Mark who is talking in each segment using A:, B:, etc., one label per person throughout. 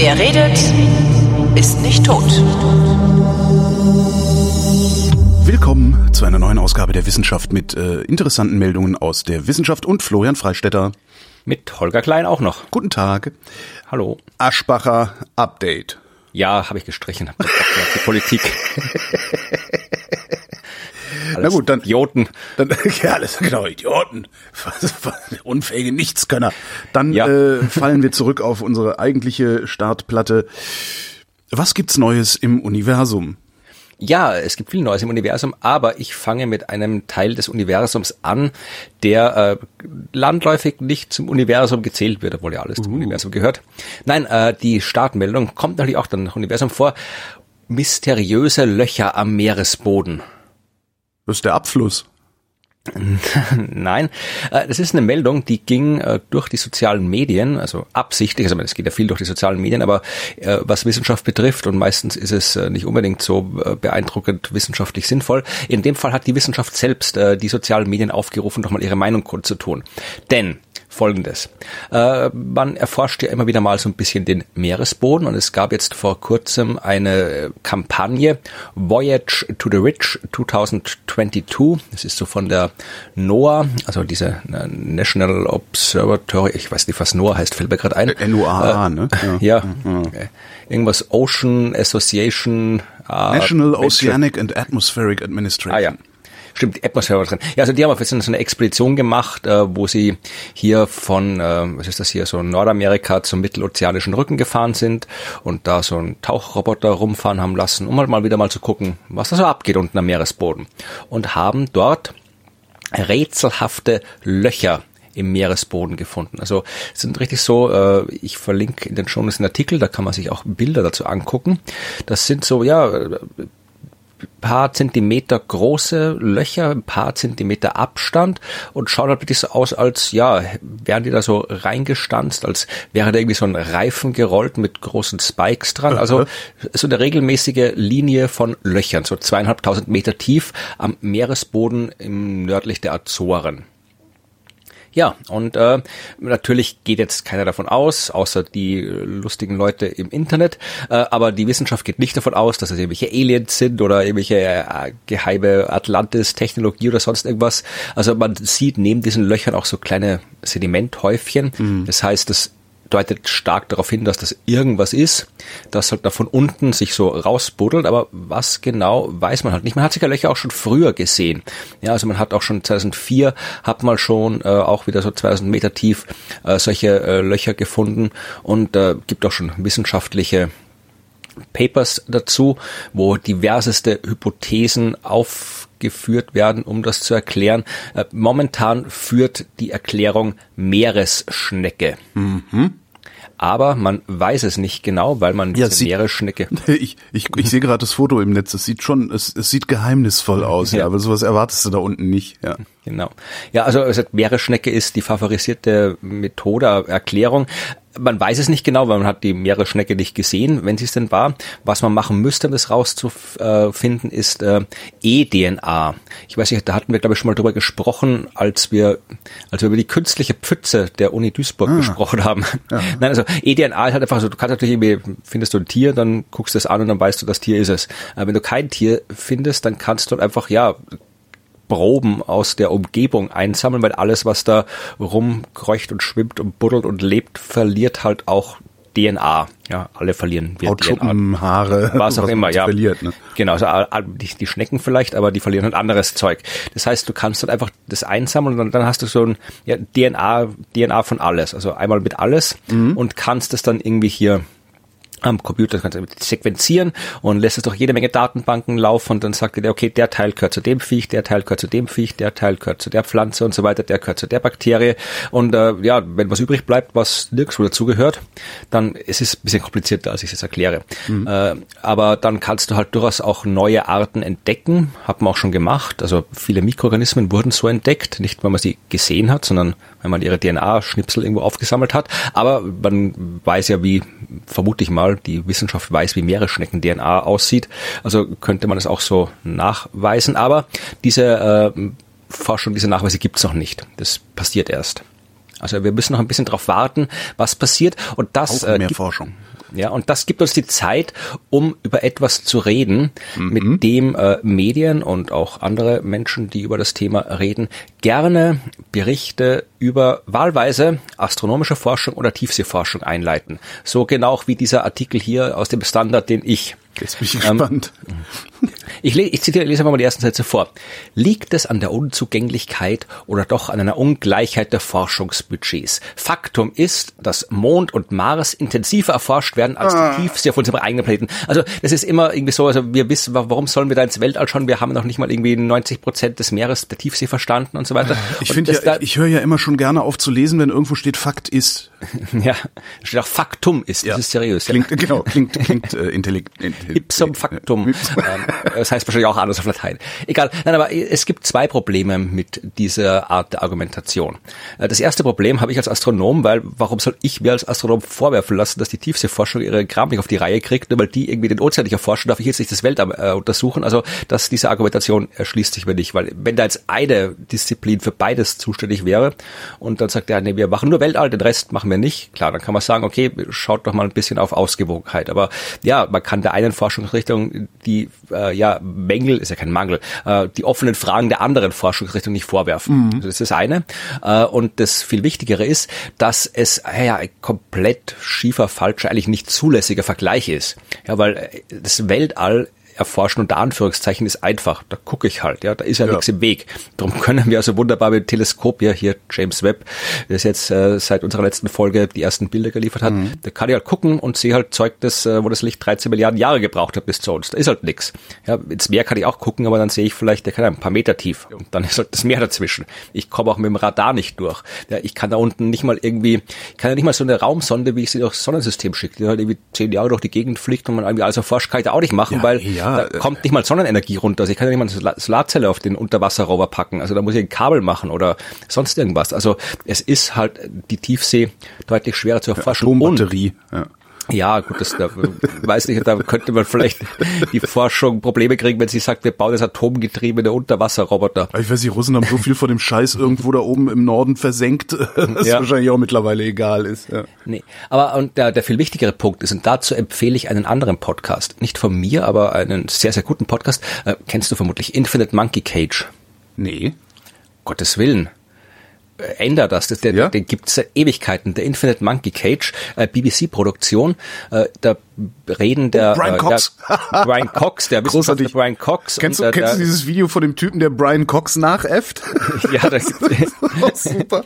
A: Wer redet, ist nicht tot.
B: Willkommen zu einer neuen Ausgabe der Wissenschaft mit äh, interessanten Meldungen aus der Wissenschaft und Florian Freistetter.
C: Mit Holger Klein auch noch.
B: Guten Tag.
C: Hallo.
B: Aschbacher Update.
C: Ja, habe ich gestrichen. Hab die Politik.
B: Na gut, dann
C: Idioten.
B: Dann, ja, alles genau, Idioten. Unfähige Nichtskönner. Dann
C: Ja.
B: äh, fallen wir zurück auf unsere eigentliche Startplatte. Was gibt's Neues im Universum?
C: Ja, es gibt viel Neues im Universum, aber ich fange mit einem Teil des Universums an, der äh, landläufig nicht zum Universum gezählt wird, obwohl ja alles zum Universum gehört. Nein, äh, die Startmeldung kommt natürlich auch dann im Universum vor. Mysteriöse Löcher am Meeresboden.
B: Das ist der Abfluss.
C: Nein, äh, das ist eine Meldung, die ging äh, durch die sozialen Medien, also absichtlich, also es geht ja viel durch die sozialen Medien, aber äh, was Wissenschaft betrifft und meistens ist es nicht unbedingt so beeindruckend wissenschaftlich sinnvoll. In dem Fall hat die Wissenschaft selbst die sozialen Medien aufgerufen, doch mal ihre Meinung kundzutun. Denn Folgendes. Äh, man erforscht ja immer wieder mal so ein bisschen den Meeresboden und es gab jetzt vor kurzem eine äh, Kampagne Voyage to the Rich 2022. Das ist so von der NOAA, also diese äh, National Observatory, ich weiß nicht, was NOAA heißt, fällt mir gerade ein.
B: NOAA, ne?
C: Ja, äh, irgendwas Ocean Association. äh,
B: National Oceanic and Atmospheric Administration.
C: Ah ja. Stimmt, Atmosphäre drin. Ja, also die haben auf jetzt so eine Expedition gemacht, äh, wo sie hier von, äh, was ist das hier, so Nordamerika zum mittelozeanischen Rücken gefahren sind und da so einen Tauchroboter rumfahren haben lassen, um halt mal wieder mal zu gucken, was da so abgeht unten am Meeresboden. Und haben dort rätselhafte Löcher im Meeresboden gefunden. Also sind richtig so, äh, ich verlinke in den Show Notes einen Artikel, da kann man sich auch Bilder dazu angucken. Das sind so, ja, paar Zentimeter große Löcher, ein paar Zentimeter Abstand und schaut halt wirklich so aus, als ja, wären die da so reingestanzt, als wäre da irgendwie so ein Reifen gerollt mit großen Spikes dran. Also so eine regelmäßige Linie von Löchern, so zweieinhalbtausend Meter tief am Meeresboden im nördlich der Azoren. Ja, und äh, natürlich geht jetzt keiner davon aus, außer die äh, lustigen Leute im Internet, äh, aber die Wissenschaft geht nicht davon aus, dass es irgendwelche Aliens sind oder irgendwelche äh, geheime Atlantis-Technologie oder sonst irgendwas. Also man sieht neben diesen Löchern auch so kleine Sedimenthäufchen. Das heißt, das deutet stark darauf hin, dass das irgendwas ist, das halt da von unten sich so rausbuddelt, aber was genau weiß man halt nicht. Man hat sicher Löcher auch schon früher gesehen. Ja, also man hat auch schon 2004 hat man schon äh, auch wieder so 2000 Meter tief äh, solche äh, Löcher gefunden und äh, gibt auch schon wissenschaftliche Papers dazu, wo diverseste Hypothesen aufgeführt werden, um das zu erklären. Äh, Momentan führt die Erklärung Meeresschnecke. Aber man weiß es nicht genau, weil man
B: Ja,
C: diese Meeresschnecke
B: Ich, ich, ich sehe gerade das Foto im Netz. Es sieht schon, es, es sieht geheimnisvoll aus, ja.
C: Ja.
B: aber sowas erwartest du da unten nicht. Ja.
C: Genau. Ja, also sagt, Meeresschnecke ist die favorisierte Methode, Erklärung. Man weiß es nicht genau, weil man hat die Meeresschnecke nicht gesehen, wenn sie es denn war. Was man machen müsste, um das rauszufinden, ist äh, eDNA. Ich weiß nicht, da hatten wir, glaube ich, schon mal drüber gesprochen, als wir, als wir über die künstliche Pfütze der Uni Duisburg gesprochen haben. Nein, also eDNA ist halt einfach so, du kannst natürlich irgendwie, findest du ein Tier, dann guckst du es an und dann weißt du, das Tier ist es. Aber wenn du kein Tier findest, dann kannst du halt einfach, ja, Proben aus der Umgebung einsammeln, weil alles, was da rumkreucht und schwimmt und buddelt und lebt, verliert halt auch DNA. Ja, alle verlieren wir DNA.
B: Hautschuppen, Haare,
C: Was auch immer,
B: man
C: ja.
B: Verliert, ne?
C: Genau, also die, die Schnecken vielleicht, aber die verlieren halt anderes Zeug. Das heißt, du kannst dann einfach das einsammeln und dann, hast du so ein ja, DNA, DNA von alles. Also einmal mit alles und kannst es dann irgendwie hier am Computer kannst du sequenzieren und lässt es durch jede Menge Datenbanken laufen und dann sagt er, okay, der Teil gehört zu dem Viech, der Teil gehört zu dem Viech, der Teil gehört zu der Pflanze und so weiter, der gehört zu der Bakterie. Und äh, ja, wenn was übrig bleibt, was nirgendwo dazugehört, dann es ist ein bisschen komplizierter, als ich es erkläre. Äh, aber dann kannst du halt durchaus auch neue Arten entdecken, hat man auch schon gemacht, also viele Mikroorganismen wurden so entdeckt, nicht weil man sie gesehen hat, sondern weil man ihre DNA-Schnipsel irgendwo aufgesammelt hat, aber man weiß ja, wie, vermute ich mal, die Wissenschaft weiß, wie Meeresschnecken-DNA aussieht. Also könnte man es auch so nachweisen. Aber diese äh, Forschung, diese Nachweise gibt es noch nicht. Das passiert erst. Also wir müssen noch ein bisschen drauf warten, was passiert. Und das
B: Auch
C: äh,
B: mehr
C: gibt-
B: Forschung.
C: Ja, und das gibt uns die Zeit, um über etwas zu reden, mhm. mit dem äh, Medien und auch andere Menschen, die über das Thema reden, gerne Berichte über wahlweise astronomische Forschung oder Tiefseeforschung einleiten. So genau wie dieser Artikel hier aus dem Standard, den ich
B: Jetzt bin ich gespannt.
C: Ähm, ich, ich zitiere, lese mal die ersten Sätze vor. Liegt es an der Unzugänglichkeit oder doch an einer Ungleichheit der Forschungsbudgets? Faktum ist, dass Mond und Mars intensiver erforscht werden als ah. die Tiefsee auf unserem eigenen Planeten. Also das ist immer irgendwie so, also wir wissen, warum sollen wir da ins Weltall schauen? Wir haben noch nicht mal irgendwie 90 Prozent des Meeres der Tiefsee verstanden und so weiter.
B: Ich finde ja, ich höre ja immer schon gerne auf zu lesen, wenn irgendwo steht Fakt ist.
C: ja, steht auch Faktum ist. Ja. Das ist seriös.
B: Klingt, ja. genau, klingt, klingt äh, intelligent.
C: Ipsum factum. Ähm, das heißt wahrscheinlich auch anders auf Latein. Egal. Nein, aber es gibt zwei Probleme mit dieser Art der Argumentation. Das erste Problem habe ich als Astronom, weil warum soll ich mir als Astronom vorwerfen lassen, dass die Tiefseeforschung ihre Kram nicht auf die Reihe kriegt, nur weil die irgendwie den Ozean nicht erforschen, darf ich jetzt nicht das Weltall äh, untersuchen. Also dass diese Argumentation erschließt sich mir nicht, weil wenn da jetzt eine Disziplin für beides zuständig wäre und dann sagt er, nee, wir machen nur Weltall, den Rest machen wir nicht, klar, dann kann man sagen, okay, schaut doch mal ein bisschen auf Ausgewogenheit. Aber ja, man kann der einen Forschungsrichtung die äh, ja Mängel, ist ja kein Mangel, äh, die offenen Fragen der anderen Forschungsrichtung nicht vorwerfen. Mhm. Das ist das eine. Äh, und das viel Wichtigere ist, dass es äh, ja ein komplett schiefer, falscher, eigentlich nicht zulässiger Vergleich ist. Ja, weil äh, das Weltall erforschen unter Anführungszeichen ist einfach. Da gucke ich halt, ja, da ist ja, ja. nichts im Weg. Darum können wir also wunderbar mit Teleskop, ja, hier James Webb, der ist jetzt äh, seit unserer letzten Folge die ersten Bilder geliefert hat, mhm. da kann ich halt gucken und sehe halt Zeug, das, äh, wo das Licht 13 Milliarden Jahre gebraucht hat bis zu uns. Da ist halt nichts. Ja, ins Meer kann ich auch gucken, aber dann sehe ich vielleicht, der kann ein paar Meter tief und dann ist halt das Meer dazwischen. Ich komme auch mit dem Radar nicht durch. Ja, ich kann da unten nicht mal irgendwie, ich kann ja nicht mal so eine Raumsonde, wie ich sie durchs Sonnensystem schicke, die halt irgendwie zehn Jahre durch die Gegend fliegt und man irgendwie alles erforscht, kann ich da auch nicht machen,
B: ja,
C: weil
B: ja
C: da kommt nicht mal Sonnenenergie runter. Also ich kann ja nicht mal eine Solarzelle auf den Unterwasserrover packen. Also da muss ich ein Kabel machen oder sonst irgendwas. Also es ist halt die Tiefsee deutlich schwerer zu erforschen.
B: Atombatterie. Ja.
C: Ja, gut, das da, weiß nicht, da könnte man vielleicht die Forschung Probleme kriegen, wenn sie sagt, wir bauen das atomgetriebene Unterwasserroboter.
B: Ich weiß, die Russen haben so viel von dem Scheiß irgendwo da oben im Norden versenkt, dass ja. wahrscheinlich auch mittlerweile egal ist. Ja.
C: Nee, aber und der, der viel wichtigere Punkt ist, und dazu empfehle ich einen anderen Podcast, nicht von mir, aber einen sehr, sehr guten Podcast, äh, kennst du vermutlich, Infinite Monkey Cage.
B: Nee.
C: Gottes Willen ändert das. das der, ja? Den gibt's seit Ewigkeiten. Der Infinite Monkey Cage, äh, BBC-Produktion. Äh, da reden der,
B: Brian
C: äh,
B: Cox,
C: der Brian Cox, der
B: Großartig.
C: Brian Cox.
B: Kennst, und, du, kennst du dieses Video von dem Typen, der Brian Cox nachäfft?
C: ja, das ist super.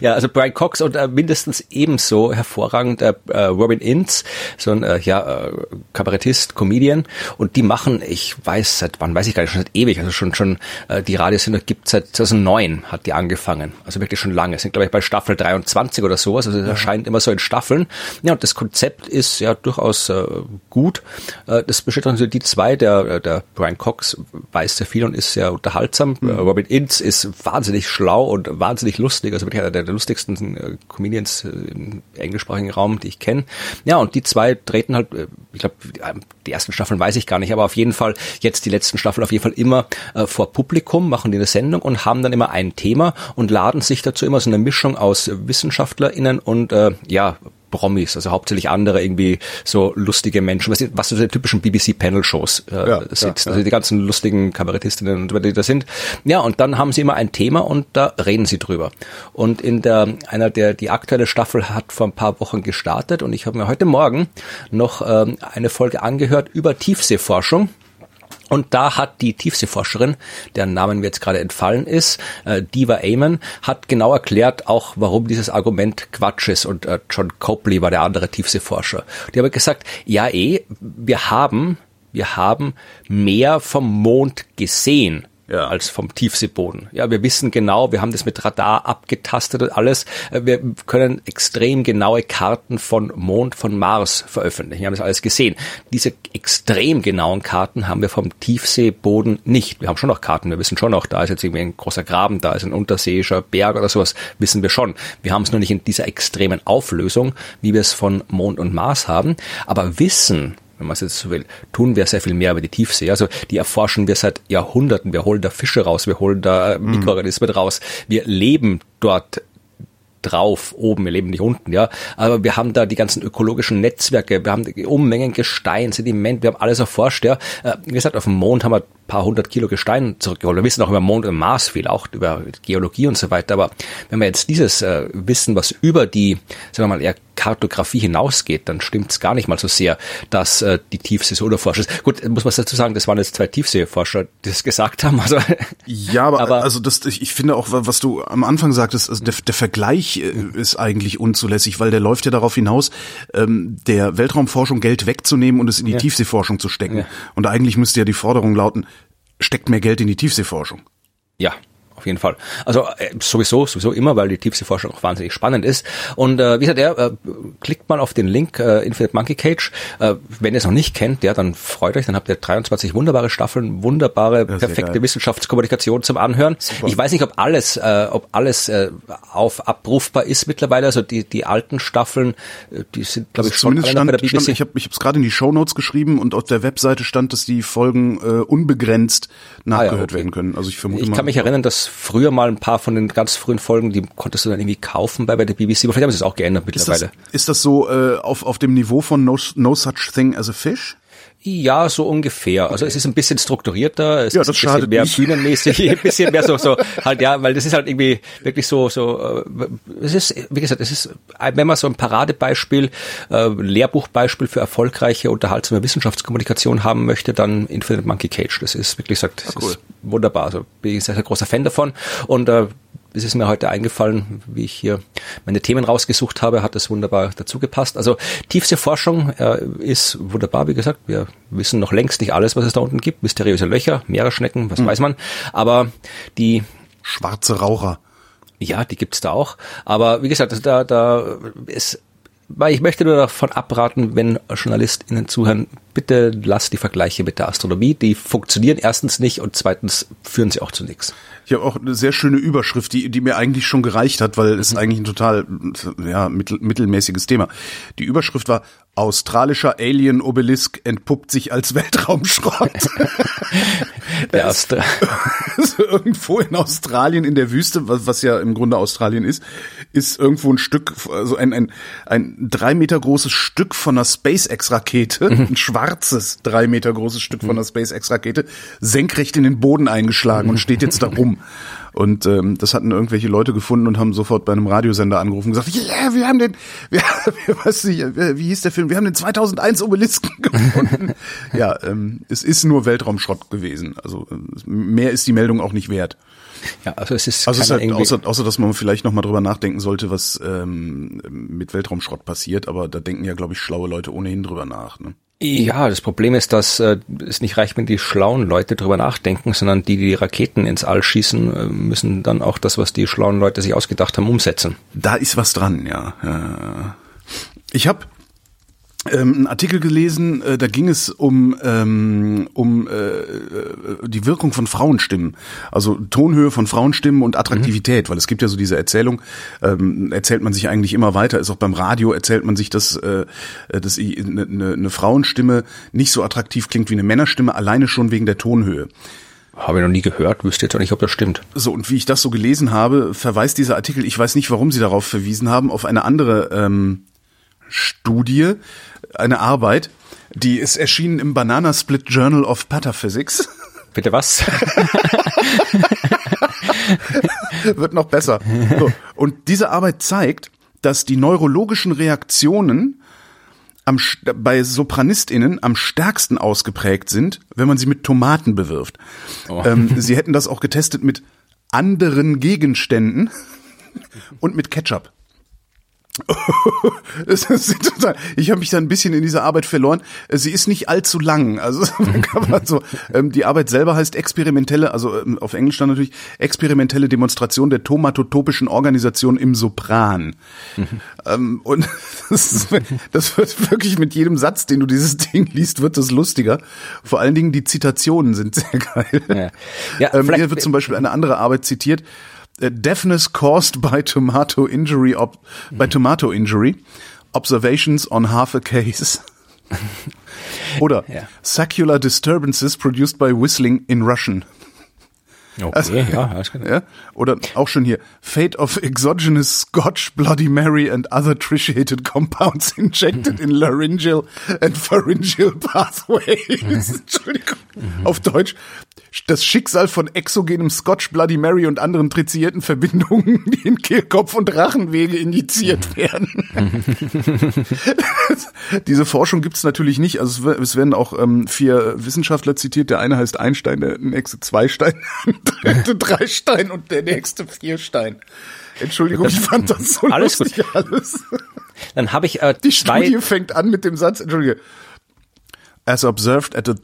C: Ja, also Brian Cox und äh, mindestens ebenso hervorragend äh, Robin Ince, so ein äh, ja, äh, Kabarettist, Comedian. Und die machen, ich weiß seit wann, weiß ich gar nicht, schon seit ewig, also schon schon äh, die Radiosender gibt seit 2009 hat die angefangen. Also wirklich schon lange. Sind glaube ich bei Staffel 23 oder sowas. Also es erscheint immer so in Staffeln. Ja, und das Konzept ist ja durchaus äh, gut. Äh, das besteht also die zwei, der, äh, der Brian Cox weiß sehr viel und ist sehr unterhaltsam. Mhm. Robin Ince ist wahnsinnig schlau und wahnsinnig lustig, also wirklich einer der, der lustigsten äh, Comedians äh, im englischsprachigen Raum, die ich kenne. Ja, und die zwei treten halt, äh, ich glaube, die ersten Staffeln weiß ich gar nicht, aber auf jeden Fall jetzt die letzten Staffeln auf jeden Fall immer äh, vor Publikum, machen die eine Sendung und haben dann immer ein Thema und laden sich dazu immer so eine Mischung aus WissenschaftlerInnen und äh, ja, Promis, also hauptsächlich andere irgendwie so lustige Menschen, was, was so die typischen BBC-Panel-Shows äh, ja, sind, ja, also die ganzen lustigen Kabarettistinnen und die da sind. Ja, und dann haben sie immer ein Thema und da reden sie drüber. Und in der einer der die aktuelle Staffel hat vor ein paar Wochen gestartet und ich habe mir heute Morgen noch ähm, eine Folge angehört über Tiefseeforschung. Und da hat die Tiefseeforscherin, deren Namen mir jetzt gerade entfallen ist, äh, Diva Amon, hat genau erklärt auch, warum dieses Argument Quatsch ist. Und äh, John Copley war der andere Tiefseeforscher. Die haben gesagt, ja eh, wir haben, wir haben mehr vom Mond gesehen ja. als vom Tiefseeboden. Ja, wir wissen genau, wir haben das mit Radar abgetastet und alles. Äh, wir können extrem genaue Karten von Mond, von Mars veröffentlichen. Wir haben das alles gesehen. Diese extrem genauen Karten haben wir vom Tiefseeboden nicht. Wir haben schon noch Karten. Wir wissen schon noch, da ist jetzt irgendwie ein großer Graben, da ist ein unterseeischer Berg oder sowas. Wissen wir schon. Wir haben es nur nicht in dieser extremen Auflösung, wie wir es von Mond und Mars haben. Aber Wissen wenn man es jetzt so will, tun wir sehr viel mehr über die Tiefsee. Also die erforschen wir seit Jahrhunderten. Wir holen da Fische raus, wir holen da äh, mhm. Mikroorganismen raus. Wir leben dort drauf, oben, wir leben nicht unten, ja. Aber wir haben da die ganzen ökologischen Netzwerke, wir haben Unmengen Gestein, Sediment, wir haben alles erforscht, ja. Äh, wie gesagt, auf dem Mond haben wir paar hundert Kilo Gestein zurückgeholt. Wir wissen auch über Mond und Mars viel, auch über Geologie und so weiter. Aber wenn wir jetzt dieses äh, wissen, was über die, sagen wir mal, eher Kartografie hinausgeht, dann stimmt es gar nicht mal so sehr, dass äh, die Tiefsee so unerforscht ist. Gut, muss man dazu sagen, das waren jetzt zwei Tiefseeforscher, die das gesagt haben. Also,
B: ja, aber, aber also das, ich, ich finde auch, was du am Anfang sagtest, also der, der Vergleich äh, ist eigentlich unzulässig, weil der läuft ja darauf hinaus, ähm, der Weltraumforschung Geld wegzunehmen und es in die ja. Tiefseeforschung zu stecken. Ja. Und eigentlich müsste ja die Forderung lauten, steckt mehr Geld in die Tiefseeforschung.
C: Ja, auf jeden Fall. Also äh, sowieso, sowieso immer, weil die Tiefseeforschung auch wahnsinnig spannend ist. Und äh, wie gesagt, ja, äh, klickt mal auf den Link äh, Infinite Monkey Cage. Äh, wenn ihr es noch nicht kennt, ja, dann freut euch, dann habt ihr 23 wunderbare Staffeln, wunderbare, perfekte Wissenschaftskommunikation zum Anhören. Super. Ich weiß nicht, ob alles, äh, ob alles äh, auf abrufbar ist mittlerweile. Also die, die alten Staffeln, äh, die sind, glaube also ich, schon alle
B: stand, bei der BBC. Stand, ich habe ich es gerade in die Show Notes geschrieben und auf der Webseite stand, dass die Folgen äh, unbegrenzt nachgehört ah, ja, okay. werden können. Also ich vermute
C: Ich
B: mal,
C: kann mich erinnern, dass früher mal ein paar von den ganz frühen Folgen, die konntest du dann irgendwie kaufen bei, bei der BBC, aber vielleicht haben sie es auch geändert mittlerweile.
B: Ist das, ist das so äh, auf, auf dem Niveau von no, no Such Thing as a Fish?
C: Ja, so ungefähr. Also okay. es ist ein bisschen strukturierter, es
B: ja,
C: ist
B: das ein bisschen
C: mehr nicht. bühnenmäßig, ein bisschen mehr so, so halt ja, weil das ist halt irgendwie wirklich so, so, äh, es ist, wie gesagt, es ist, wenn man so ein Paradebeispiel, äh, Lehrbuchbeispiel für erfolgreiche, unterhaltsame Wissenschaftskommunikation haben möchte, dann Infinite Monkey Cage. Das ist wirklich gesagt, das ah, cool. ist wunderbar. Also bin ich sehr, sehr großer Fan davon und äh, es ist mir heute eingefallen, wie ich hier meine Themen rausgesucht habe, hat das wunderbar dazu gepasst. Also Tiefseeforschung äh, ist wunderbar, wie gesagt. Wir wissen noch längst nicht alles, was es da unten gibt. Mysteriöse Löcher, Meeresschnecken, was mhm. weiß man. Aber die
B: schwarze Raucher.
C: Ja, die gibt's da auch. Aber wie gesagt, da, da ist weil ich möchte nur davon abraten, wenn JournalistInnen zuhören, bitte lasst die Vergleiche mit der Astronomie. Die funktionieren erstens nicht und zweitens führen sie auch zu nichts.
B: Ich habe auch eine sehr schöne Überschrift, die, die mir eigentlich schon gereicht hat, weil es mhm. eigentlich ein total ja, mittel, mittelmäßiges Thema. Die Überschrift war Australischer Alien-Obelisk entpuppt sich als Weltraumschrott. Der Astra also irgendwo in Australien in der Wüste, was, was ja im Grunde Australien ist, ist irgendwo ein Stück, also ein, ein, ein drei Meter großes Stück von einer SpaceX-Rakete, mhm. ein schwarzes drei Meter großes Stück von einer SpaceX-Rakete, senkrecht in den Boden eingeschlagen und steht jetzt da rum. Und ähm, das hatten irgendwelche Leute gefunden und haben sofort bei einem Radiosender angerufen und gesagt, ja, yeah, wir haben den, wir, weiß nicht, wie hieß der Film, wir haben den 2001 Obelisken gefunden. ja, ähm, es ist nur Weltraumschrott gewesen. Also mehr ist die Meldung auch nicht wert.
C: Ja, also es ist,
B: also es ist halt, außer, außer, dass man vielleicht noch mal drüber nachdenken sollte, was ähm, mit Weltraumschrott passiert, aber da denken ja, glaube ich, schlaue Leute ohnehin drüber nach. Ne?
C: Ja, das Problem ist, dass äh, es nicht reicht, wenn die schlauen Leute drüber nachdenken, sondern die, die die Raketen ins All schießen, äh, müssen dann auch das, was die schlauen Leute sich ausgedacht haben, umsetzen.
B: Da ist was dran, ja. Ich habe ähm, einen Artikel gelesen, äh, da ging es um, ähm, um äh, äh, die Wirkung von Frauenstimmen, also Tonhöhe von Frauenstimmen und Attraktivität, mhm. weil es gibt ja so diese Erzählung, ähm, erzählt man sich eigentlich immer weiter, ist auch beim Radio erzählt man sich, dass, äh, dass eine, eine, eine Frauenstimme nicht so attraktiv klingt wie eine Männerstimme, alleine schon wegen der Tonhöhe.
C: Habe ich noch nie gehört, wüsste jetzt auch nicht, ob das stimmt.
B: So, und wie ich das so gelesen habe, verweist dieser Artikel, ich weiß nicht, warum sie darauf verwiesen haben, auf eine andere ähm, Studie, eine Arbeit, die ist erschienen im Banana Split Journal of Pataphysics.
C: Bitte was?
B: Wird noch besser. So. Und diese Arbeit zeigt, dass die neurologischen Reaktionen am, bei SopranistInnen am stärksten ausgeprägt sind, wenn man sie mit Tomaten bewirft. Oh. Ähm, sie hätten das auch getestet mit anderen Gegenständen und mit Ketchup. ich habe mich da ein bisschen in dieser Arbeit verloren. Sie ist nicht allzu lang. Also kann man so, ähm, die Arbeit selber heißt experimentelle, also ähm, auf Englisch dann natürlich experimentelle Demonstration der tomatotopischen Organisation im Sopran. Mhm. Ähm, und das, das, wird wirklich mit jedem Satz, den du dieses Ding liest, wird das lustiger. Vor allen Dingen die Zitationen sind sehr geil. Ja. Ja, ähm, hier wird zum Beispiel eine andere Arbeit zitiert. Uh, deafness caused by tomato injury op, by tomato injury observations on half a case oder yeah. secular disturbances produced by whistling in Russian Okay, also, ja. Ja, oder auch schon hier Fate of exogenous Scotch, Bloody Mary and other tritiated compounds injected in laryngeal and pharyngeal pathways. Entschuldigung. Auf Deutsch das Schicksal von exogenem Scotch, Bloody Mary und anderen trizierten Verbindungen, die in Kehlkopf und Rachenwege injiziert werden. Diese Forschung gibt es natürlich nicht. Also es werden auch ähm, vier Wissenschaftler zitiert. Der eine heißt Einstein, der nächste Zweistein, der dritte Dreistein und der nächste Vierstein. Entschuldigung, das, ich fand das so
C: alles lustig gut. alles. Dann habe ich äh,
B: Die Studie fängt an mit dem Satz, Entschuldige. As observed at the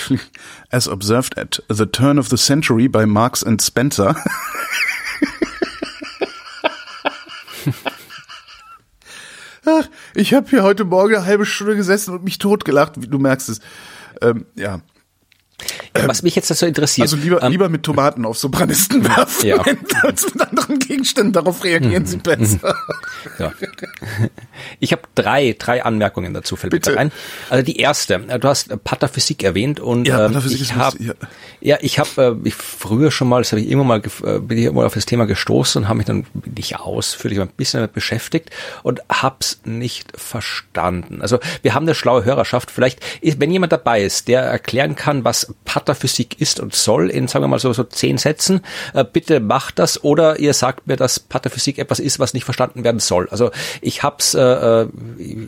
B: as observed at the turn of the century by Marx and Spencer. Ich habe hier heute Morgen eine halbe Stunde gesessen und mich totgelacht, wie du merkst es. Ähm, ja.
C: Was mich jetzt dazu interessiert.
B: Also lieber, ähm, lieber mit Tomaten auf Sopranistin werfen, ja. als mit anderen Gegenständen. Darauf reagieren sie besser. Ja.
C: Ich habe drei, drei Anmerkungen dazu, fällt Bitte. mir ein. Also die erste, du hast Patterphysik erwähnt und ja, ähm, ich habe ja. ja. ich habe äh, ich früher schon mal, das habe ich immer mal äh, bin ich immer auf das Thema gestoßen und habe mich dann nicht ausführlich ein bisschen damit beschäftigt und hab's nicht verstanden. Also wir haben eine schlaue Hörerschaft. Vielleicht, wenn jemand dabei ist, der erklären kann, was Patterphysik ist und soll in, sagen wir mal so, so zehn Sätzen. Äh, bitte macht das oder ihr sagt mir, dass Patterphysik etwas ist, was nicht verstanden werden soll. Also ich hab's, äh, äh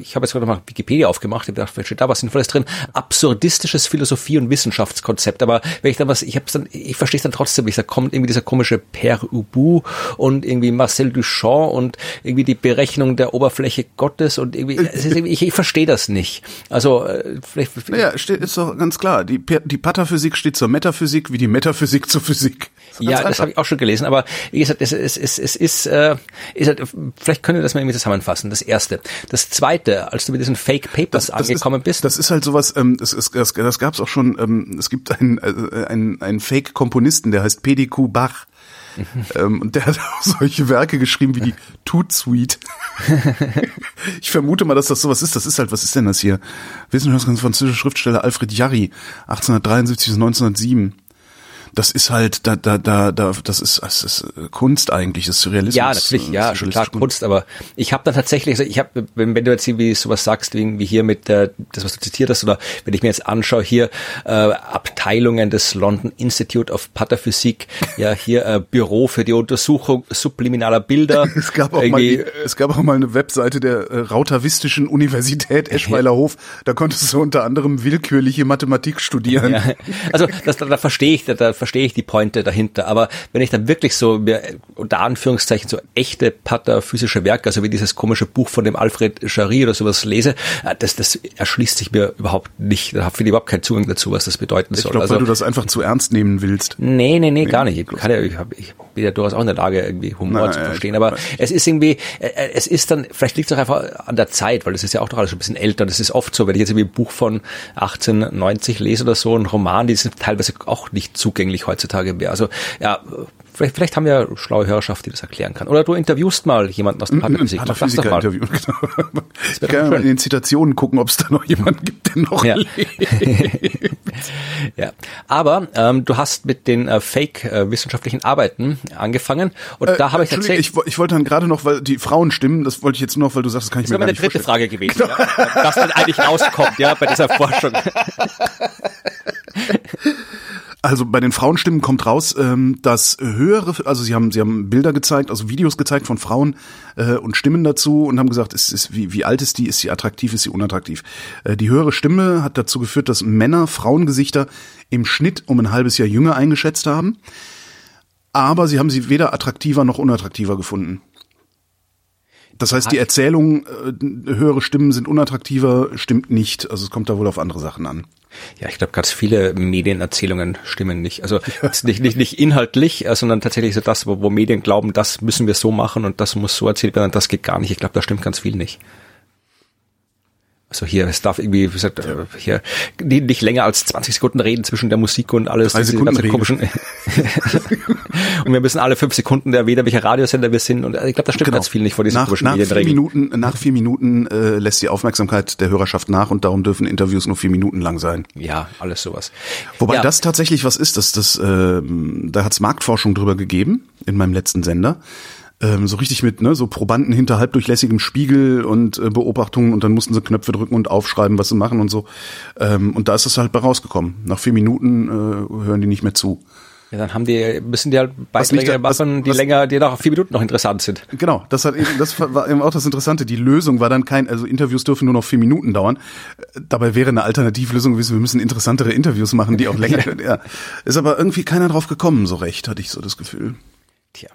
C: ich habe jetzt gerade mal Wikipedia aufgemacht, ich dachte, steht da was Sinnvolles drin. Absurdistisches Philosophie- und Wissenschaftskonzept. Aber wenn ich dann was, ich hab's dann, ich verstehe es dann trotzdem nicht. Da kommt irgendwie dieser komische Père Ubu und irgendwie Marcel Duchamp und irgendwie die Berechnung der Oberfläche Gottes und irgendwie, irgendwie ich, ich verstehe das nicht. Also äh,
B: vielleicht. Naja, steht, ist doch ganz klar. Die, die Pataphysik steht zur Metaphysik, wie die Metaphysik zur Physik.
C: Das ja, das habe ich auch schon gelesen, aber wie gesagt, es, es, es, es ist, äh, ist halt, vielleicht können wir das mal irgendwie zusammenfassen. Das erste. Das zweite, als du mit diesen Fake Papers das, das angekommen
B: ist,
C: bist.
B: Das ist halt sowas, ähm, das, ist, das, das gab es auch schon, ähm, es gibt einen, äh, einen, einen Fake-Komponisten, der heißt PDQ Bach. Ähm, und der hat auch solche Werke geschrieben wie die Toot Suite. ich vermute mal, dass das sowas ist. Das ist halt, was ist denn das hier? Wissenschaftskanzler französischer Schriftsteller Alfred Jarry, 1873 bis 1907 das ist halt, da, da, da, da, das ist, das ist Kunst eigentlich, das ist Surrealismus.
C: Ja, natürlich, ja, schon klar Kunst, aber ich habe dann tatsächlich, also ich habe, wenn, wenn du jetzt irgendwie sowas sagst, wie, wie hier mit äh, das, was du zitiert hast, oder wenn ich mir jetzt anschaue, hier äh, Abteilungen des London Institute of Pataphysique, ja, hier äh, Büro für die Untersuchung subliminaler Bilder.
B: es gab auch mal, es gab auch mal eine Webseite der äh, Rautavistischen Universität Eschweiler da konntest du unter anderem willkürliche Mathematik studieren. Ja,
C: also das, da, da verstehe ich, da, da verstehe ich die Pointe dahinter. Aber wenn ich dann wirklich so unter Anführungszeichen so echte pataphysische Werke, also wie dieses komische Buch von dem Alfred Jarry oder sowas lese, äh, das, das erschließt sich mir überhaupt nicht. Da habe ich überhaupt keinen Zugang dazu, was das bedeuten soll. Ich
B: glaube, also, weil du das einfach zu ernst nehmen willst.
C: Nee, nee, nee, gar nicht. Ich, kann ja, ich, hab, ich bin ja durchaus auch in der Lage, irgendwie Humor Na, zu verstehen. Aber es ist irgendwie, äh, äh, es ist dann, vielleicht liegt es auch einfach an der Zeit, weil es ist ja auch doch alles schon ein bisschen älter es ist oft so, wenn ich jetzt irgendwie ein Buch von 1890 lese oder so, ein Roman, die sind teilweise auch nicht zugänglich zugänglich heutzutage mehr. Also ja, vielleicht, vielleicht haben wir schlaue Hörerschaft, die das erklären kann. Oder du interviewst mal jemanden aus der das doch mal. Interview, genau.
B: Ich kann mal in den Zitationen gucken, ob es da noch jemanden gibt, der noch
C: ja. lebt. ja. Aber ähm, du hast mit den äh, Fake-wissenschaftlichen äh, Arbeiten angefangen und äh, da habe ich tatsächlich...
B: Ich, ich wollte dann gerade noch, weil die Frauen stimmen, das wollte ich jetzt nur noch, weil du sagst, das kann ich das mir gar nicht
C: Das wäre meine dritte Frage gewesen, ja, was dann eigentlich rauskommt, ja, bei dieser Forschung.
B: Also bei den Frauenstimmen kommt raus, ähm, dass höhere, also sie haben, sie haben Bilder gezeigt, also Videos gezeigt von Frauen äh, und Stimmen dazu und haben gesagt, ist, ist, wie, wie alt ist die, ist sie attraktiv, ist sie unattraktiv. Äh, die höhere Stimme hat dazu geführt, dass Männer Frauengesichter im Schnitt um ein halbes Jahr jünger eingeschätzt haben. Aber sie haben sie weder attraktiver noch unattraktiver gefunden. Das heißt, die Erzählung, äh, höhere Stimmen sind unattraktiver, stimmt nicht. Also es kommt da wohl auf andere Sachen an.
C: Ja, ich glaube, ganz viele Medienerzählungen stimmen nicht. Also nicht, nicht, nicht inhaltlich, äh, sondern tatsächlich so das, wo, wo Medien glauben, das müssen wir so machen und das muss so erzählt werden, das geht gar nicht. Ich glaube, da stimmt ganz viel nicht. Also hier, es darf irgendwie, wie gesagt, äh, hier nicht länger als 20 Sekunden reden zwischen der Musik und alles.
B: Drei Sekunden reden.
C: komischen und wir müssen alle fünf Sekunden erwähnen, welcher Radiosender wir sind. Und ich glaube, das stimmt
B: Genau.
C: ganz viel nicht vor diesen
B: nach,
C: komischen
B: nach vier. Minuten, nach vier Minuten äh, lässt die Aufmerksamkeit der Hörerschaft nach und darum dürfen Interviews nur vier Minuten lang sein.
C: Ja, alles sowas.
B: Wobei
C: ja.
B: das tatsächlich was ist, dass das, ähm, da hat's Marktforschung drüber gegeben in meinem letzten Sender. Ähm, so richtig mit ne, so Probanden hinter halbdurchlässigem Spiegel und äh, Beobachtungen und dann mussten sie Knöpfe drücken und aufschreiben, was sie machen und so. Ähm, und da ist es halt bei rausgekommen. Nach vier Minuten äh, hören die nicht mehr zu.
C: Ja, dann haben die, müssen die halt Beiträge machen, die
B: was-
C: länger, die nach vier Minuten noch interessant sind.
B: Genau, das hat eben, das war eben auch das Interessante. Die Lösung war dann kein, also Interviews dürfen nur noch vier Minuten dauern. Dabei wäre eine Alternativlösung gewesen, wir müssen interessantere Interviews machen, die auch länger. ja. Ist aber irgendwie keiner drauf gekommen, so recht, hatte ich so das Gefühl.
C: Tja.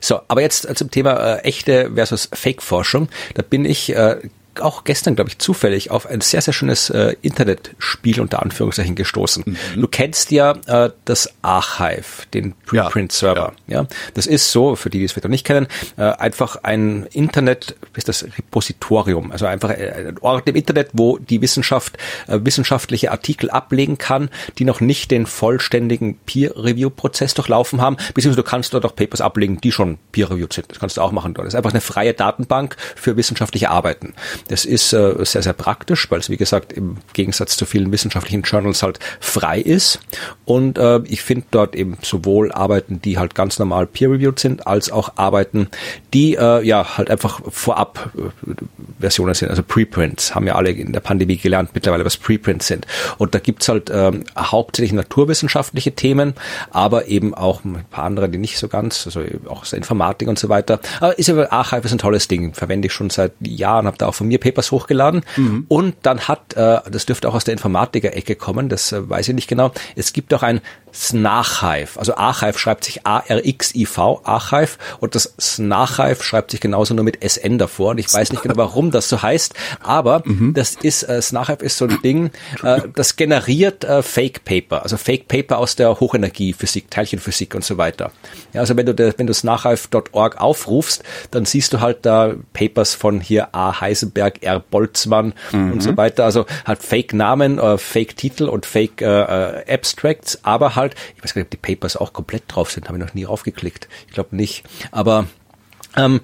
C: So, aber jetzt äh, zum Thema äh, echte versus Fake-Forschung. Da bin ich äh, auch gestern, glaube ich, zufällig auf ein sehr, sehr schönes äh, Internetspiel unter Anführungszeichen gestoßen.
B: Mhm.
C: Du kennst ja äh, das Archive, den
B: Ja,
C: Preprint-Server. Ja. Das ist so, für die, die es vielleicht noch nicht kennen, äh, einfach ein Internet, ist das Repositorium, also einfach äh, ein Ort im Internet, wo die Wissenschaft äh, wissenschaftliche Artikel ablegen kann, die noch nicht den vollständigen Peer-Review-Prozess durchlaufen haben, beziehungsweise du kannst dort auch Papers ablegen, die schon peer-reviewed sind. Das kannst du auch machen dort. Das ist einfach eine freie Datenbank für wissenschaftliche Arbeiten. Das ist äh, sehr, sehr praktisch, weil es, wie gesagt, im Gegensatz zu vielen wissenschaftlichen Journals halt frei ist. Und äh, ich finde dort eben sowohl Arbeiten, die halt ganz normal peer-reviewed sind, als auch Arbeiten, die äh, ja halt einfach vorab äh, Versionen sind, also Preprints, haben ja alle in der Pandemie gelernt mittlerweile, was Preprints sind. Und da gibt's halt ähm, hauptsächlich naturwissenschaftliche Themen, aber eben auch ein paar andere, die nicht so ganz, also auch aus der Informatik und so weiter. Aber ist aber Archive ist ein tolles Ding, verwende ich schon seit Jahren, habe da auch von mir Papers hochgeladen. Und dann hat, äh, das dürfte auch aus der Informatiker-Ecke kommen, das äh, weiß ich nicht genau, es gibt auch ein Snarchive. Also Archive schreibt sich A-R-X-I-V, Archive, und das Snarchive schreibt sich genauso nur mit SN davor. Und ich weiß nicht genau, warum das so heißt, aber das ist, äh, Snarchive ist so ein Ding, äh, das generiert äh, Fake Paper, also Fake Paper aus der Hochenergiephysik, Teilchenphysik und so weiter. Ja, also wenn du, de, wenn du snarchive.org aufrufst, dann siehst du halt da Papers von hier A. Heisenberg, R. Boltzmann und so weiter. Also halt Fake-Namen, äh, Fake-Titel und Fake äh, äh, Abstracts, aber halt, ich weiß gar nicht, ob die Papers auch komplett drauf sind, habe ich noch nie raufgeklickt. Ich glaube nicht. Aber ähm,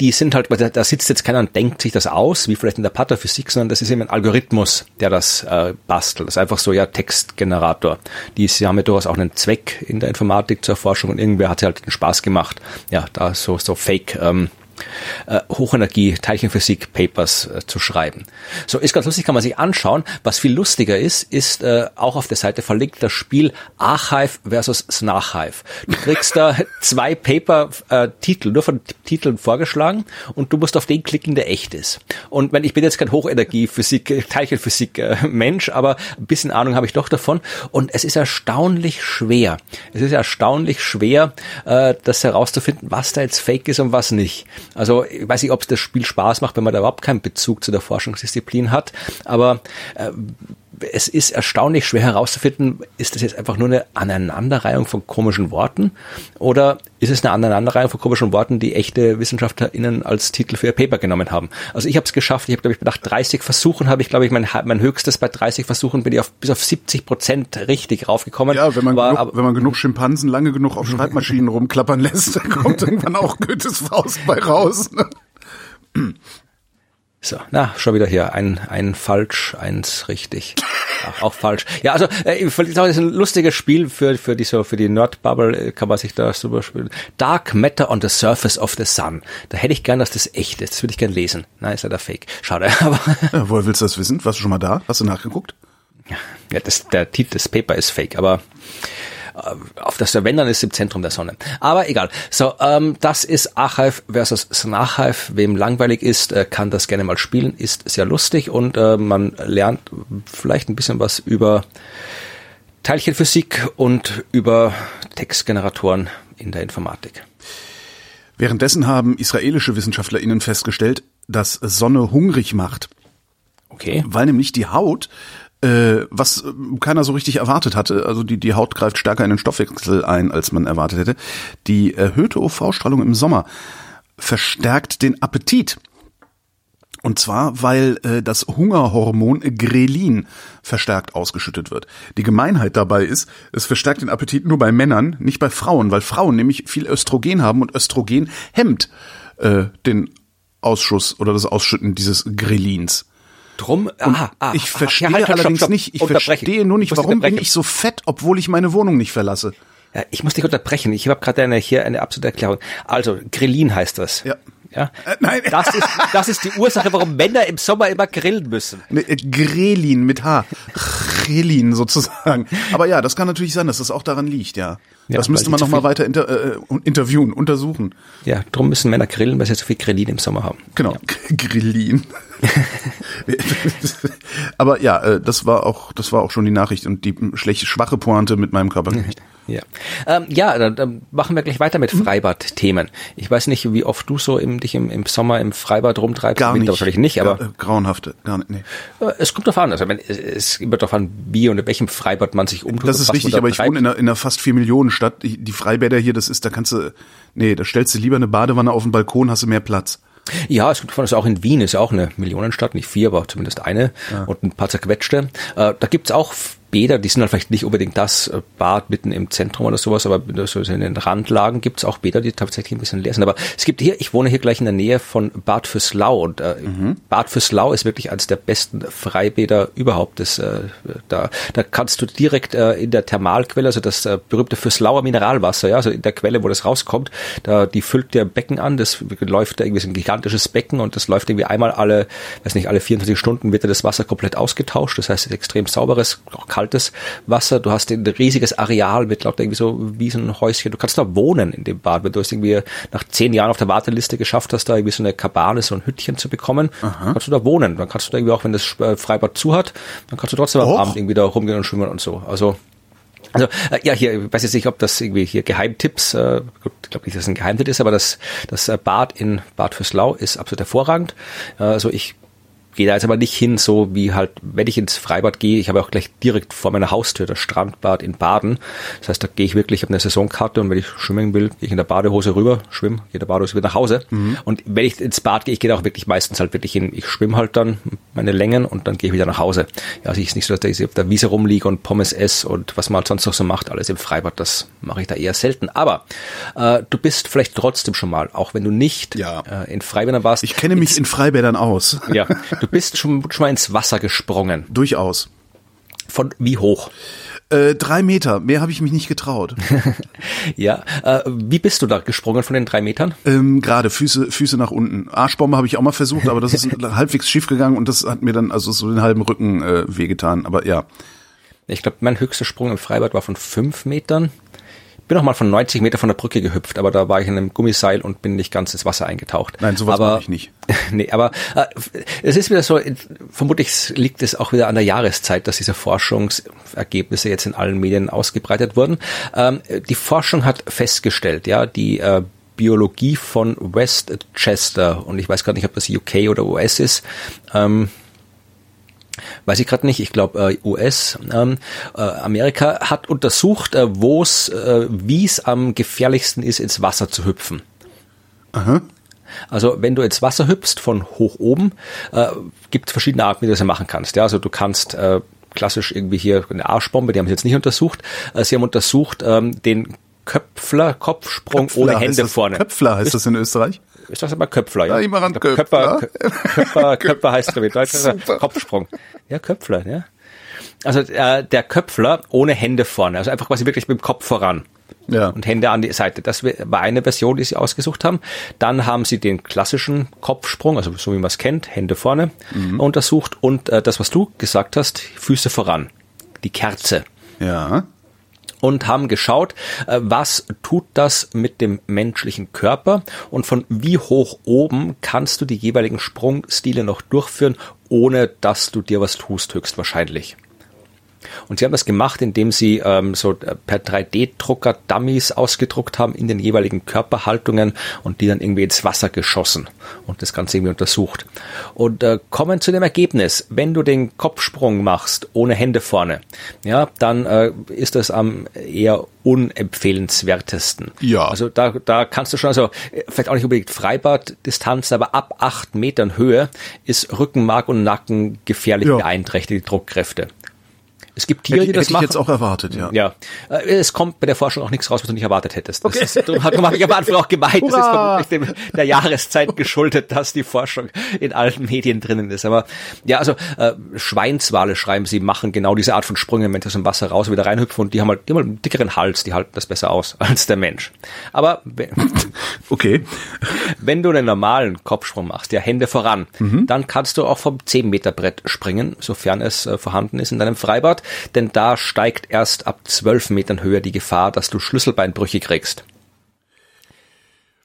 C: die sind halt, da, da sitzt jetzt keiner und denkt sich das aus, wie vielleicht in der Pathophysik, sondern das ist eben ein Algorithmus, der das äh, bastelt. Das ist einfach so, ja, Textgenerator. Die, sie haben ja durchaus auch einen Zweck in der Informatik zur Forschung und irgendwer hat halt den Spaß gemacht, ja, da so, so Fake, ähm, äh, Hochenergie, Teilchenphysik Papers äh, zu schreiben. So ist ganz lustig, kann man sich anschauen. Was viel lustiger ist, ist äh, auch auf der Seite verlinkt das Spiel Archive versus Snarchive. Du kriegst da zwei Paper-Titel, nur von Titeln vorgeschlagen und du musst auf den klicken, der echt ist. Und wenn ich bin jetzt kein Hochenergie-Physik, äh, Teilchenphysik-Mensch, aber ein bisschen Ahnung habe ich doch davon. Und es ist erstaunlich schwer. Es ist erstaunlich schwer, äh, das herauszufinden, was da jetzt Fake ist und was nicht. Also ich weiß nicht, ob das Spiel Spaß macht, wenn man da überhaupt keinen Bezug zu der Forschungsdisziplin hat, aber äh, es ist erstaunlich schwer herauszufinden, ist das jetzt einfach nur eine Aneinanderreihung von komischen Worten oder ist es eine Aneinanderreihung von komischen Worten, die echte WissenschaftlerInnen als Titel für ihr Paper genommen haben. Also ich habe es geschafft, ich habe glaube ich nach 30 Versuchen habe ich glaube ich mein, mein höchstes bei 30 Versuchen bin ich auf, bis auf 70 Prozent richtig raufgekommen.
B: Ja, wenn man,
C: War
B: genug,
C: aber-
B: wenn man genug Schimpansen lange genug auf Schreibmaschinen rumklappern lässt, dann kommt irgendwann auch Goethes Faust bei raus. Ne?
C: So, na, schon wieder hier. Ein, ein falsch, eins richtig. Ach, auch falsch. Ja, also, äh, ich fand das ist ein lustiges Spiel für, für die, so, für die Nerd-Bubble, äh, kann man sich da super spielen. Dark Matter on the Surface of the Sun. Da hätte ich gern, dass das echt ist. Das würde ich gern lesen. Nein, ist ja der Fake. Schade, aber,
B: Ja, woher willst du das wissen? Warst du schon mal da? Hast du nachgeguckt?
C: ja, das, der Titel des Paper ist fake, aber auf das wenn dann ist im Zentrum der Sonne. Aber egal. So, ähm, das ist Archive versus Snarchive. Wem langweilig ist, äh, kann das gerne mal spielen. Ist sehr lustig und äh, man lernt vielleicht ein bisschen was über Teilchenphysik und über Textgeneratoren in der Informatik.
B: Währenddessen haben israelische WissenschaftlerInnen festgestellt, dass Sonne hungrig macht,
C: Okay.
B: weil nämlich die Haut, äh, was äh, keiner so richtig erwartet hatte, also die, die Haut greift stärker in den Stoffwechsel ein, als man erwartet hätte, die erhöhte UV-Strahlung im Sommer verstärkt den Appetit. Und zwar, weil äh, das Hungerhormon Grelin verstärkt ausgeschüttet wird. Die Gemeinheit dabei ist, es verstärkt den Appetit nur bei Männern, nicht bei Frauen, weil Frauen nämlich viel Östrogen haben und Östrogen hemmt äh, den Ausschuss oder das Ausschütten dieses Grelins.
C: Drum, aha, ah,
B: ich verstehe
C: ja, halt, halt,
B: allerdings
C: stopp, stopp.
B: nicht, ich verstehe nur nicht, warum bin ich so fett, obwohl ich meine Wohnung nicht verlasse.
C: Ja, ich muss dich unterbrechen. Ich habe gerade eine, hier eine absolute Erklärung. Also, Grillin heißt das.
B: Ja.
C: Ja?
B: Äh, nein.
C: Das ist, das ist die Ursache, warum Männer im Sommer immer grillen müssen.
B: Ne, äh, Grelin mit H. Grelin sozusagen. Aber ja, das kann natürlich sein, dass das auch daran liegt, ja.
C: Ja,
B: das müsste man
C: zu
B: noch mal
C: viel-
B: weiter inter, äh, interviewen, untersuchen.
C: Ja, drum müssen Männer grillen, weil sie so viel Grillin im Sommer haben.
B: Genau, Grillin. Aber ja, äh, das war auch, das war auch schon die Nachricht und die schlechte, schwache Pointe mit meinem Körpergewicht.
C: Ja, ähm, ja dann, dann machen wir gleich weiter mit Freibad-Themen. Ich weiß nicht, wie oft du so im, dich im, im Sommer im Freibad rumtreibst.
B: Gar nicht.
C: Wahrscheinlich nicht, aber
B: Ja, äh, grauenhafte, gar nicht. Nee.
C: äh, es kommt darauf an. Also wenn, es- es kommt darauf an, wie und in welchem Freibad man sich umtut.
B: Das ist richtig, aber ich wohne in einer, in einer fast vier Millionen Stadt. Die, Freibäder hier, das ist, da kannst du, nee, da stellst du lieber eine Badewanne auf den Balkon, hast du mehr Platz.
C: Ja, es gibt von uns auch in Wien, ist ja auch eine Millionenstadt, nicht vier, aber zumindest eine und ein paar zerquetschte. Äh, da gibt's auch Bäder, die sind halt vielleicht nicht unbedingt das äh, Bad mitten im Zentrum oder sowas, aber so in den Randlagen gibt's auch Bäder, die tatsächlich ein bisschen leer sind. Aber es gibt hier, ich wohne hier gleich in der Nähe von Bad Fürslau und äh, Bad Fürslau ist wirklich eines der besten Freibäder überhaupt. Das, äh, da, da kannst du direkt äh, in der Thermalquelle, also das äh, berühmte Fürslauer Mineralwasser, ja, also in der Quelle, wo das rauskommt, da die füllt der Becken an, das läuft da irgendwie so ein gigantisches Becken und das läuft irgendwie einmal alle, weiß nicht, alle 24 Stunden wird da das Wasser komplett ausgetauscht. Das heißt, es ist extrem sauberes, auch kaltes Wasser. Du hast ein riesiges Areal mit lauter irgendwie so Wiesenhäuschen. Du kannst da wohnen in dem Bad, wenn du es irgendwie nach zehn Jahren auf der Warteliste geschafft hast, da irgendwie so eine Kabane, so ein Hüttchen zu bekommen, kannst du da wohnen. Dann kannst du da irgendwie auch, wenn das äh, Freibad zu hat, dann kannst du trotzdem am
B: Och.
C: Abend irgendwie da rumgehen und schwimmen und so. Also also äh, ja, hier, ich weiß jetzt nicht, ob das irgendwie hier Geheimtipps, äh, ich glaube nicht, dass es ein Geheimtipp ist, aber das, das äh, Bad in Bad Fürslau ist absolut hervorragend. Äh, also ich gehe da jetzt aber nicht hin, so wie halt, wenn ich ins Freibad gehe, ich habe auch gleich direkt vor meiner Haustür das Strandbad in Baden. Das heißt, da gehe ich wirklich, ich habe eine Saisonkarte und wenn ich schwimmen will, gehe ich in der Badehose rüber, schwimme, gehe in der Badehose wieder nach Hause. Und wenn ich ins Bad gehe, ich gehe da auch wirklich meistens halt wirklich hin, ich schwimme halt dann meine Längen und dann gehe ich wieder nach Hause. Ja, also ich ist nicht so, dass ich auf der Wiese rumliege und Pommes esse und was man halt sonst noch so macht, alles im Freibad, das mache ich da eher selten. Aber äh, du bist vielleicht trotzdem schon mal, auch wenn du nicht
B: Ja.
C: äh, in Freibädern warst.
B: Ich kenne mich in Freibädern aus.
C: Ja, du bist schon, schon mal ins Wasser gesprungen.
B: Durchaus.
C: Von wie hoch?
B: Äh, drei Meter, mehr habe ich mich nicht getraut.
C: Ja, äh, wie bist du da gesprungen von den drei Metern?
B: ähm, Gerade Füße, Füße nach unten. Arschbombe habe ich auch mal versucht, aber das ist halbwegs schief gegangen und das hat mir dann also so den halben Rücken äh, wehgetan. Aber ja,
C: Ich glaube, mein höchster Sprung im Freibad war von fünf Metern. Bin auch mal von 90 Meter von der Brücke gehüpft, aber da war ich in einem Gummiseil und bin nicht ganz ins Wasser eingetaucht.
B: Nein, sowas
C: aber,
B: ich nicht.
C: nee, aber äh, es ist wieder so, vermutlich liegt es auch wieder an der Jahreszeit, dass diese Forschungsergebnisse jetzt in allen Medien ausgebreitet wurden. Ähm, die Forschung hat festgestellt, ja, die äh, Biologie von Westchester, und ich weiß gar nicht, ob das UK oder US ist, ähm, weiß ich gerade nicht, ich glaube äh, US, ähm, äh, Amerika hat untersucht, äh, wo es, äh, wie es am gefährlichsten ist, ins Wasser zu hüpfen. Also wenn du ins Wasser hüpfst von hoch oben, äh, gibt es verschiedene Arten, wie du das machen kannst. Ja, also du kannst äh, klassisch irgendwie hier eine Arschbombe, die haben sie jetzt nicht untersucht. Äh, sie haben untersucht ähm, den Köpfler, Kopfsprung
B: Köpfler
C: ohne Hände
B: das,
C: vorne.
B: Köpfler heißt das in Österreich?
C: Ich sag's immer Köpfler, ja.
B: Ja, immer ran
C: Ich glaub,
B: Köpfler.
C: Köpfer, Köpfer, Köpfer heißt glaube ich Deutsch. Kopfsprung. Ja, Köpfler, ja. Also äh, der Köpfler ohne Hände vorne, also einfach quasi wirklich mit dem Kopf voran
B: Ja.
C: und Hände an die Seite. Das war eine Version, die sie ausgesucht haben. Dann haben sie den klassischen Kopfsprung, also so wie man es kennt, Hände vorne, untersucht und äh, das, was du gesagt hast, Füße voran, die Kerze
B: Ja.
C: Und haben geschaut, äh, was tut das mit dem menschlichen Körper und von wie hoch oben kannst du die jeweiligen Sprungstile noch durchführen, ohne dass du dir was tust, höchstwahrscheinlich. Und sie haben das gemacht, indem sie ähm, so äh, per 3D-Drucker Dummies ausgedruckt haben in den jeweiligen Körperhaltungen und die dann irgendwie ins Wasser geschossen und das Ganze irgendwie untersucht. Und äh, kommen zu dem Ergebnis, wenn du den Kopfsprung machst ohne Hände vorne, ja, dann äh, ist das am eher unempfehlenswertesten.
B: Ja.
C: Also da, da kannst du schon, also vielleicht auch nicht unbedingt Freibaddistanz, aber ab acht Metern Höhe ist Rückenmark und Nacken gefährlich
B: Ja.
C: beeinträchtigt, die Druckkräfte. Es gibt Tiere,
B: Hätte,
C: die das
B: hätte ich
C: machen.
B: jetzt auch erwartet, ja.
C: Ja, Äh, es kommt bei der Forschung auch nichts raus, was du nicht erwartet hättest. Das ist, darum habe ich am Anfang auch gemeint, das ist vermutlich dem, der Jahreszeit geschuldet, dass die Forschung in allen Medien drinnen ist. Aber ja, also äh, Schweinswale schreiben, sie machen genau diese Art von Sprüngen, wenn sie aus dem Wasser raus und wieder reinhüpfen und die haben halt immer einen dickeren Hals, die halten das besser aus als der Mensch. Aber wenn,
B: Okay.
C: wenn du einen normalen Kopfsprung machst, ja Hände voran, dann kannst du auch vom 10 Meter Brett springen, sofern es äh, vorhanden ist in deinem Freibad, denn da steigt erst ab 12 Metern Höhe die Gefahr, dass du Schlüsselbeinbrüche kriegst.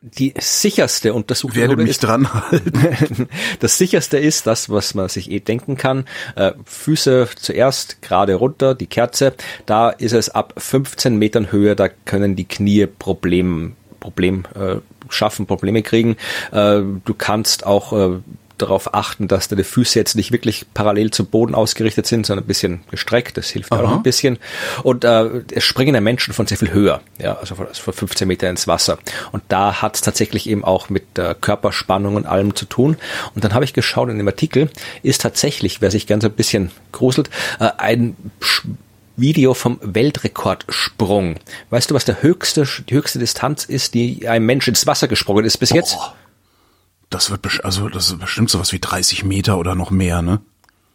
C: Die sicherste Untersuchung
B: Werde mich
C: ist,
B: dran halten.
C: das sicherste ist das, was man sich eh denken kann. Äh, Füße zuerst gerade runter, die Kerze. Da ist es ab 15 Metern Höhe, da können die Knie Problem, Problem äh, schaffen, Probleme kriegen. Äh, du kannst auch äh, darauf achten, dass deine Füße jetzt nicht wirklich parallel zum Boden ausgerichtet sind, sondern ein bisschen gestreckt. Das hilft auch ein bisschen. Und äh, es springen ja Menschen von sehr viel höher, ja, also von, also von 15 Meter ins Wasser. Und da hat es tatsächlich eben auch mit äh, Körperspannung und allem zu tun. Und dann habe ich geschaut in dem Artikel, ist tatsächlich, wer sich ganz ein bisschen gruselt, äh, ein Video vom Weltrekordsprung. Weißt du, was der höchste, die höchste Distanz ist, die ein Mensch ins Wasser gesprungen ist bis jetzt?
B: Boah. Das wird, also, das ist bestimmt sowas wie 30 Meter oder noch mehr, ne?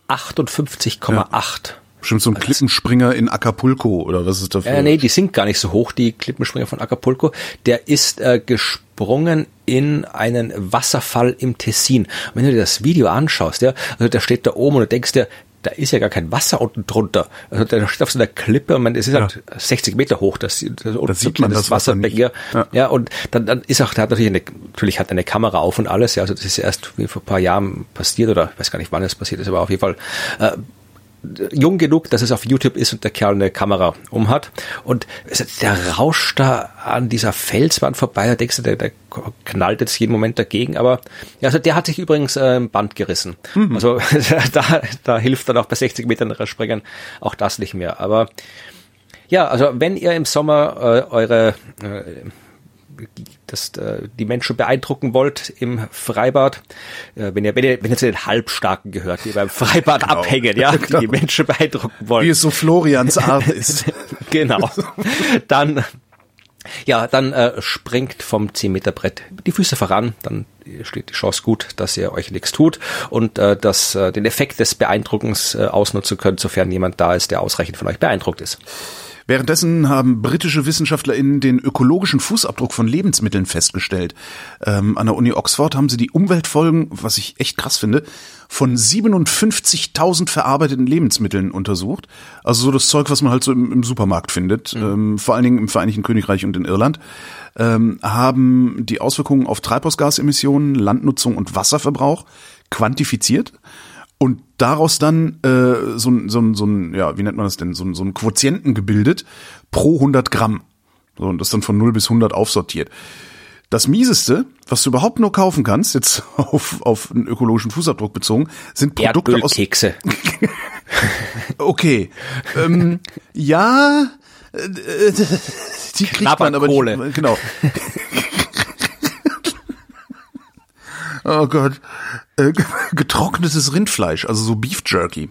C: 58,8.
B: Bestimmt so ein Klippenspringer in Acapulco oder was ist dafür?
C: Äh, nee, die sind gar nicht so hoch, die Klippenspringer von Acapulco. Der ist äh, gesprungen in einen Wasserfall im Tessin. Und wenn du dir das Video anschaust, ja, also der steht da oben und du denkst dir, da ist ja gar kein Wasser unten drunter. Also der steht auf so einer Klippe und man, es ist halt 60 Meter hoch, das, das,
B: Da sieht man das Wasser nicht.
C: Ja.
B: Ja.
C: ja, und dann, dann ist auch, der hat natürlich eine, natürlich hat er eine Kamera auf und alles, ja, also das ist erst wie vor ein paar Jahren passiert oder ich weiß gar nicht, wann es passiert ist, aber auf jeden Fall äh, jung genug, dass es auf YouTube ist und der Kerl eine Kamera umhat. Und der rauscht da an dieser Felswand vorbei, da denkst du, der, der knallt jetzt jeden Moment dagegen, aber ja, also der hat sich übrigens äh, ein Band gerissen. Also da, da hilft dann auch bei 60 Metern Springen auch das nicht mehr. Aber ja, also wenn ihr im Sommer äh, eure äh, das, äh, die Menschen beeindrucken wollt im Freibad, äh, wenn ihr, wenn ihr, wenn ihr zu den Halbstarken gehört, die beim Freibad abhängen, ja,
B: Genau.
C: die Menschen beeindrucken wollen.
B: Wie es so Florians Art ist.
C: genau. Dann, ja, dann äh, springt vom 10 Meter Brett die Füße voran, dann steht die Chance gut, dass ihr euch nichts tut und äh, dass äh, den Effekt des Beeindruckens äh, ausnutzen könnt, sofern jemand da ist, der ausreichend von euch beeindruckt ist.
B: Währenddessen haben britische WissenschaftlerInnen den ökologischen Fußabdruck von Lebensmitteln festgestellt. Ähm, an der Uni Oxford haben sie die Umweltfolgen, was ich echt krass finde, von 57.000 verarbeiteten Lebensmitteln untersucht. Also so das Zeug, was man halt so im, im Supermarkt findet, ähm, vor allen Dingen im Vereinigten Königreich und in Irland, ähm, haben die Auswirkungen auf Treibhausgasemissionen, Landnutzung und Wasserverbrauch quantifiziert und daraus dann äh, so ein, so so ein, ja, wie nennt man das denn, so ein, so ein Quotienten gebildet pro 100 Gramm. So, und das dann von 0 bis 100 aufsortiert. Das mieseste, was du überhaupt nur kaufen kannst, jetzt auf, auf einen ökologischen Fußabdruck bezogen, sind Produkte aus...
C: Erdölkekse.
B: Okay. ähm, ja, äh, äh, die kriegt man aber nicht. Genau. oh Gott. Äh, getrocknetes Rindfleisch, also so Beef Jerky.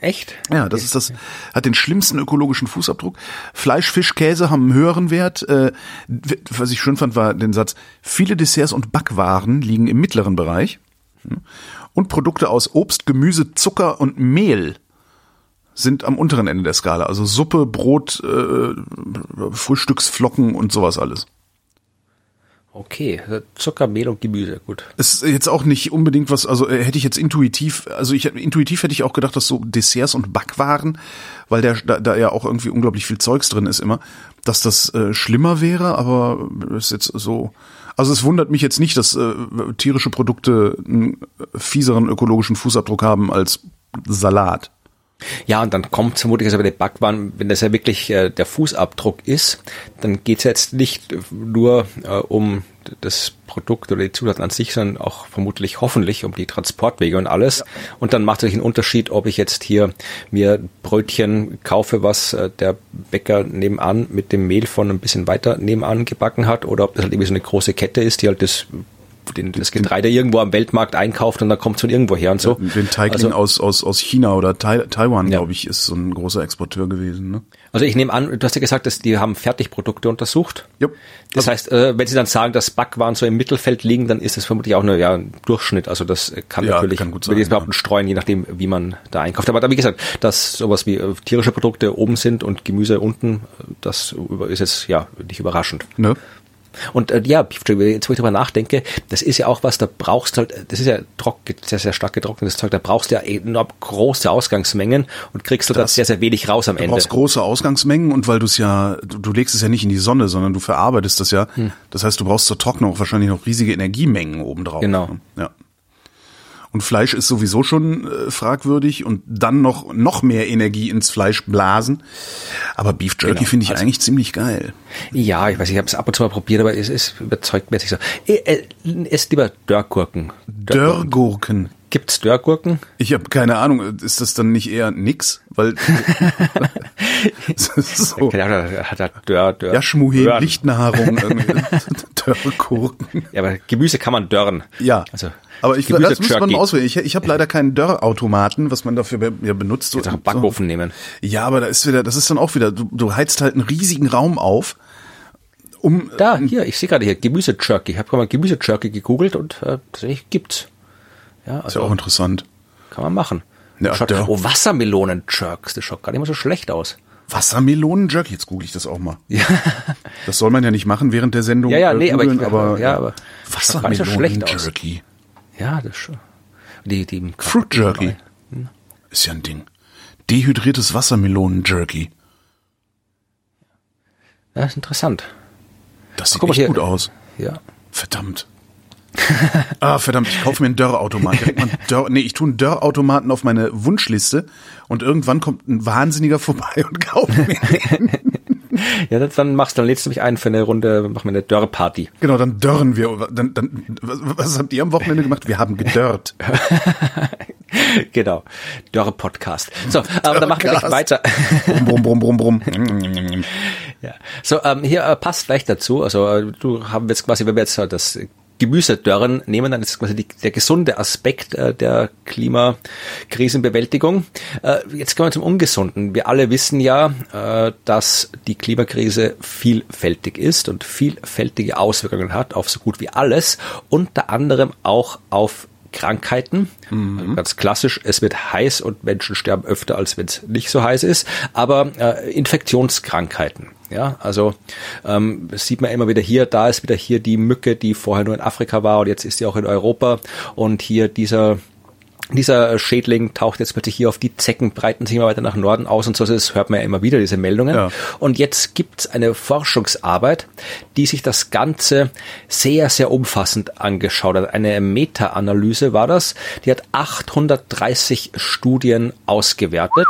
C: Echt?
B: Ja, das ist das, hat den schlimmsten ökologischen Fußabdruck. Fleisch, Fisch, Käse haben einen höheren Wert. Äh, was ich schön fand, war den Satz, viele Desserts und Backwaren liegen im mittleren Bereich. Und Produkte aus Obst, Gemüse, Zucker und Mehl sind am unteren Ende der Skala. Also Suppe, Brot, äh, Frühstücksflocken und sowas alles.
C: Okay, Zucker, Mehl und Gemüse, gut.
B: ist jetzt auch nicht unbedingt was, also äh, hätte ich jetzt intuitiv, also ich intuitiv hätte ich auch gedacht, dass so Desserts und Backwaren, weil der da, da ja auch irgendwie unglaublich viel Zeugs drin ist immer, dass das äh, schlimmer wäre, aber ist jetzt so. Also es wundert mich jetzt nicht, dass äh, tierische Produkte einen fieseren ökologischen Fußabdruck haben als Salat.
C: Ja, und dann kommt vermutlich also bei den Backwaren, wenn das ja wirklich äh, der Fußabdruck ist, dann geht's ja jetzt nicht nur äh, um das Produkt oder die Zutaten an sich, sondern auch vermutlich hoffentlich um die Transportwege und alles. Ja. Und dann macht es natürlich einen Unterschied, ob ich jetzt hier mir Brötchen kaufe, was äh, der Bäcker nebenan mit dem Mehl von ein bisschen weiter nebenan gebacken hat, oder ob das halt irgendwie so eine große Kette ist, die halt das den, das Getreide irgendwo am Weltmarkt einkauft und dann kommt es von irgendwo her und so.
B: Den Teigling also, aus, aus, aus China oder tai Taiwan, ja. glaube ich, ist so ein großer Exporteur gewesen. Ne?
C: Also ich nehme an, du hast ja gesagt, dass die haben Fertigprodukte untersucht.
B: Yep.
C: Das also, heißt, äh, wenn sie dann sagen, dass Backwaren so im Mittelfeld liegen, dann ist das vermutlich auch nur ja, ein Durchschnitt. Also das kann ja, natürlich
B: kann gut sein,
C: überhaupt ja. streuen, je nachdem, wie man da einkauft. Aber da, wie gesagt, dass sowas wie äh, tierische Produkte oben sind und Gemüse unten, das ist jetzt ja nicht überraschend.
B: Ne?
C: Und äh, ja, jetzt wo ich drüber nachdenke, das ist ja auch was, da brauchst halt, das ist ja trocken, sehr, sehr stark getrocknetes Zeug, da brauchst du ja enorm große Ausgangsmengen und kriegst du da sehr, sehr wenig raus am Ende. Du
B: brauchst große Ausgangsmengen und weil du es ja, du, du, legst es ja nicht in die Sonne, sondern du verarbeitest das ja. Hm. Das heißt, du brauchst zur Trocknung auch wahrscheinlich noch riesige Energiemengen obendrauf.
C: Genau.
B: Ja. Und Fleisch ist sowieso schon äh, fragwürdig und dann noch, noch mehr Energie ins Fleisch blasen. Aber Beef Jerky genau. finde ich also, eigentlich ziemlich geil.
C: Ja, ich weiß, ich habe es ab und zu mal probiert, aber es, es überzeugt mir nicht so. Äh, äh, esst lieber Dörrgurken.
B: Dörrgurken.
C: Gibt's Dörrgurken?
B: Ich habe keine Ahnung. Ist das dann nicht eher nix? Weil
C: so. hat er Dörr, Dörr,
B: ja, Schmuhe, Lichtnahrung, Dörrgurken.
C: Ja, aber Gemüse kann man dörren.
B: Ja. Also aber ich das muss man auswählen. Ich, ich habe leider keinen Dörrautomaten, was man dafür ja, benutzt.
C: Jetzt so, einen Backofen
B: so.
C: nehmen.
B: Ja, aber da ist wieder, das ist dann auch wieder, du, du heizt halt einen riesigen Raum auf. Um,
C: da, hier, ich sehe gerade hier, Gemüse-Jerky. Ich habe gerade mal Gemüse-Jerky gegoogelt und äh, tatsächlich gibt's.
B: Ja, also, ist ja auch interessant.
C: Kann man machen.
B: Ja,
C: schaut, oh, Wassermelonen-Jerks, das schaut gar nicht mal so schlecht aus.
B: Wassermelonen-Jerky, jetzt google ich das auch mal. Ja. Das soll man ja nicht machen während der Sendung.
C: Ja, ja, nee,
B: googeln,
C: aber,
B: aber,
C: ja, aber
B: Wassermelonen-Jerky.
C: Ja, das schon. Die, die
B: Fruit Jerky. Hm. Ist ja ein Ding. Dehydriertes Wassermelonen-Jerky.
C: Ja, ist interessant.
B: Das sieht Ach, echt gut aus.
C: Ja.
B: Verdammt. ah, verdammt, ich kaufe mir einen Dörrautomaten. Dörr, nee, ich tue einen Dörrautomaten auf meine Wunschliste und irgendwann kommt ein Wahnsinniger vorbei und kauft mir den.
C: ja, dann machst du, dann lädst du mich ein für eine Runde, machen wir eine Dörrparty.
B: Genau, dann dörren wir. Dann, dann, was habt ihr am Wochenende gemacht? Wir haben gedörrt.
C: genau. Dörre-Podcast. So, aber dann machen wir gleich weiter.
B: brumm, brumm, brumm, brumm.
C: ja. So, ähm, hier äh, passt gleich dazu. Also äh, du haben jetzt quasi, wenn wir jetzt das Gemüsedörren nehmen, dann ist quasi die, der gesunde Aspekt äh, der Klimakrisenbewältigung. Äh, jetzt kommen wir zum Ungesunden. Wir alle wissen ja, äh, dass die Klimakrise vielfältig ist und vielfältige Auswirkungen hat auf so gut wie alles, unter anderem auch auf Krankheiten. Mhm. Ganz klassisch, es wird heiß und Menschen sterben öfter, als wenn es nicht so heiß ist. Aber äh, Infektionskrankheiten. Ja, also ähm, sieht man immer wieder hier, da ist wieder hier die Mücke, die vorher nur in Afrika war und jetzt ist sie auch in Europa. Und hier dieser dieser Schädling taucht jetzt plötzlich hier auf die Zecken, breiten sich immer weiter nach Norden aus und so. Das hört man ja immer wieder, diese Meldungen. Ja. Und jetzt gibt's eine Forschungsarbeit, die sich das Ganze sehr, sehr umfassend angeschaut hat. Eine Meta-Analyse war das. Die hat 830 Studien ausgewertet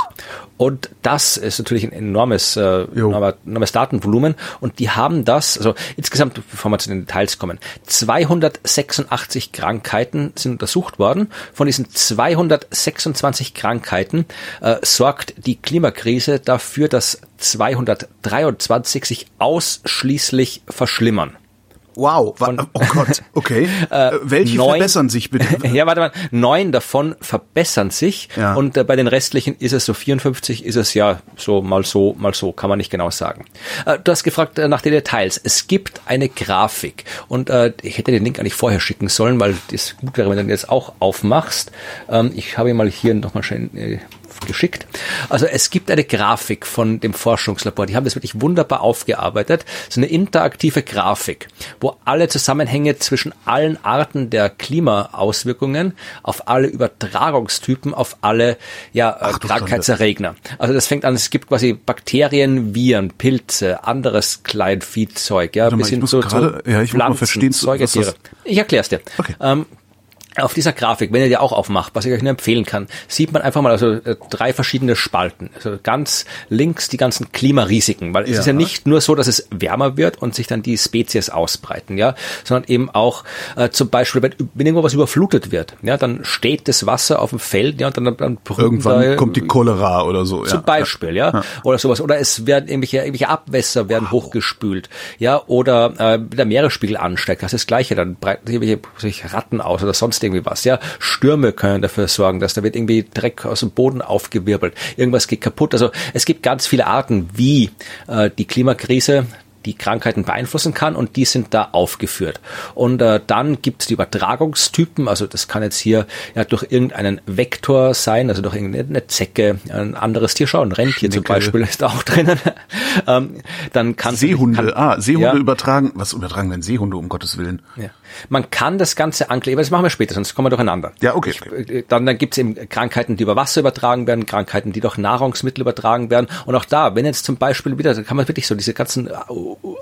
C: und das ist natürlich ein enormes, äh, enormes Datenvolumen. Und die haben das, also insgesamt, bevor wir zu den Details kommen, 286 Krankheiten sind untersucht worden. Von diesen 226 Krankheiten äh, sorgt die Klimakrise dafür, dass 223 sich ausschließlich verschlimmern.
B: Wow, von, oh Gott, okay. Äh, Welche neun, verbessern sich bitte?
C: ja, warte mal, neun davon verbessern sich ja. und äh, bei den restlichen ist es so 54, ist es ja so mal so, mal so, kann man nicht genau sagen. Äh, du hast gefragt äh, nach den Details. Es gibt eine Grafik und äh, ich hätte den Link eigentlich vorher schicken sollen, weil das gut wäre, wenn du den jetzt auch aufmachst. Ähm, ich habe ihn mal hier nochmal schön äh, geschickt. Also es gibt eine Grafik von dem Forschungslabor, die haben das wirklich wunderbar aufgearbeitet. So eine interaktive Grafik, wo alle Zusammenhänge zwischen allen Arten der Klimaauswirkungen auf alle Übertragungstypen, auf alle ja, äh, Ach, Krankheitserregner. Also das fängt an, es gibt quasi Bakterien, Viren, Pilze, anderes Kleinviehzeug, ja,
B: bis hin zu, grade, zu ja, ich Pflanzen,
C: Säugetiere. Ich erkläre es dir. Okay. Ähm, auf dieser Grafik, wenn ihr die auch aufmacht, was ich euch nur empfehlen kann, sieht man einfach mal also äh, drei verschiedene Spalten. Also ganz links die ganzen Klimarisiken, weil es
B: Ja.
C: ist ja nicht nur so, dass es wärmer wird und sich dann die Spezies ausbreiten, ja, sondern eben auch äh, zum Beispiel, wenn, wenn irgendwo was überflutet wird, ja, dann steht das Wasser auf dem Feld, ja, und dann, dann
B: Irgendwann
C: da,
B: kommt die Cholera oder so.
C: zum
B: ja.
C: Beispiel, ja. oder sowas. Oder es werden irgendwelche, irgendwelche Abwässer werden hochgespült, ja, oder äh, der Meeresspiegel ansteigt, das ist das Gleiche, dann breiten sich irgendwelche sich Ratten aus oder sonst irgendwie was, ja. Stürme können dafür sorgen, dass da wird irgendwie Dreck aus dem Boden aufgewirbelt, irgendwas geht kaputt. Also es gibt ganz viele Arten, wie äh, die Klimakrise die Krankheiten beeinflussen kann und die sind da aufgeführt. Und äh, dann gibt es die Übertragungstypen, also das kann jetzt hier ja durch irgendeinen Vektor sein, also durch irgendeine Zecke, ein anderes Tier, schau, ein Rentier zum
B: Schnecke.
C: Beispiel ist da auch drinnen. ähm, dann kann
B: Seehunde, ah, Seehunde
C: ja,
B: übertragen. Was übertragen denn Seehunde, um Gottes Willen?
C: ja. Man kann das Ganze ankleben, aber das machen wir später, sonst kommen wir durcheinander.
B: Ja, okay.
C: Äh, Dann, dann gibt es eben Krankheiten, die über Wasser übertragen werden, Krankheiten, die durch Nahrungsmittel übertragen werden. Und auch da, wenn jetzt zum Beispiel wieder, da kann man wirklich so diese ganzen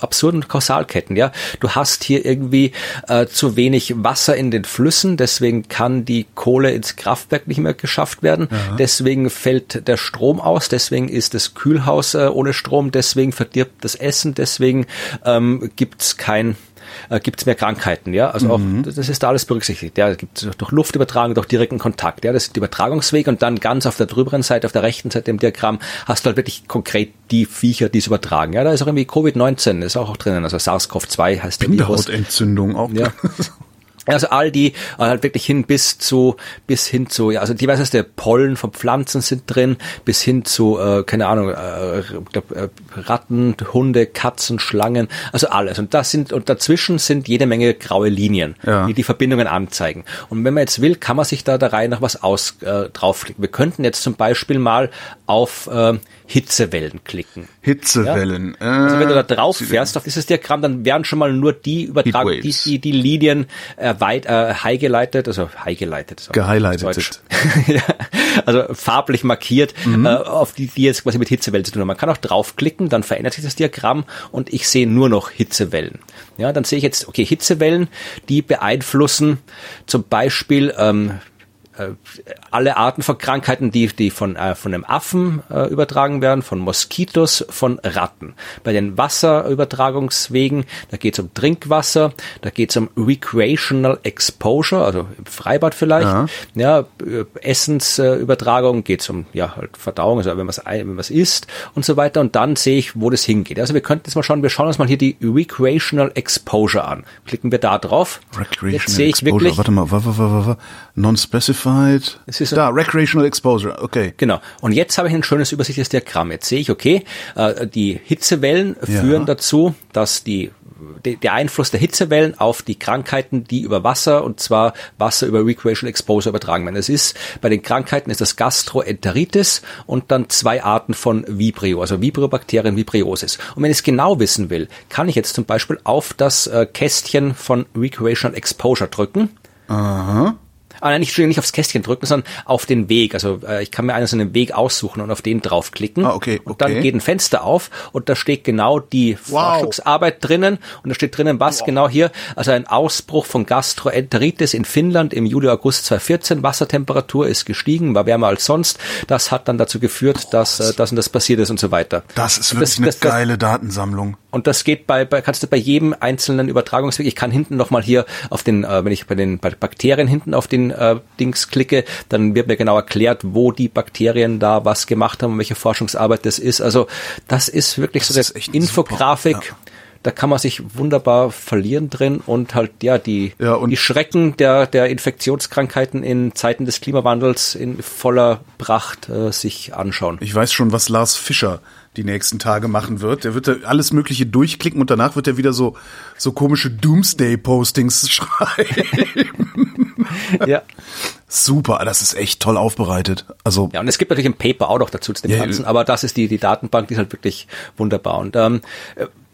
C: absurden Kausalketten, ja. Du hast hier irgendwie äh, zu wenig Wasser in den Flüssen, deswegen kann die Kohle ins Kraftwerk nicht mehr geschafft werden. Deswegen fällt der Strom aus, deswegen ist das Kühlhaus äh, ohne Strom, deswegen verdirbt das Essen, deswegen ähm, gibt's kein äh, gibt es mehr Krankheiten, ja. Also auch das ist da alles berücksichtigt. Ja, gibt es durch Luftübertragung, durch direkten Kontakt. Ja, das sind die Übertragungswege und dann ganz auf der drüberen Seite, auf der rechten Seite im Diagramm, hast du halt wirklich konkret die Viecher, die es übertragen. Ja, da ist auch irgendwie Covid-19, ist auch, auch drinnen. Also SARS-CoV-2 heißt.
B: Bindehautentzündung auch.
C: Ja. Also all die äh, halt wirklich hin bis zu bis hin zu ja also diverseste Pollen von Pflanzen sind drin bis hin zu äh, keine Ahnung äh, glaub, äh, Ratten, Hunde, Katzen, Schlangen also alles. Und das sind und dazwischen sind jede Menge graue Linien
B: Ja.
C: die die Verbindungen anzeigen. Und wenn man jetzt will kann man sich da der Reihe nach was aus äh, draufklicken. Wir könnten jetzt zum Beispiel mal auf äh, Hitzewellen klicken.
B: Hitzewellen.
C: also wenn du da
B: Äh,
C: drauf fährst auf dieses Diagramm, dann werden schon mal nur die Übertragung, die, die, die Linien äh, weit äh, highgeleitet, also highgeleitet,
B: Gehighlightet.
C: Ja, also farblich markiert,
B: Mhm.
C: äh, auf die, die jetzt quasi mit Hitzewellen zu tun haben. Man kann auch draufklicken, dann verändert sich das Diagramm und ich sehe nur noch Hitzewellen. Ja, dann sehe ich jetzt, okay, Hitzewellen, die beeinflussen zum Beispiel ähm, äh, alle Arten von Krankheiten, die, die von, äh, von einem Affen äh, übertragen werden, von Moskitos, von Ratten. Bei den Wasserübertragungswegen, da geht es um Trinkwasser, da geht es um Recreational Exposure, also im Freibad vielleicht.
B: Ja.
C: Ja, äh, Essensübertragung geht es um ja, halt Verdauung, also wenn man es isst und so weiter. Und dann sehe ich, wo das hingeht. Also wir könnten jetzt mal schauen, wir schauen uns mal hier die Recreational Exposure an. Klicken wir da drauf.
B: Recreational
C: jetzt sehe ich
B: Exposure.
C: wirklich,
B: Warte mal, wa, Non-specified.
C: Es ist
B: da, Recreational Exposure. Okay.
C: Genau. Und jetzt habe ich ein schönes übersichtliches Diagramm. Jetzt sehe ich, okay, äh, die Hitzewellen
B: Ja.
C: führen dazu, dass die de- der Einfluss der Hitzewellen auf die Krankheiten, die über Wasser und zwar Wasser über Recreational Exposure übertragen werden. Es ist bei den Krankheiten ist das Gastroenteritis und dann zwei Arten von Vibrio, also Vibriobakterien, Vibriosis. Und wenn ich es genau wissen will, kann ich jetzt zum Beispiel auf das äh, Kästchen von Recreational Exposure drücken.
B: Aha.
C: Ah, nein, nicht, nicht aufs Kästchen drücken, sondern auf den Weg. Also äh, ich kann mir einen so einen Weg aussuchen und auf den draufklicken.
B: Ah, okay,
C: Und dann
B: okay.
C: geht ein Fenster auf und da steht genau die
B: Wow.
C: Forschungsarbeit drinnen und da steht drinnen, was genau hier, also ein Ausbruch von Gastroenteritis in Finnland im Juli, August 2014. Wassertemperatur ist gestiegen, war wärmer als sonst. Das hat dann dazu geführt, dass äh, das und das passiert ist und so weiter.
B: Das ist wirklich eine
C: das, das,
B: geile Datensammlung.
C: Und das geht bei, bei kannst du bei jedem einzelnen Übertragungsweg. Ich kann hinten nochmal hier auf den, äh, wenn ich bei den bei Bakterien hinten auf den äh, Dings klicke, dann wird mir genau erklärt, wo die Bakterien da was gemacht haben und welche Forschungsarbeit das ist. Also das ist wirklich
B: Das
C: so
B: ist
C: eine Infografik.
B: super, ja.
C: Da kann man sich wunderbar verlieren drin und halt ja die
B: Ja, und-
C: die Schrecken der der Infektionskrankheiten in Zeiten des Klimawandels in voller Pracht äh, sich anschauen.
B: Ich weiß schon, was Lars Fischer die nächsten Tage machen wird. Der wird da alles Mögliche durchklicken und danach wird er wieder so, so komische Doomsday-Postings schreiben.
C: ja.
B: Super, das ist echt toll aufbereitet. Also,
C: Ja, und es gibt natürlich ein Paper auch noch dazu zu dem
B: Ja,
C: Ganzen, aber das ist die, die Datenbank, die ist halt wirklich wunderbar. Und ähm,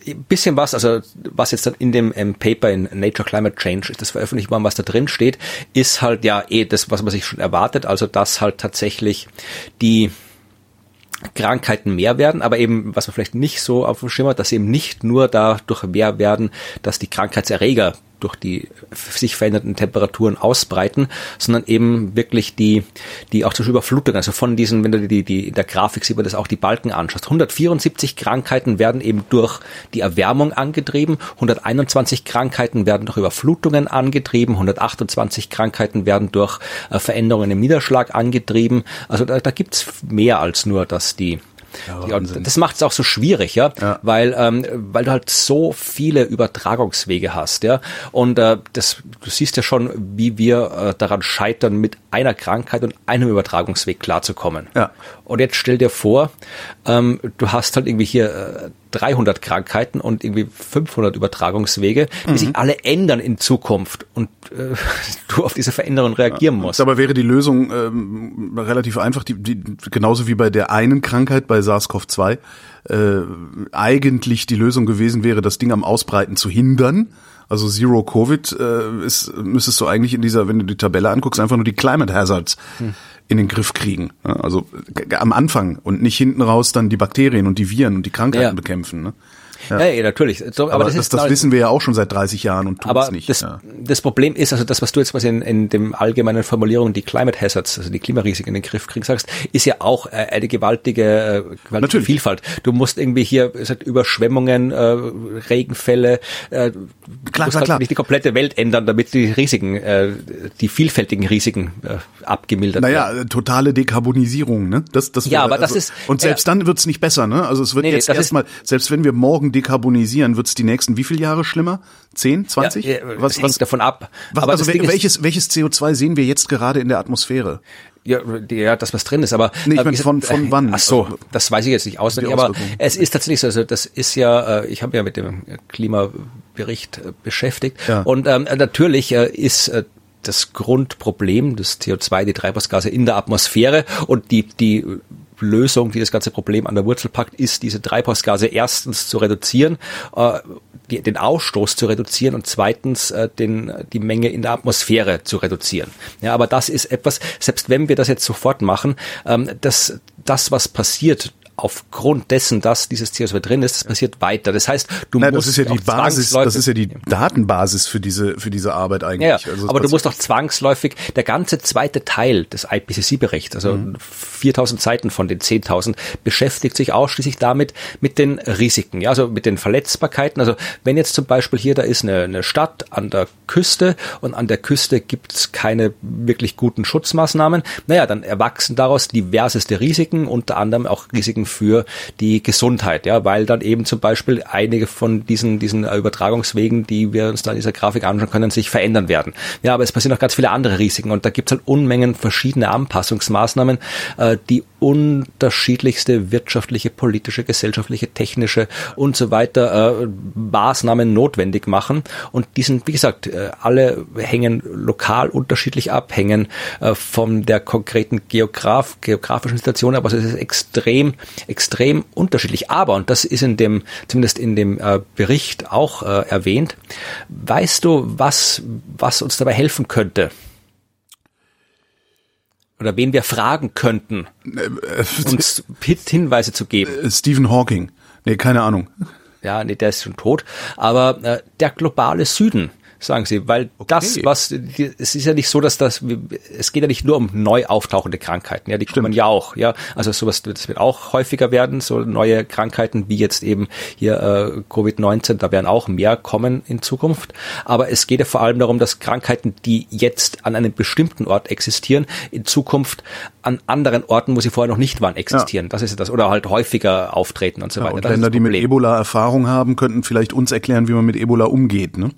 C: ein bisschen was, also was jetzt dann in dem ähm, Paper in Nature Climate Change ist das veröffentlicht worden, was da drin steht, ist halt ja eh das, was man sich schon erwartet, also dass halt tatsächlich die Krankheiten mehr werden, aber eben, was man vielleicht nicht so auf dem Schirm hat, dass eben nicht nur dadurch mehr werden, dass die Krankheitserreger durch die sich verändernden Temperaturen ausbreiten, sondern eben wirklich die, die auch Beispiel Überflutung, also von diesen, wenn du die, die in der Grafik sieht man das auch die Balken anschaust. 174 Krankheiten werden eben durch die Erwärmung angetrieben, 121 Krankheiten werden durch Überflutungen angetrieben, 128 Krankheiten werden durch äh, Veränderungen im Niederschlag angetrieben. Also da, da gibt's mehr als nur, dass die ja, das macht es auch so schwierig, ja, ja. weil ähm, weil du halt so viele Übertragungswege hast, ja, und äh, das du siehst ja schon, wie wir äh, daran scheitern, mit einer Krankheit und einem Übertragungsweg klarzukommen. Ja. Und jetzt stell dir vor, ähm, du hast halt irgendwie hier äh, 300 Krankheiten und irgendwie 500 Übertragungswege, die mhm. sich alle ändern in Zukunft und äh, du auf diese Veränderung reagieren musst.
B: Aber wäre die Lösung ähm, relativ einfach, die, die, genauso wie bei der einen Krankheit bei SARS-CoV-2, äh, eigentlich die Lösung gewesen wäre, das Ding am Ausbreiten zu hindern. Also Zero Covid äh, ist, müsstest du eigentlich in dieser, wenn du die Tabelle anguckst, einfach nur die Climate Hazards hm in den Griff kriegen. Also am Anfang und nicht hinten raus dann die Bakterien und die Viren und die Krankheiten ja. bekämpfen. Ne?
C: Ja, ja, ja natürlich.
B: So, aber, aber, das, das, das wissen wir ja auch schon seit 30 Jahren und tun es nicht.
C: Das, ja. das Problem ist, also das, was du jetzt quasi in, in dem allgemeinen Formulierung die Climate Hazards, also die Klimarisiken in den Griff kriegen sagst, ist ja auch äh, eine gewaltige, äh, gewaltige natürlich. Vielfalt. Du musst irgendwie hier sagt, Überschwemmungen, äh, Regenfälle, äh, klar, musst klar, halt klar. nicht die komplette Welt ändern, damit die Risiken, äh, die vielfältigen Risiken äh, abgemildert
B: naja, werden. Naja, totale Dekarbonisierung, ne? Das, das
C: ja, aber also, das ist
B: und selbst ja, dann wird's nicht besser, ne? Also es wird nee, jetzt erstmal, selbst wenn wir morgen dekarbonisieren, wird es die nächsten wie viele Jahre schlimmer? 10, 20? Ja,
C: was, was davon ab.
B: Was, aber also welches, welches CO2 sehen wir jetzt gerade in der Atmosphäre?
C: Ja, ja, das was drin ist, aber
B: nee, ich äh, meine, von von wann?
C: Ach so, das weiß ich jetzt nicht auswendig, aber es ist tatsächlich so, also das ist ja, äh, ich habe ja mit dem Klimabericht äh, beschäftigt ja. und ähm, natürlich ist das Grundproblem des CO2, die Treibhausgase in der Atmosphäre und die die Lösung, die das ganze Problem an der Wurzel packt, ist, diese Treibhausgase erstens zu reduzieren, äh, die, den Ausstoß zu reduzieren und zweitens äh, den, die Menge in der Atmosphäre zu reduzieren. Ja, aber das ist etwas, selbst wenn wir das jetzt sofort machen, ähm, das, das, was passiert aufgrund dessen, dass dieses CO2 drin ist, das passiert weiter. Das heißt, du
B: Nein, musst das ist ja die Basis, das ist ja die Datenbasis für diese für diese Arbeit eigentlich. Ja,
C: also aber du musst doch zwangsläufig der ganze zweite Teil des IPCC-Berichts, also mhm. 4000 Seiten von den 10.000, beschäftigt sich ausschließlich damit mit den Risiken, ja, also mit den Verletzbarkeiten. Also wenn jetzt zum Beispiel hier da ist eine, eine Stadt an der Küste und an der Küste gibt es keine wirklich guten Schutzmaßnahmen, naja, dann erwachsen daraus diverseste Risiken, unter anderem auch Risiken Risiken für die Gesundheit, ja, weil dann eben zum Beispiel einige von diesen, diesen Übertragungswegen, die wir uns da in dieser Grafik anschauen können, sich verändern werden. Ja, aber es passieren auch ganz viele andere Risiken und da gibt es halt Unmengen verschiedene Anpassungsmaßnahmen, äh, die unterschiedlichste wirtschaftliche, politische, gesellschaftliche, technische und so weiter äh, Maßnahmen notwendig machen. Und die sind, wie gesagt, äh, alle hängen lokal unterschiedlich ab, hängen äh, von der konkreten Geograf, geografischen Situation, aber es ist extrem, extrem unterschiedlich. Aber, und das ist in dem, zumindest in dem äh, Bericht auch äh, erwähnt, weißt du, was, was uns dabei helfen könnte? oder wen wir fragen könnten, äh, uns Hinweise zu geben.
B: Äh, Stephen Hawking. Nee, keine Ahnung.
C: Ja, nee, der ist schon tot. Aber äh, der globale Süden sagen sie, weil okay. das, was, es ist ja nicht so, dass das, es geht ja nicht nur um neu auftauchende Krankheiten, ja, die Stimmt. kommen ja auch, ja, also sowas, das wird auch häufiger werden, so neue Krankheiten wie jetzt eben hier äh, Covid-19, da werden auch mehr kommen in Zukunft, aber es geht ja vor allem darum, dass Krankheiten, die jetzt an einem bestimmten Ort existieren, in Zukunft an anderen Orten, wo sie vorher noch nicht waren, existieren. Ja. Das ist ja das, oder halt häufiger auftreten und so ja, weiter.
B: Und Länder, die mit Ebola Erfahrung haben, könnten vielleicht uns erklären, wie man mit Ebola umgeht, ne?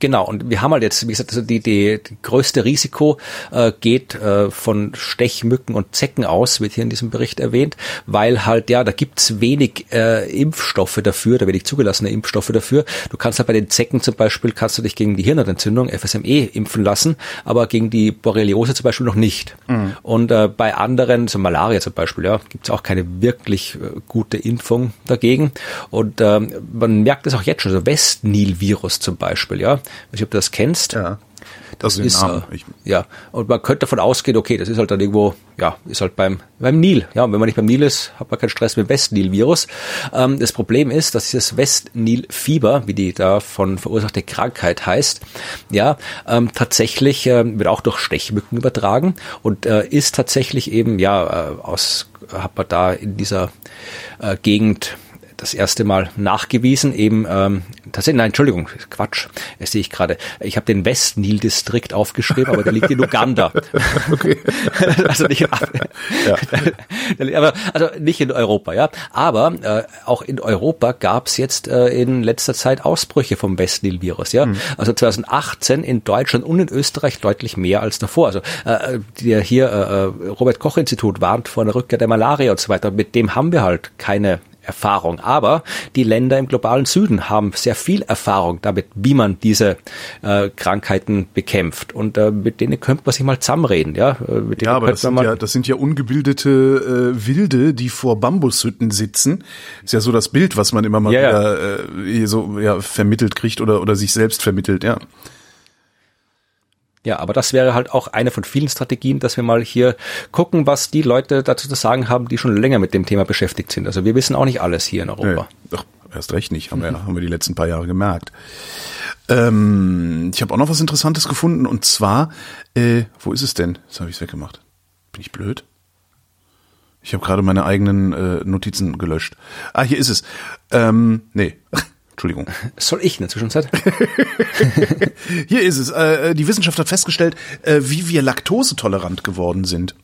C: Genau, und wir haben halt jetzt, wie gesagt, also die, die, die größte Risiko äh, geht äh, von Stechmücken und Zecken aus, wird hier in diesem Bericht erwähnt, weil halt, ja, da gibt's wenig äh, Impfstoffe dafür, da wenig zugelassene Impfstoffe dafür. Du kannst halt bei den Zecken zum Beispiel, kannst du dich gegen die Hirnentzündung, FSME, impfen lassen, aber gegen die Borreliose zum Beispiel noch nicht. Mhm. Und äh, bei anderen, so Malaria zum Beispiel, ja, gibt's auch keine wirklich äh, gute Impfung dagegen. Und äh, man merkt es auch jetzt schon, so West-Nil-Virus zum Beispiel, ja, weiß nicht, ob du das kennst.
B: Ja.
C: Das,
B: Also
C: ist,
B: Namen.
C: äh,
B: Ich-
C: ja, und man könnte davon ausgehen, okay, das ist halt dann irgendwo, ja, ist halt beim, beim Nil. Ja, und wenn man nicht beim Nil ist, hat man keinen Stress mit dem West-Nil-Virus. Ähm, das Problem ist, dass dieses West-Nil-Fieber, wie die davon verursachte Krankheit heißt, ja, ähm, tatsächlich ähm, wird auch durch Stechmücken übertragen und äh, ist tatsächlich eben, ja, äh, aus, hat man da in dieser äh, Gegend das erste Mal nachgewiesen, eben ähm, tatsächlich, nein, Entschuldigung, Quatsch, das sehe ich gerade. Ich habe den West-Nil-Distrikt aufgeschrieben, aber der liegt in Uganda.
B: Okay.
C: also nicht in, aber, also nicht in Europa, ja. Aber äh, auch in Europa gab es jetzt äh, in letzter Zeit Ausbrüche vom West-Nil-Virus, ja. Also 2018 in Deutschland und in Österreich deutlich mehr als davor. Also äh, der hier äh, Robert Koch Institut warnt vor einer Rückkehr der Malaria und so weiter. Mit dem haben wir halt keine Erfahrung. Aber die Länder im globalen Süden haben sehr viel Erfahrung damit, wie man diese äh, Krankheiten bekämpft. Und äh, mit denen könnte man sich mal zusammenreden. Ja, Äh, mit denen
B: Ja, aber das sind ja, das sind ja ungebildete äh, Wilde, die vor Bambushütten sitzen. Ist ja so das Bild, was man immer mal
C: ja.
B: wieder äh, so ja, vermittelt kriegt oder oder sich selbst vermittelt, ja.
C: Ja, aber das wäre halt auch eine von vielen Strategien, dass wir mal hier gucken, was die Leute dazu zu sagen haben, die schon länger mit dem Thema beschäftigt sind. Also wir wissen auch nicht alles hier in
B: Nee,
C: Europa.
B: doch, erst recht nicht, haben wir, haben wir die letzten paar Jahre gemerkt. Ähm, ich habe auch noch was Interessantes gefunden und zwar, äh, wo ist es denn? Jetzt habe ich es weggemacht. Bin ich blöd? Ich habe gerade meine eigenen äh, Notizen gelöscht. Ah, hier ist es. Ähm, nee, Entschuldigung.
C: Soll ich in der Zwischenzeit?
B: Hier ist es. Äh, die Wissenschaft hat festgestellt, äh, wie wir laktosetolerant geworden sind.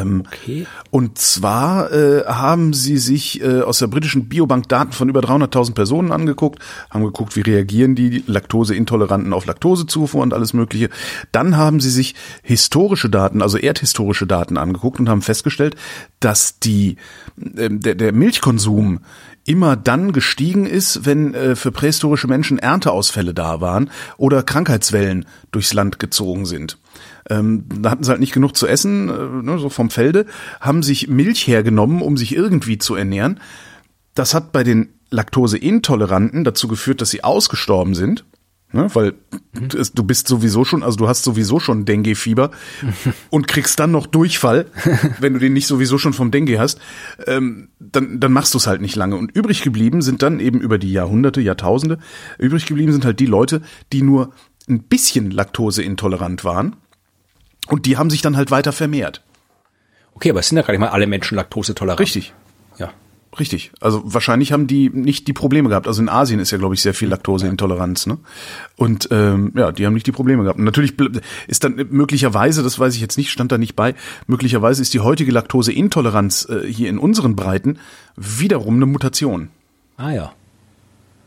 B: Ähm,
C: Okay.
B: Und zwar äh, haben sie sich äh, aus der britischen Biobank Daten von über 300.000 Personen angeguckt, haben geguckt, wie reagieren die Laktoseintoleranten auf Laktosezufuhr und alles Mögliche. Dann haben sie sich historische Daten, also erdhistorische Daten angeguckt und haben festgestellt, dass die ähm, der, der Milchkonsum immer dann gestiegen ist, wenn äh, für prähistorische Menschen Ernteausfälle da waren oder Krankheitswellen durchs Land gezogen sind. Ähm, da hatten sie halt nicht genug zu essen, äh, ne, so vom Felde, haben sich Milch hergenommen, um sich irgendwie zu ernähren. Das hat bei den Laktoseintoleranten dazu geführt, dass sie ausgestorben sind. Ne, weil du, du bist sowieso schon, also du hast sowieso schon Dengue-Fieber und kriegst dann noch Durchfall, wenn du den nicht sowieso schon vom Dengue hast, ähm, dann, dann machst du es halt nicht lange. Und übrig geblieben sind dann eben über die Jahrhunderte, Jahrtausende, übrig geblieben sind halt die Leute, die nur ein bisschen laktoseintolerant waren und die haben sich dann halt weiter vermehrt.
C: Okay, aber es sind ja gar nicht mal alle Menschen laktosetolerant.
B: Richtig.
C: Ja.
B: Richtig. Also wahrscheinlich haben die nicht die Probleme gehabt. Also in Asien ist ja, glaube ich, sehr viel Laktoseintoleranz. Ne? Und ähm, ja, die haben nicht die Probleme gehabt. Und natürlich ist dann möglicherweise, das weiß ich jetzt nicht, stand da nicht bei, möglicherweise ist die heutige Laktoseintoleranz äh, hier in unseren Breiten wiederum eine Mutation.
C: Ah ja.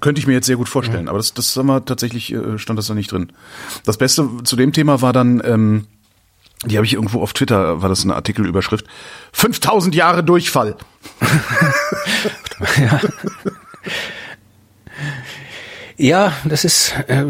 B: Könnte ich mir jetzt sehr gut vorstellen. Aber das, das sagen wir tatsächlich, äh, stand das da nicht drin. Das Beste zu dem Thema war dann, ähm, die habe ich irgendwo auf Twitter, war das eine Artikelüberschrift, 5000 Jahre Durchfall.
C: Ja, das ist, äh,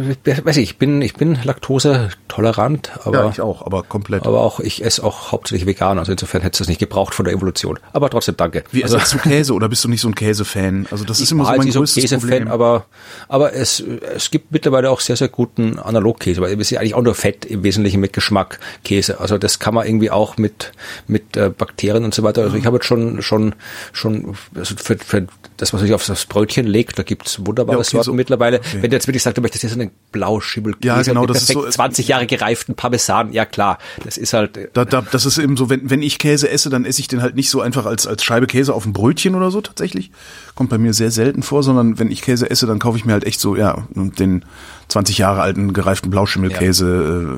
C: weiß ich, ich bin, ich bin laktosetolerant, aber,
B: Ja, ich auch, aber komplett.
C: aber auch, ich esse auch hauptsächlich vegan, also insofern hätte es das nicht gebraucht von der Evolution. Aber trotzdem danke.
B: Wie
C: also,
B: ersetzt du Käse oder bist du nicht so ein Käsefan? Also das ist immer so mein
C: nicht so
B: größtes
C: Käsefan, aber, aber es, es gibt mittlerweile auch sehr, sehr guten Analogkäse, weil es ist ja eigentlich auch nur Fett im Wesentlichen mit Geschmack Käse. Also das kann man irgendwie auch mit, mit äh, Bakterien und so weiter. Also ich habe jetzt schon, schon, schon, also für, für das, was sich auf das Brötchen legt, da gibt's wunderbare
B: Ja, okay,
C: Sorten
B: so-
C: mittlerweile. Wenn du jetzt wirklich sagst, du möchtest jetzt einen Blauschimmel-Käse
B: Ja, genau, das ist
C: perfekt
B: so-
C: 20 Jahre gereiften Parmesan, ja klar, das ist halt, äh,
B: da, da, das ist eben so, wenn, wenn ich Käse esse, dann esse ich den halt nicht so einfach als, als Scheibe Käse auf ein Brötchen oder so tatsächlich. Kommt bei mir sehr selten vor, sondern wenn ich Käse esse, dann kaufe ich mir halt echt so, ja, den 20 Jahre alten gereiften Blauschimmelkäse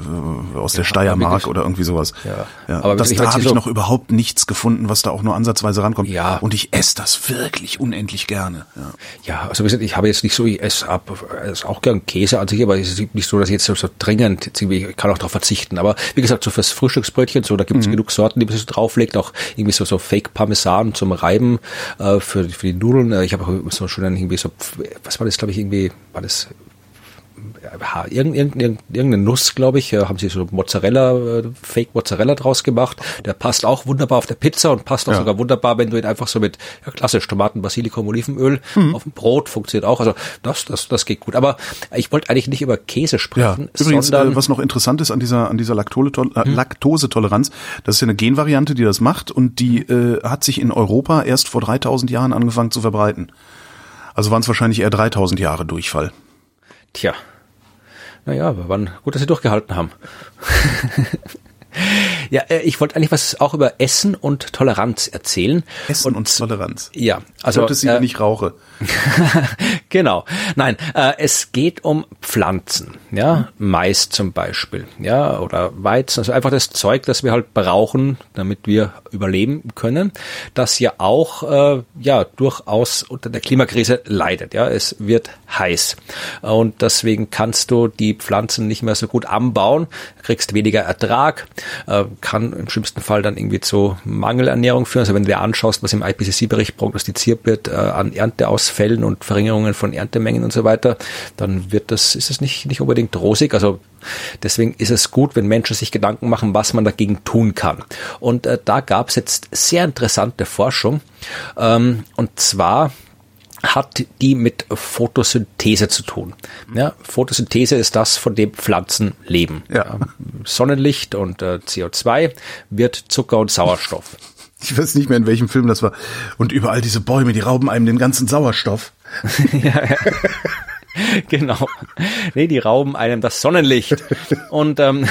B: äh, aus der Steiermark oder irgendwie sowas.
C: Ja.
B: ja.
C: Aber
B: das, da habe ich
C: so-
B: noch überhaupt nichts gefunden, was da auch nur ansatzweise rankommt.
C: Ja.
B: Und ich esse das wirklich unendlich gerne. Ja.
C: Ja, also ich habe jetzt nicht so, ich esse ab, esse auch gern Käse an sich, aber es ist nicht so, dass ich jetzt so, dringend, ich kann auch darauf verzichten. Aber wie gesagt, so fürs Frühstücksbrötchen, so, da gibt es
B: Mhm.
C: genug Sorten, die man so drauflegt, auch irgendwie so, so Fake Parmesan zum Reiben äh, für, für die Nudeln. Äh, Ich habe auch so schon irgendwie so, was war das, glaube ich, irgendwie, war das irgendeine, Nuss, glaube ich, haben sie so Mozzarella, äh, Fake Mozzarella draus gemacht. Der passt auch wunderbar auf der Pizza und passt auch ja. sogar wunderbar, wenn du ihn einfach so mit ja, klassisch Tomaten, Basilikum, Olivenöl mhm. auf dem Brot funktioniert auch. Also das, das, das geht gut. Aber ich wollte eigentlich nicht über Käse sprechen.
B: Ja, übrigens, sondern, äh, was noch interessant ist an dieser, an dieser hm. Laktosetoleranz, das ist ja eine Genvariante, die das macht und die äh, hat sich in Europa erst vor 3000 Jahren angefangen zu verbreiten. Also waren es wahrscheinlich eher 3000 Jahre Durchfall.
C: Tja. Naja, wir waren gut, dass sie durchgehalten haben. Ja, äh, ich wollte eigentlich was auch über Essen und Toleranz erzählen.
B: Essen und, und Toleranz.
C: Ja,
B: also Sollte sie, äh, ich rauche.
C: genau. Nein, äh, es geht um Pflanzen, ja, Mais zum Beispiel, ja, oder Weizen, also einfach das Zeug, das wir halt brauchen, damit wir überleben können, das ja auch äh, ja durchaus unter der Klimakrise leidet. Ja, es wird heiß und deswegen kannst du die Pflanzen nicht mehr so gut anbauen, kriegst weniger Ertrag, äh, kann im schlimmsten Fall dann irgendwie zu Mangelernährung führen. Also wenn du dir anschaust, was im IPCC-Bericht prognostiziert wird äh, an Ernteausfällen und Verringerungen von Erntemengen und so weiter, dann wird das ist es nicht nicht unbedingt rosig. Also Deswegen ist es gut, wenn Menschen sich Gedanken machen, was man dagegen tun kann. Und äh, da gab es jetzt sehr interessante Forschung. Ähm, und zwar hat die mit Photosynthese zu tun. Ja, Photosynthese ist das, von dem Pflanzen leben. Ja. Sonnenlicht und äh, CO2 wird Zucker und Sauerstoff.
B: Ich weiß nicht mehr, in welchem Film das war. Und überall diese Bäume, die rauben einem den ganzen Sauerstoff. ja, ja.
C: genau. Nee, die rauben einem das Sonnenlicht. Und ähm,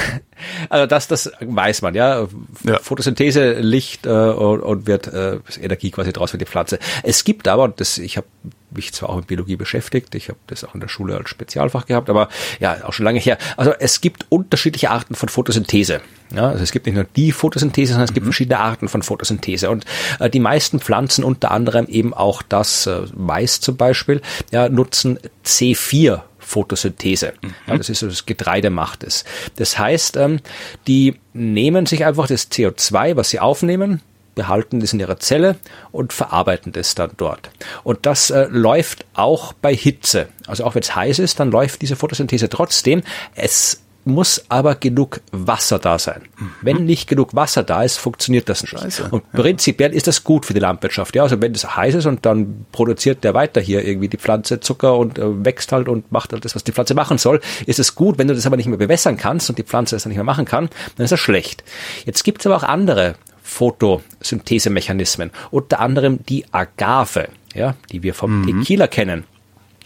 C: also das, das weiß man, ja. ja. Photosynthese, Licht äh, und, und wird äh, Energie quasi draus für die Pflanze. Es gibt aber, das, ich habe mich zwar auch mit Biologie beschäftigt, ich habe das auch in der Schule als Spezialfach gehabt, aber ja, auch schon lange her. Also es gibt unterschiedliche Arten von Photosynthese. Ja, also es gibt nicht nur die Photosynthese, sondern es gibt mhm. verschiedene Arten von Photosynthese. Und äh, die meisten Pflanzen, unter anderem eben auch das äh, Mais zum Beispiel, ja, nutzen C4 Photosynthese. Mhm. Ja, das ist so das Getreide macht es. Das heißt, ähm, die nehmen sich einfach das CO2, was sie aufnehmen, behalten das in ihrer Zelle und verarbeiten das dann dort. Und das äh, läuft auch bei Hitze. Also auch wenn es heiß ist, dann läuft diese Photosynthese trotzdem. Es muss aber genug Wasser da sein. Mhm. Wenn nicht genug Wasser da ist, funktioniert das nicht. Scheiße. Und prinzipiell ist das gut für die Landwirtschaft. Ja, also wenn es heiß ist und dann produziert der weiter hier irgendwie die Pflanze Zucker und äh, wächst halt und macht halt das, was die Pflanze machen soll, ist es gut. Wenn du das aber nicht mehr bewässern kannst und die Pflanze das dann nicht mehr machen kann, dann ist das schlecht. Jetzt gibt es aber auch andere Photosynthesemechanismen, unter anderem die Agave, ja, die wir vom mhm. Tequila kennen.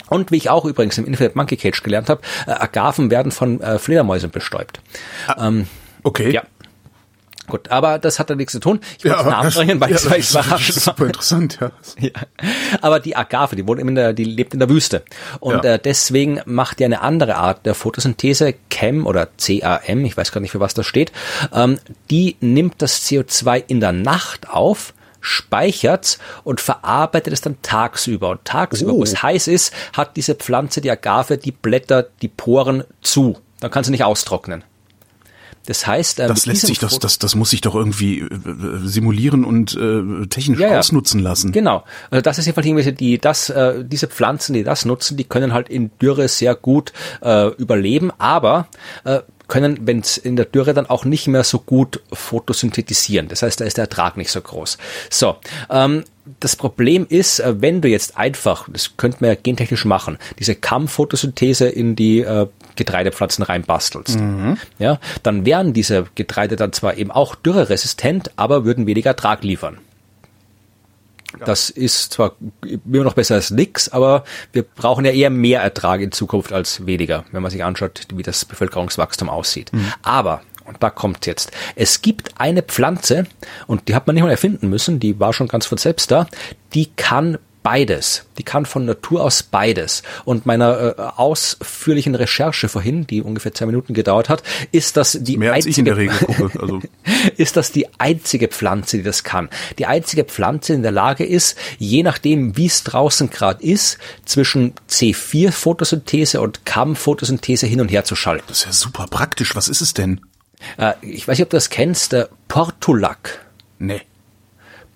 C: Und wie ich auch übrigens im Infinite Monkey Cage gelernt habe, äh, Agaven werden von äh, Fledermäusen bestäubt.
B: Ah, ähm, okay.
C: Ja. Gut, aber das hat da nichts zu tun. Ich wollte ja, es nachbringen, weil ja, ich es überrascht
B: war. Super interessant, ja. ja.
C: Aber die Agave, die wohnt in der, die lebt in der Wüste. Und ja. äh, deswegen macht die eine andere Art der Photosynthese, CAM oder CAM, ich weiß gar nicht, für was das steht, ähm, die nimmt das CO2 in der Nacht auf, speichert und verarbeitet es dann tagsüber. Und tagsüber, oh. wo es heiß ist, hat diese Pflanze, die Agave, die Blätter, die Poren zu. Dann kann sie nicht austrocknen. Das heißt,
B: äh, das lässt sich das, das, das muss sich doch irgendwie äh, simulieren und äh, technisch ja, ausnutzen lassen.
C: Genau. Also das ist jedenfalls irgendwelche, die das, äh, diese Pflanzen, die das nutzen, die können halt in Dürre sehr gut äh, überleben, aber äh, können, wenn es in der Dürre dann auch nicht mehr so gut photosynthetisieren. Das heißt, da ist der Ertrag nicht so groß. So, ähm, das Problem ist, äh, wenn du jetzt einfach, das könnte man ja gentechnisch machen, diese Kammphotosynthese in die äh, Getreidepflanzen reinbastelst, mhm. ja, dann wären diese Getreide dann zwar eben auch dürreresistent, aber würden weniger Ertrag liefern. Das ist zwar immer noch besser als nix, aber wir brauchen ja eher mehr Ertrag in Zukunft als weniger, wenn man sich anschaut, wie das Bevölkerungswachstum aussieht. Mhm. Aber und da kommt jetzt. Es gibt eine Pflanze, und die hat man nicht mal erfinden müssen, die war schon ganz von selbst da, die kann beides. Die kann von Natur aus beides. Und meiner äh, ausführlichen Recherche vorhin, die ungefähr zwei Minuten gedauert hat, ist das die
B: Mehr einzige, gucke. Also.
C: ist das die einzige Pflanze, die das kann. Die einzige Pflanze in der Lage ist, je nachdem, wie es draußen gerade ist, zwischen C4-Photosynthese und CAM-Photosynthese hin und her zu schalten.
B: Das ist ja super praktisch. Was ist es denn?
C: Äh, ich weiß nicht, ob du das kennst, der Portulak.
B: Nee.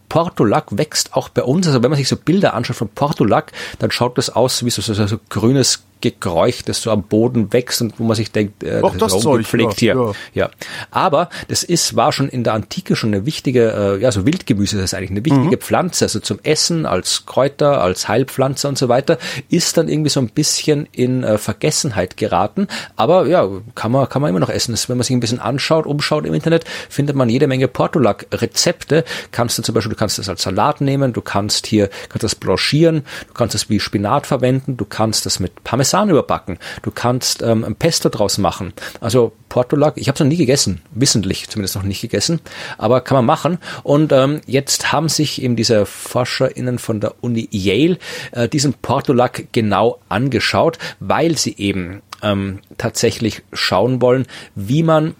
C: Portulak wächst auch bei uns. Also wenn man sich so Bilder anschaut von Portulak, dann schaut das aus wie so, so, so grünes Geräuch, das so am Boden wächst und wo man sich denkt,
B: äh, Auch das, das Zeug,
C: gepflegt ja, hier. Ja. ja. Aber das ist, war schon in der Antike schon eine wichtige, äh, ja, so Wildgemüse das ist eigentlich eine wichtige mhm. Pflanze, also zum Essen, als Kräuter, als Heilpflanze und so weiter, ist dann irgendwie so ein bisschen in äh, Vergessenheit geraten. Aber ja, kann man, kann man immer noch essen. Das, wenn man sich ein bisschen anschaut, umschaut im Internet, findet man jede Menge Portulak-Rezepte. Kannst du zum Beispiel, du kannst das als Salat nehmen, du kannst hier, kannst das blanchieren, du kannst das wie Spinat verwenden, du kannst das mit Parmesan überbacken, du kannst ähm, ein Pesto draus machen. Also Portulak, ich habe es noch nie gegessen, wissentlich zumindest noch nicht gegessen, aber kann man machen. Und ähm, jetzt haben sich eben diese ForscherInnen von der Uni Yale äh, diesen Portulak genau angeschaut, weil sie eben ähm, tatsächlich schauen wollen, wie man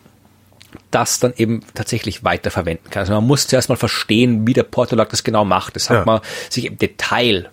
C: das dann eben tatsächlich weiterverwenden kann. Also man muss zuerst mal verstehen, wie der Portulak das genau macht. Das hat ja. man sich im Detail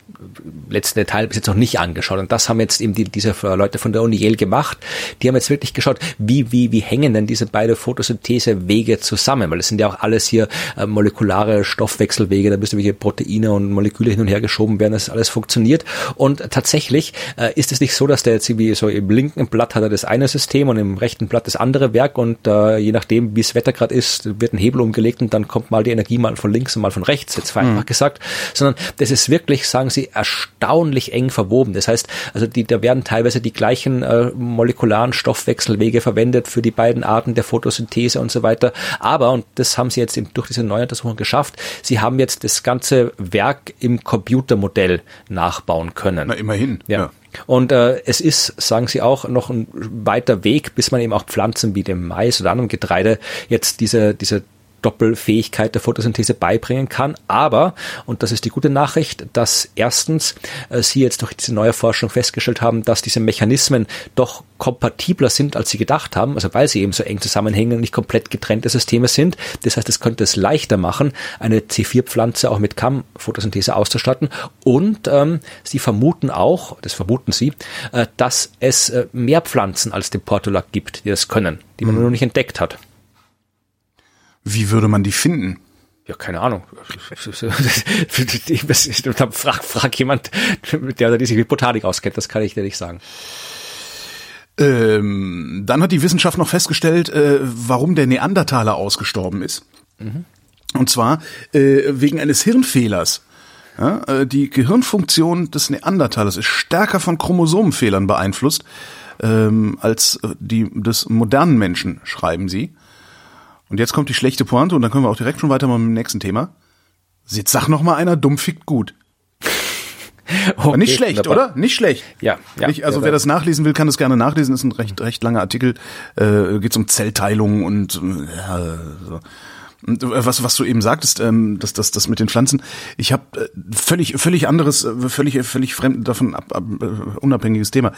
C: letzten Detail bis jetzt noch nicht angeschaut. Und das haben jetzt eben die, diese Leute von der Uni Yale gemacht. Die haben jetzt wirklich geschaut, wie, wie, wie hängen denn diese beiden Photosynthesewege zusammen? Weil das sind ja auch alles hier äh, molekulare Stoffwechselwege, da müssen welche Proteine und Moleküle hin und her geschoben werden, dass alles funktioniert. Und tatsächlich äh, ist es nicht so, dass der jetzt irgendwie so im linken Blatt hat er das eine System und im rechten Blatt das andere Werk und äh, je nachdem, wie das Wetter gerade ist, wird ein Hebel umgelegt und dann kommt mal die Energie mal von links und mal von rechts, jetzt vereinfacht mhm. gesagt, sondern das ist wirklich, sagen sie, erstaunlich eng verwoben. Das heißt, also die, da werden teilweise die gleichen äh, molekularen Stoffwechselwege verwendet für die beiden Arten der Photosynthese und so weiter. Aber, und das haben sie jetzt eben durch diese neue Untersuchung geschafft, sie haben jetzt das ganze Werk im Computermodell nachbauen können.
B: Na, immerhin.
C: ja. ja. Und äh, es ist, sagen sie auch, noch ein weiter Weg, bis man eben auch Pflanzen wie dem Mais oder anderem Getreide jetzt diese, diese Doppelfähigkeit der Photosynthese beibringen kann. Aber, und das ist die gute Nachricht, dass erstens äh, Sie jetzt durch diese neue Forschung festgestellt haben, dass diese Mechanismen doch kompatibler sind, als Sie gedacht haben, also weil sie eben so eng zusammenhängen und nicht komplett getrennte Systeme sind. Das heißt, es könnte es leichter machen, eine C4-Pflanze auch mit Kamm-Photosynthese auszustatten. Und ähm, Sie vermuten auch, das vermuten Sie, äh, dass es äh, mehr Pflanzen als den Portulak gibt, die das können, die man mhm. noch nicht entdeckt hat.
B: Wie würde man die finden?
C: Ja, keine Ahnung. frag, frag jemand, der oder die sich mit Botanik auskennt, das kann ich dir nicht sagen.
B: Ähm, dann hat die Wissenschaft noch festgestellt, äh, warum der Neandertaler ausgestorben ist. Mhm. Und zwar äh, wegen eines Hirnfehlers. Ja, äh, die Gehirnfunktion des Neandertalers ist stärker von Chromosomenfehlern beeinflusst ähm, als äh, die des modernen Menschen, schreiben sie. Und jetzt kommt die schlechte Pointe und dann können wir auch direkt schon weitermachen mit dem nächsten Thema. Jetzt sag noch mal einer, dumm fickt gut. Okay, nicht schlecht, wunderbar. oder? Nicht schlecht.
C: Ja. ja
B: nicht, also ja, wer das nachlesen will, kann das gerne nachlesen. Ist ein recht recht langer Artikel. Äh, Geht um Zellteilung und ja, so. Äh, was, was du eben sagtest, ähm, dass das, das mit den Pflanzen, ich habe äh, völlig, völlig anderes, äh, völlig, völlig fremd davon ab, ab, äh, unabhängiges Thema.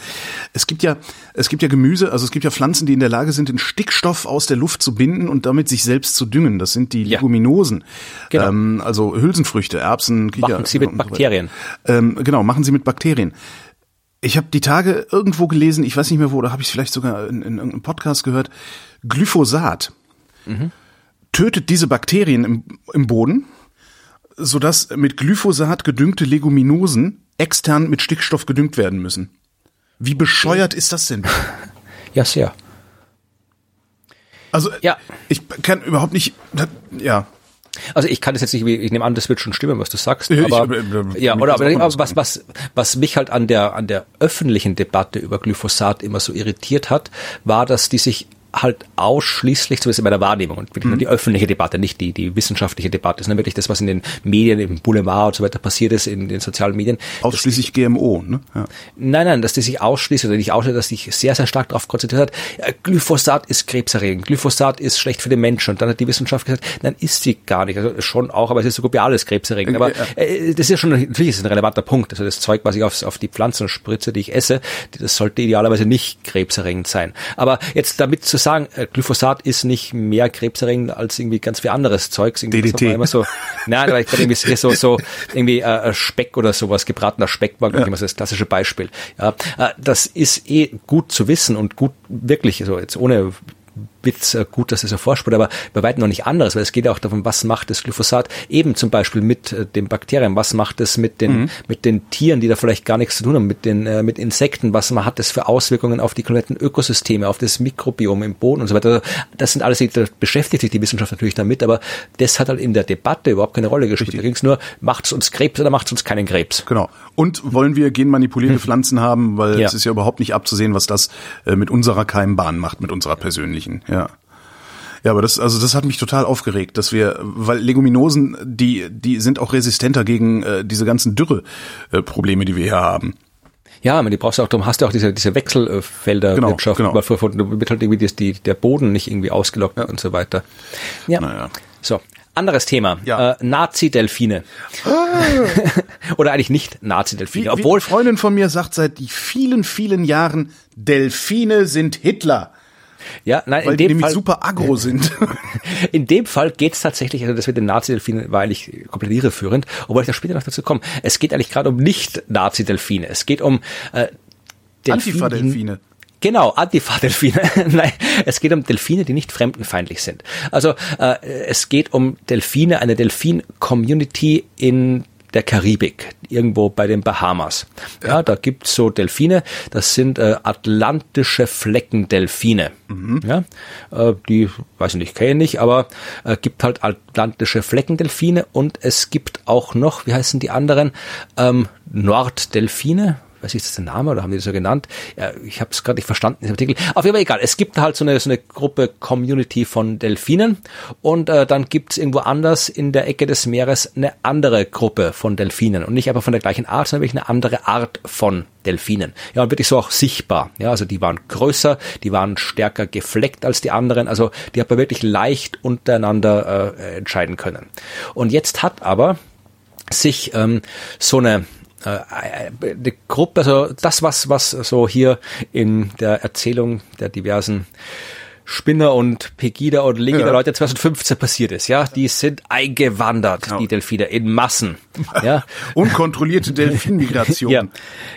B: Es gibt ja, es gibt ja Gemüse, also es gibt ja Pflanzen, die in der Lage sind, den Stickstoff aus der Luft zu binden und damit sich selbst zu düngen. Das sind die ja. Leguminosen, genau. ähm, also Hülsenfrüchte, Erbsen,
C: Kicher. Machen sie mit Bakterien.
B: Ähm, genau, machen sie mit Bakterien. Ich habe die Tage irgendwo gelesen, ich weiß nicht mehr wo, oder habe ich es vielleicht sogar in, in irgendeinem Podcast gehört, Glyphosat. Mhm tötet diese Bakterien im, im Boden, sodass mit Glyphosat gedüngte Leguminosen extern mit Stickstoff gedüngt werden müssen. Wie bescheuert ist das denn?
C: Ja, sehr.
B: Also, ja. ich kann überhaupt nicht, ja.
C: Also ich kann das jetzt nicht, ich nehme an, das wird schon stimmen, was du sagst. Aber, ich, äh, ja, oder aber was, was, was mich halt an der, an der öffentlichen Debatte über Glyphosat immer so irritiert hat, war, dass die sich halt ausschließlich, zumindest in meiner Wahrnehmung, und wirklich mhm. nur die öffentliche Debatte, nicht die, die wissenschaftliche Debatte, sondern wirklich das, was in den Medien, im Boulevard und so weiter passiert ist, in den sozialen Medien.
B: Ausschließlich die, GMO, ne?
C: Ja. Nein, nein, dass die sich ausschließt oder nicht ausschließt, dass sich sehr, sehr stark darauf konzentriert hat, Glyphosat ist krebserregend, Glyphosat ist schlecht für den Menschen. Und dann hat die Wissenschaft gesagt, nein, ist sie gar nicht. Also schon auch, aber es ist so gut wie alles krebserregend. Aber äh, das ist ja schon, natürlich ist ein relevanter Punkt. Also das Zeug, was ich aufs, auf die Pflanzen spritze, die ich esse, das sollte idealerweise nicht krebserregend sein. Aber jetzt damit zu sagen, äh, Glyphosat ist nicht mehr krebserregend als irgendwie ganz viel anderes Zeugs.
B: Irgendwie DDT.
C: Immer so, nein, aber ich gerade irgendwie so, so irgendwie äh, Speck oder sowas, gebratener Speck war ja. immer so das klassische Beispiel. Ja, äh, das ist eh gut zu wissen und gut wirklich, so jetzt ohne Witz äh, gut, dass es erforscht wurde, aber bei weitem noch nicht anderes, weil es geht ja auch darum, was macht das Glyphosat eben zum Beispiel mit äh, den Bakterien, was macht es mit den, mhm. mit den Tieren, die da vielleicht gar nichts zu tun haben, mit den, äh, mit Insekten, was hat das für Auswirkungen auf die kompletten Ökosysteme, auf das Mikrobiom im Boden und so weiter. Das sind alles, da beschäftigt sich die Wissenschaft natürlich damit, aber das hat halt in der Debatte überhaupt keine Rolle gespielt. Richtig. Da ging es nur, macht es uns Krebs oder macht es uns keinen Krebs?
B: Genau. Und wollen wir genmanipulierte hm. Pflanzen haben, weil ja. es ist ja überhaupt nicht abzusehen, was das äh, mit unserer Keimbahn macht, mit unserer persönlichen, ja. Ja, aber das, also das hat mich total aufgeregt, dass wir, weil Leguminosen, die, die sind auch resistenter gegen äh, diese ganzen Dürre-Probleme, äh, die wir hier haben.
C: Ja, man, die brauchst du auch, darum hast du auch diese, diese Wechselfelderwirtschaft, genau, genau. Weil wird halt irgendwie das, die, der Boden nicht irgendwie ausgelockt ja. und so weiter. Ja. Naja. So. Anderes Thema. Ja. Äh, Nazi-Delfine. Ah. Oder eigentlich nicht Nazi-Delfine.
B: Obwohl. Wie Freundin von mir sagt seit vielen, vielen Jahren, Delfine sind Hitler.
C: Ja, nein,
B: weil in dem die nämlich Fall, super aggro sind.
C: In dem Fall geht's tatsächlich, also das mit den Nazi-Delfinen war eigentlich komplett irreführend, obwohl ich da später noch dazu komme. Es geht eigentlich gerade um nicht Nazi-Delfine. Es geht um äh,
B: Antifa-Delfine.
C: Genau, Antifa-Delfine. Nein, es geht um Delfine, die nicht fremdenfeindlich sind. Also äh, es geht um Delfine, eine Delfin-Community in der Karibik, irgendwo bei den Bahamas. Ja, da gibt's so Delfine, das sind äh, atlantische Fleckendelfine. Mhm. Ja, äh, die, weiß ich nicht, kenne ich nicht, aber äh, gibt halt atlantische Fleckendelfine und es gibt auch noch, wie heißen die anderen, ähm, Norddelfine, weiß ich, ist das der Name oder haben die das so genannt? Ja, ich habe es gerade nicht verstanden in Artikel. Auf jeden Fall egal. Es gibt halt so eine, so eine Gruppe Community von Delfinen und äh, dann gibt es irgendwo anders in der Ecke des Meeres eine andere Gruppe von Delfinen und nicht einfach von der gleichen Art, sondern wirklich eine andere Art von Delfinen. Ja, und wirklich so auch sichtbar. Ja, also die waren größer, die waren stärker gefleckt als die anderen. Also die hat man wirklich leicht untereinander äh, entscheiden können. Und jetzt hat aber sich ähm, so eine die Gruppe, also das, was, was so hier in der Erzählung der diversen Spinner und Pegida und Linke ja. der Leute 2015 passiert ist, ja, die sind eingewandert, genau. die Delfine, in Massen, ja.
B: Unkontrollierte Delfinmigration. ja,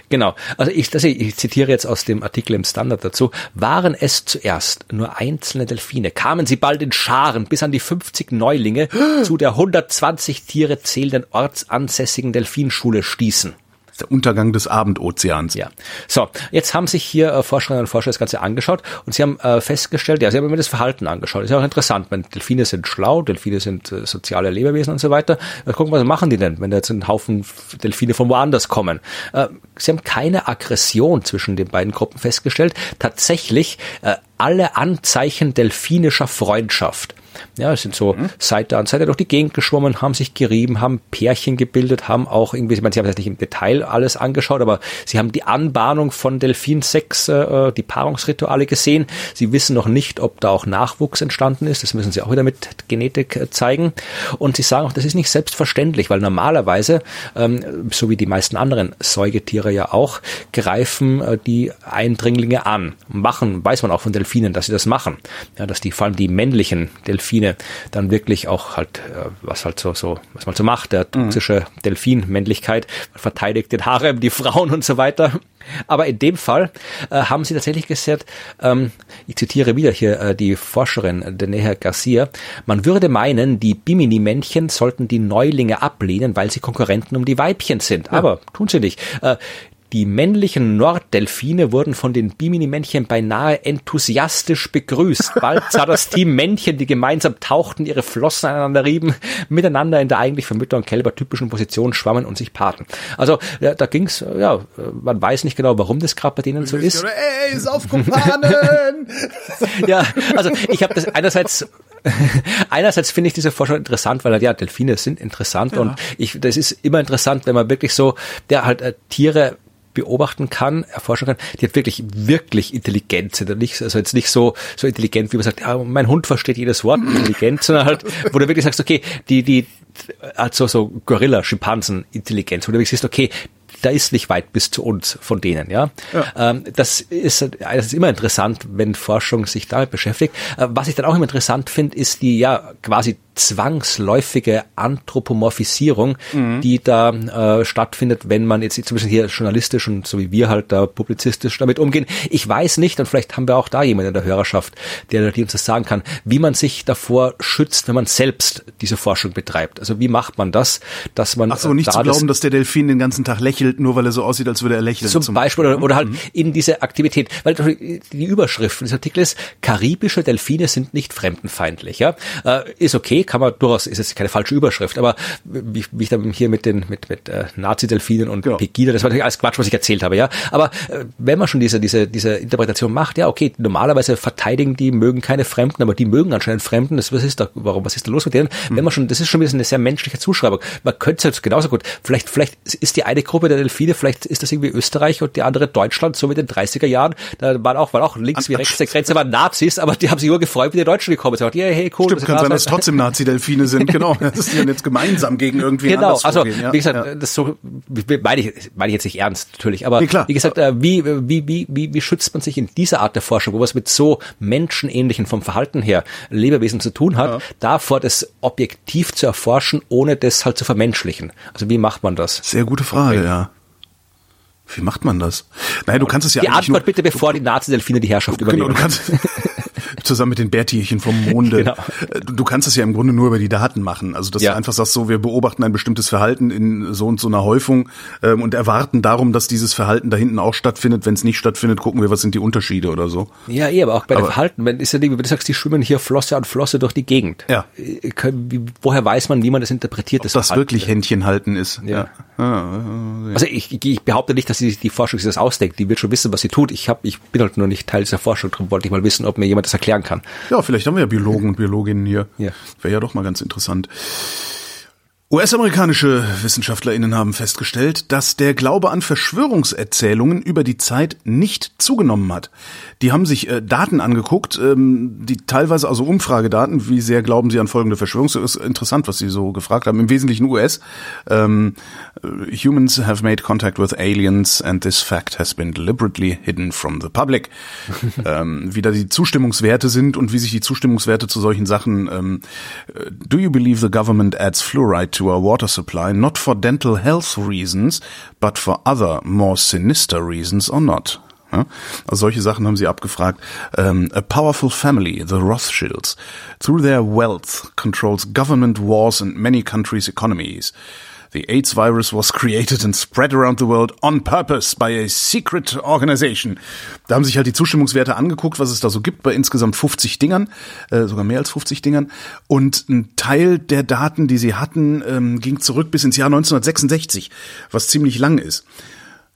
C: genau. Also ich, das, ich zitiere jetzt aus dem Artikel im Standard dazu. Waren es zuerst nur einzelne Delfine, kamen sie bald in Scharen bis an die 50 Neulinge zu der 120 Tiere zählenden ortsansässigen Delfinschule stießen
B: der Untergang des Abendozeans.
C: Ja. So, jetzt haben sich hier äh, Forscherinnen und Forscher das Ganze angeschaut und sie haben äh, festgestellt, ja, sie haben immer das Verhalten angeschaut. Das ist ja auch interessant, wenn Delfine sind schlau, Delfine sind äh, soziale Lebewesen und so weiter. Dann gucken, was machen die denn, wenn da jetzt ein Haufen Delfine von woanders kommen? Äh, sie haben keine Aggression zwischen den beiden Gruppen festgestellt. Tatsächlich äh, alle Anzeichen delfinischer Freundschaft. Ja, es sind so mhm. Seite an Seite durch die Gegend geschwommen, haben sich gerieben, haben Pärchen gebildet, haben auch irgendwie, ich meine, sie haben das nicht im Detail alles angeschaut, aber sie haben die Anbahnung von Delfinsex, äh, die Paarungsrituale gesehen. Sie wissen noch nicht, ob da auch Nachwuchs entstanden ist. Das müssen sie auch wieder mit Genetik äh, zeigen. Und sie sagen auch, das ist nicht selbstverständlich, weil normalerweise, ähm, so wie die meisten anderen Säugetiere ja auch, greifen äh, die Eindringlinge an. Machen, weiß man auch von Delfinen, dass sie das machen. Ja, dass die, vor allem die männlichen Delfine Delfine dann wirklich auch halt, äh, was halt so, so, was man so macht, der mhm. toxische mhm. Delfin-Männlichkeit, verteidigt den Harem, die Frauen und so weiter. Aber in dem Fall äh, haben sie tatsächlich gesagt, ähm, ich zitiere wieder hier äh, die Forscherin Denea Garcia, man würde meinen, die Bimini-Männchen sollten die Neulinge ablehnen, weil sie Konkurrenten um die Weibchen sind. Ja. Aber tun sie nicht. Äh, die männlichen Norddelfine wurden von den Bimini-Männchen beinahe enthusiastisch begrüßt. Bald sah das Team Männchen, die gemeinsam tauchten, ihre Flossen aneinander rieben, miteinander in der eigentlich für Mütter und Kälber typischen Position schwammen und sich paarten. Also ja, da ging's, ja, man weiß nicht genau, warum das gerade bei denen so ist.
B: Ey, Saufkumpanen!
C: ja, also ich habe das einerseits einerseits finde ich diese Forschung interessant, weil ja, Delfine sind interessant ja. und ich, das ist immer interessant, wenn man wirklich so, der halt äh, Tiere beobachten kann, erforschen kann, die hat wirklich, wirklich. Nicht, also jetzt nicht so, so intelligent, wie man sagt, ja, mein Hund versteht jedes Wort intelligent, sondern halt, wo du wirklich sagst, okay, die, die, also so Gorilla, Schimpansen, Intelligenz, wo du wirklich siehst, okay, da ist nicht weit bis zu uns von denen, ja. ja. Ähm, das, ist, das ist immer interessant, wenn Forschung sich damit beschäftigt. Äh, was ich dann auch immer interessant finde, ist die ja quasi zwangsläufige Anthropomorphisierung, mhm. die da äh, stattfindet, wenn man jetzt zum Beispiel hier journalistisch und so wie wir halt da publizistisch damit umgehen. Ich weiß nicht, und vielleicht haben wir auch da jemanden in der Hörerschaft, der die uns das sagen kann, wie man sich davor schützt, wenn man selbst diese Forschung betreibt. Also wie macht man das, dass man
B: Ach so, nicht da zu glauben, dass der Delfin den ganzen Tag lächelt, nur weil er so aussieht, als würde er lächeln.
C: Zum, zum Beispiel oder, oder halt mhm. in diese Aktivität, weil die Überschrift des Artikels karibische Delfine sind nicht fremdenfeindlich. Ja, äh, ist okay, kann man durchaus, ist jetzt keine falsche Überschrift, aber wie, wie ich dann hier mit den mit mit äh, Nazi-Delfinen und genau. Pegida, das war natürlich alles Quatsch, was ich erzählt habe. Ja, aber äh, wenn man schon diese diese diese Interpretation macht, ja okay, normalerweise verteidigen die mögen keine Fremden, aber die mögen anscheinend Fremden. Das, was ist da, warum, was ist da los mit denen? Mhm. Wenn man schon, das ist schon wieder eine sehr menschliche Zuschreibung. Man könnte es genauso gut. Vielleicht vielleicht ist die eine Gruppe der Delfine, vielleicht ist das irgendwie Österreich und die andere Deutschland, so in den 30er Jahren. Da waren auch, waren auch links wie rechts der Grenze waren Nazis, aber die haben sich nur gefreut, wie die Deutschen gekommen sind. Ja, hey, cool.
B: Stimmt, kann sein, dass trotzdem Nazi-Delfine sind, genau. Das ist ja jetzt gemeinsam gegen irgendwie
C: Genau, also vorgehen, ja. wie gesagt, ja. das so meine ich, meine ich jetzt nicht ernst natürlich, aber nee, klar. wie gesagt, äh, wie, wie, wie, wie, wie schützt man sich in dieser Art der Forschung, wo was mit so menschenähnlichen vom Verhalten her Lebewesen zu tun hat, ja. davor das objektiv zu erforschen, ohne das halt zu vermenschlichen? Also wie macht man das?
B: Sehr gute Frage, ja. Wie macht man das? Nein, du kannst es ja
C: Die Antwort nur, bitte, bevor die Nazi-Delfine die Herrschaft genau, übernehmen.
B: Du kannst, zusammen mit den Bärtierchen vom Monde. genau. Äh, du kannst es ja im Grunde nur über die Daten machen. Also dass ja. du einfach sagst, so wir beobachten ein bestimmtes Verhalten in so und so einer Häufung ähm, und erwarten darum, dass dieses Verhalten da hinten auch stattfindet. Wenn es nicht stattfindet, gucken wir, was sind die Unterschiede oder so.
C: Ja, eh, aber auch bei aber, dem Verhalten, wenn ist ja wenn du sagst, die schwimmen hier Flosse an Flosse durch die Gegend.
B: Ja.
C: Äh, woher weiß man, wie man das interpretiert?
B: Das, das wirklich Händchen halten ist.
C: Ja. ja. Also ich, ich behaupte nicht, dass sie die Forschung sich das ausdenkt. Die wird schon wissen, was sie tut. Ich hab, ich bin halt nur nicht Teil dieser Forschung. Darum wollte ich mal wissen, ob mir jemand das erklären kann.
B: Ja, vielleicht haben wir ja Biologen und Biologinnen hier. Ja. Wäre ja doch mal ganz interessant. US-amerikanische WissenschaftlerInnen haben festgestellt, dass der Glaube an Verschwörungserzählungen über die Zeit nicht zugenommen hat. Die haben sich äh, Daten angeguckt, ähm, die teilweise, also Umfragedaten, wie sehr glauben sie an folgende Verschwörung, ist interessant, was sie so gefragt haben, im Wesentlichen US. Ähm, Humans have made contact with aliens and this fact has been deliberately hidden from the public. ähm, wie da die Zustimmungswerte sind und wie sich die Zustimmungswerte zu solchen Sachen, ähm, do you believe the government adds fluoride to to our water supply not for dental health reasons, but for other more sinister reasons or not. Also solche Sachen haben sie abgefragt. Um, a powerful family, the Rothschilds, through their wealth controls government wars and many countries' economies. The AIDS virus was created and spread around the world on purpose by a secret organization. Da haben sich halt die Zustimmungswerte angeguckt, was es da so gibt bei insgesamt 50 Dingern, äh, sogar mehr als 50 Dingern. Und ein Teil der Daten, die sie hatten, ähm, ging zurück bis ins Jahr 1966, was ziemlich lang ist.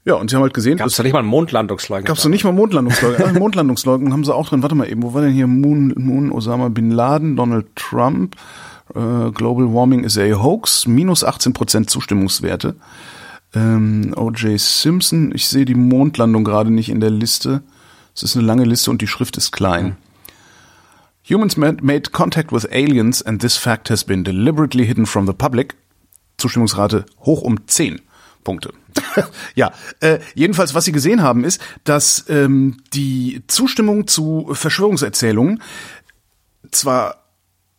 B: Ja, und sie haben halt gesehen.
C: Gab es da nicht mal einen Mondlandungsleugner?
B: Gab es da nicht mal Mondlandungsleugner? ah, Mondlandungsleugner haben sie auch drin. Warte mal eben, wo war denn hier Moon, Moon Osama Bin Laden, Donald Trump? Äh, Global Warming is a Hoax, minus 18% Zustimmungswerte. Ähm, O.J. Simpson, ich sehe die Mondlandung gerade nicht in der Liste. Es ist eine lange Liste und die Schrift ist klein. Humans made contact with aliens and this fact has been deliberately hidden from the public. Zustimmungsrate hoch um 10 Punkte. ja, äh, jedenfalls, was Sie gesehen haben, ist, dass ähm, die Zustimmung zu Verschwörungserzählungen zwar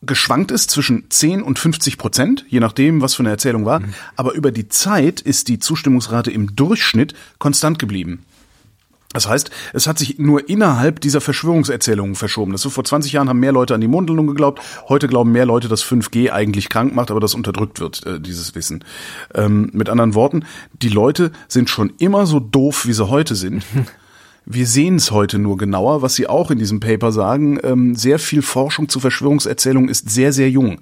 B: geschwankt ist zwischen 10 und 50 Prozent, je nachdem, was für eine Erzählung war. Mhm. Aber über die Zeit ist die Zustimmungsrate im Durchschnitt konstant geblieben. Das heißt, es hat sich nur innerhalb dieser Verschwörungserzählungen verschoben. Das so vor 20 Jahren haben mehr Leute an die Mondlandung geglaubt. Heute glauben mehr Leute, dass 5G eigentlich krank macht, aber das unterdrückt wird, äh, dieses Wissen. Ähm, mit anderen Worten, die Leute sind schon immer so doof, wie sie heute sind. Wir sehen es heute nur genauer, was Sie auch in diesem Paper sagen. Ähm, sehr viel Forschung zu Verschwörungserzählungen ist sehr, sehr jung.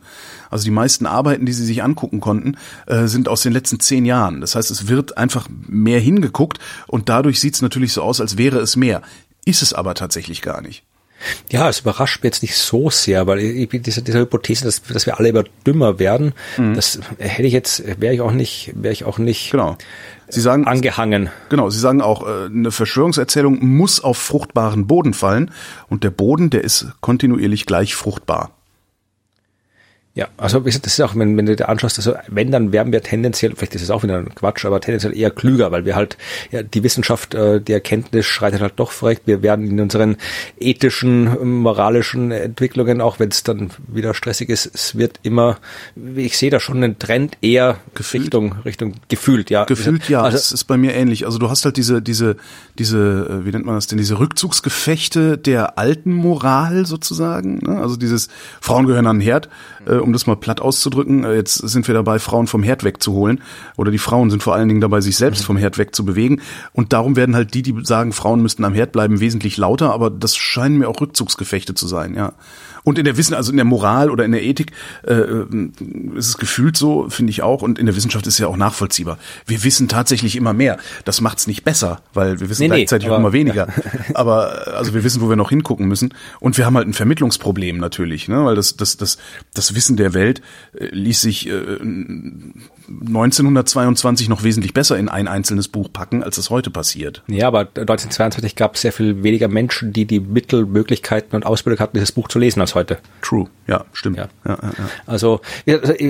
B: Also die meisten Arbeiten, die Sie sich angucken konnten, äh, sind aus den letzten zehn Jahren. Das heißt, es wird einfach mehr hingeguckt und dadurch sieht es natürlich so aus, als wäre es mehr. Ist es aber tatsächlich gar nicht.
C: Ja, es überrascht mich jetzt nicht so sehr, weil ich, diese, diese Hypothese, dass, dass wir alle immer dümmer werden, mhm. das hätte ich jetzt, wäre ich auch nicht, wäre ich auch nicht
B: genau. Sie sagen,
C: angehangen.
B: Genau, Sie sagen auch, äh, eine Verschwörungserzählung muss auf fruchtbaren Boden fallen und der Boden, der ist kontinuierlich gleich fruchtbar.
C: Ja, also das ist auch, wenn, wenn du dir anschaust, also wenn, dann werden wir tendenziell, vielleicht ist es auch wieder ein Quatsch, aber tendenziell eher klüger, weil wir halt, ja, die Wissenschaft, äh, die Erkenntnis schreitet halt doch vorrecht. Wir werden in unseren ethischen, moralischen Entwicklungen, auch wenn es dann wieder stressig ist, es wird immer, ich sehe da schon einen Trend eher gefühlt. Richtung, Richtung gefühlt, ja.
B: Gefühlt, ja, also, es ist bei mir ähnlich. Also du hast halt diese, diese, diese, äh, wie nennt man das denn, diese Rückzugsgefechte der alten Moral sozusagen, ne? also dieses Frauen gehören an den Herd, äh, um das mal platt auszudrücken. Äh, jetzt sind wir dabei, Frauen vom Herd wegzuholen. Oder die Frauen sind vor allen Dingen dabei, sich selbst vom Herd wegzubewegen. Und darum werden halt die, die sagen, Frauen müssten am Herd bleiben, wesentlich lauter. Aber das scheinen mir auch Rückzugsgefechte zu sein, ja. Und in der Wissen, also in der Moral oder in der Ethik äh, äh, ist es gefühlt so, finde ich auch. Und in der Wissenschaft ist es ja auch nachvollziehbar. Wir wissen tatsächlich immer mehr. Das macht's nicht besser, weil wir wissen nee, gleichzeitig nee, auch immer weniger. Aber also wir wissen, wo wir noch hingucken müssen. Und wir haben halt ein Vermittlungsproblem natürlich, ne? weil das, das, das, das Wissen der Welt äh, ließ sich äh, 1922 noch wesentlich besser in ein einzelnes Buch packen, als es heute passiert.
C: Ja, aber 1922 gab es sehr viel weniger Menschen, die die Mittel, Möglichkeiten und Ausbildung hatten, dieses Buch zu lesen als heute.
B: True, ja, stimmt.
C: Ja. Ja, ja, ja. Also,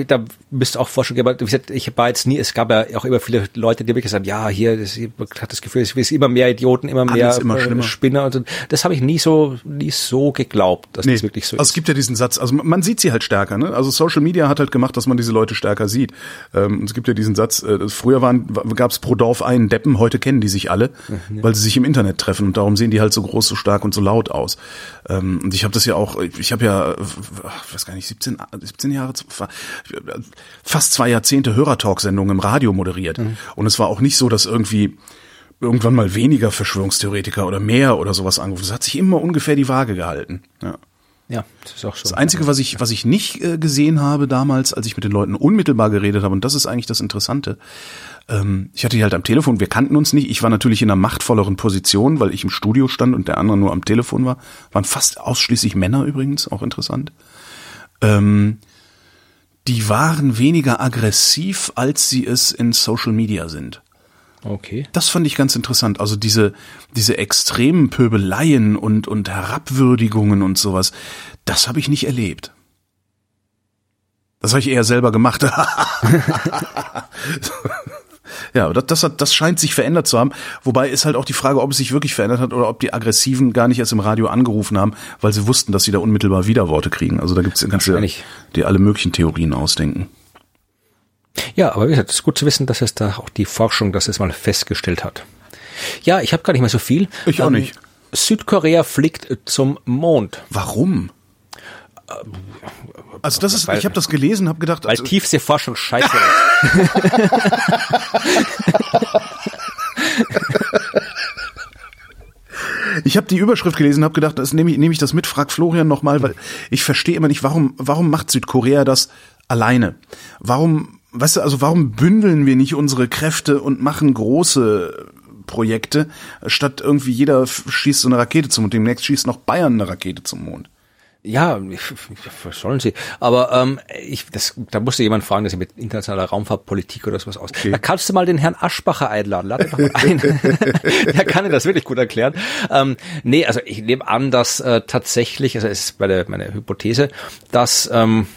C: da müsst auch Forschung geben. Wie gesagt, ich war jetzt nie, es gab ja auch immer viele Leute, die wirklich gesagt haben, ja, hier, das, ich hatte das Gefühl, es ist immer mehr Idioten, immer mehr
B: Alles immer äh,
C: Spinner und so. Das habe ich nie so, nie so geglaubt, dass
B: nee.
C: das wirklich so
B: ist. Also es gibt ja diesen Satz, also man sieht sie halt stärker, ne? Also Social Media hat halt gemacht, dass man diese Leute stärker sieht. Ähm, es gibt ja diesen Satz, äh, früher waren, gab es pro Dorf einen Deppen, heute kennen die sich alle, ja. weil sie sich im Internet treffen und darum sehen die halt so groß, so stark und so laut aus. Ähm, und ich habe das ja auch, ich habe ja, ich weiß gar nicht, 17, 17 Jahre, fast zwei Jahrzehnte Hörertalk-Sendungen im Radio moderiert. Mhm. Und es war auch nicht so, dass irgendwie irgendwann mal weniger Verschwörungstheoretiker oder mehr oder sowas angerufen. Es hat sich immer ungefähr die Waage gehalten. Ja.
C: Ja, das ist auch so.
B: Das Einzige, was ich, was ich nicht äh, gesehen habe damals, als ich mit den Leuten unmittelbar geredet habe, und das ist eigentlich das Interessante, ähm, ich hatte die halt am Telefon, wir kannten uns nicht, ich war natürlich in einer machtvolleren Position, weil ich im Studio stand und der andere nur am Telefon war. Waren fast ausschließlich Männer übrigens, auch interessant. Ähm, die waren weniger aggressiv, als sie es in Social Media sind.
C: Okay.
B: Das fand ich ganz interessant. Also diese, diese extremen Pöbeleien und, und Herabwürdigungen und sowas, das habe ich nicht erlebt. Das habe ich eher selber gemacht. ja, das, das, hat, das scheint sich verändert zu haben. Wobei ist halt auch die Frage, ob es sich wirklich verändert hat oder ob die Aggressiven gar nicht erst im Radio angerufen haben, weil sie wussten, dass sie da unmittelbar Widerworte kriegen. Also da gibt es ganze, die alle möglichen Theorien ausdenken.
C: Ja, aber wie gesagt, es ist gut zu wissen, dass es da auch die Forschung das es mal festgestellt hat. Ja, ich habe gar nicht mehr so viel.
B: Ich auch ähm, nicht.
C: Südkorea fliegt zum Mond.
B: Warum? Also das ist, weil, ich habe das gelesen, habe gedacht,
C: weil
B: also,
C: Tiefseeforschung scheiße.
B: Ich habe die Überschrift gelesen, habe gedacht, das nehme ich, nehme ich das mit, frag Florian nochmal, weil ich verstehe immer nicht, warum, warum macht Südkorea das alleine? Warum weißt du, also warum bündeln wir nicht unsere Kräfte und machen große Projekte, statt irgendwie jeder schießt so eine Rakete zum Mond, demnächst schießt noch Bayern eine Rakete zum Mond.
C: Ja, was sollen sie? Aber ähm, ich, das, da musste jemand fragen, dass sie mit internationaler Raumfahrtpolitik oder sowas aus. Okay. Da kannst du mal den Herrn Aschbacher einladen. Lade einfach mal ein. Der kann dir das wirklich gut erklären. Ähm, nee, also ich nehme an, dass äh, tatsächlich, also es ist meine, meine Hypothese, dass ähm,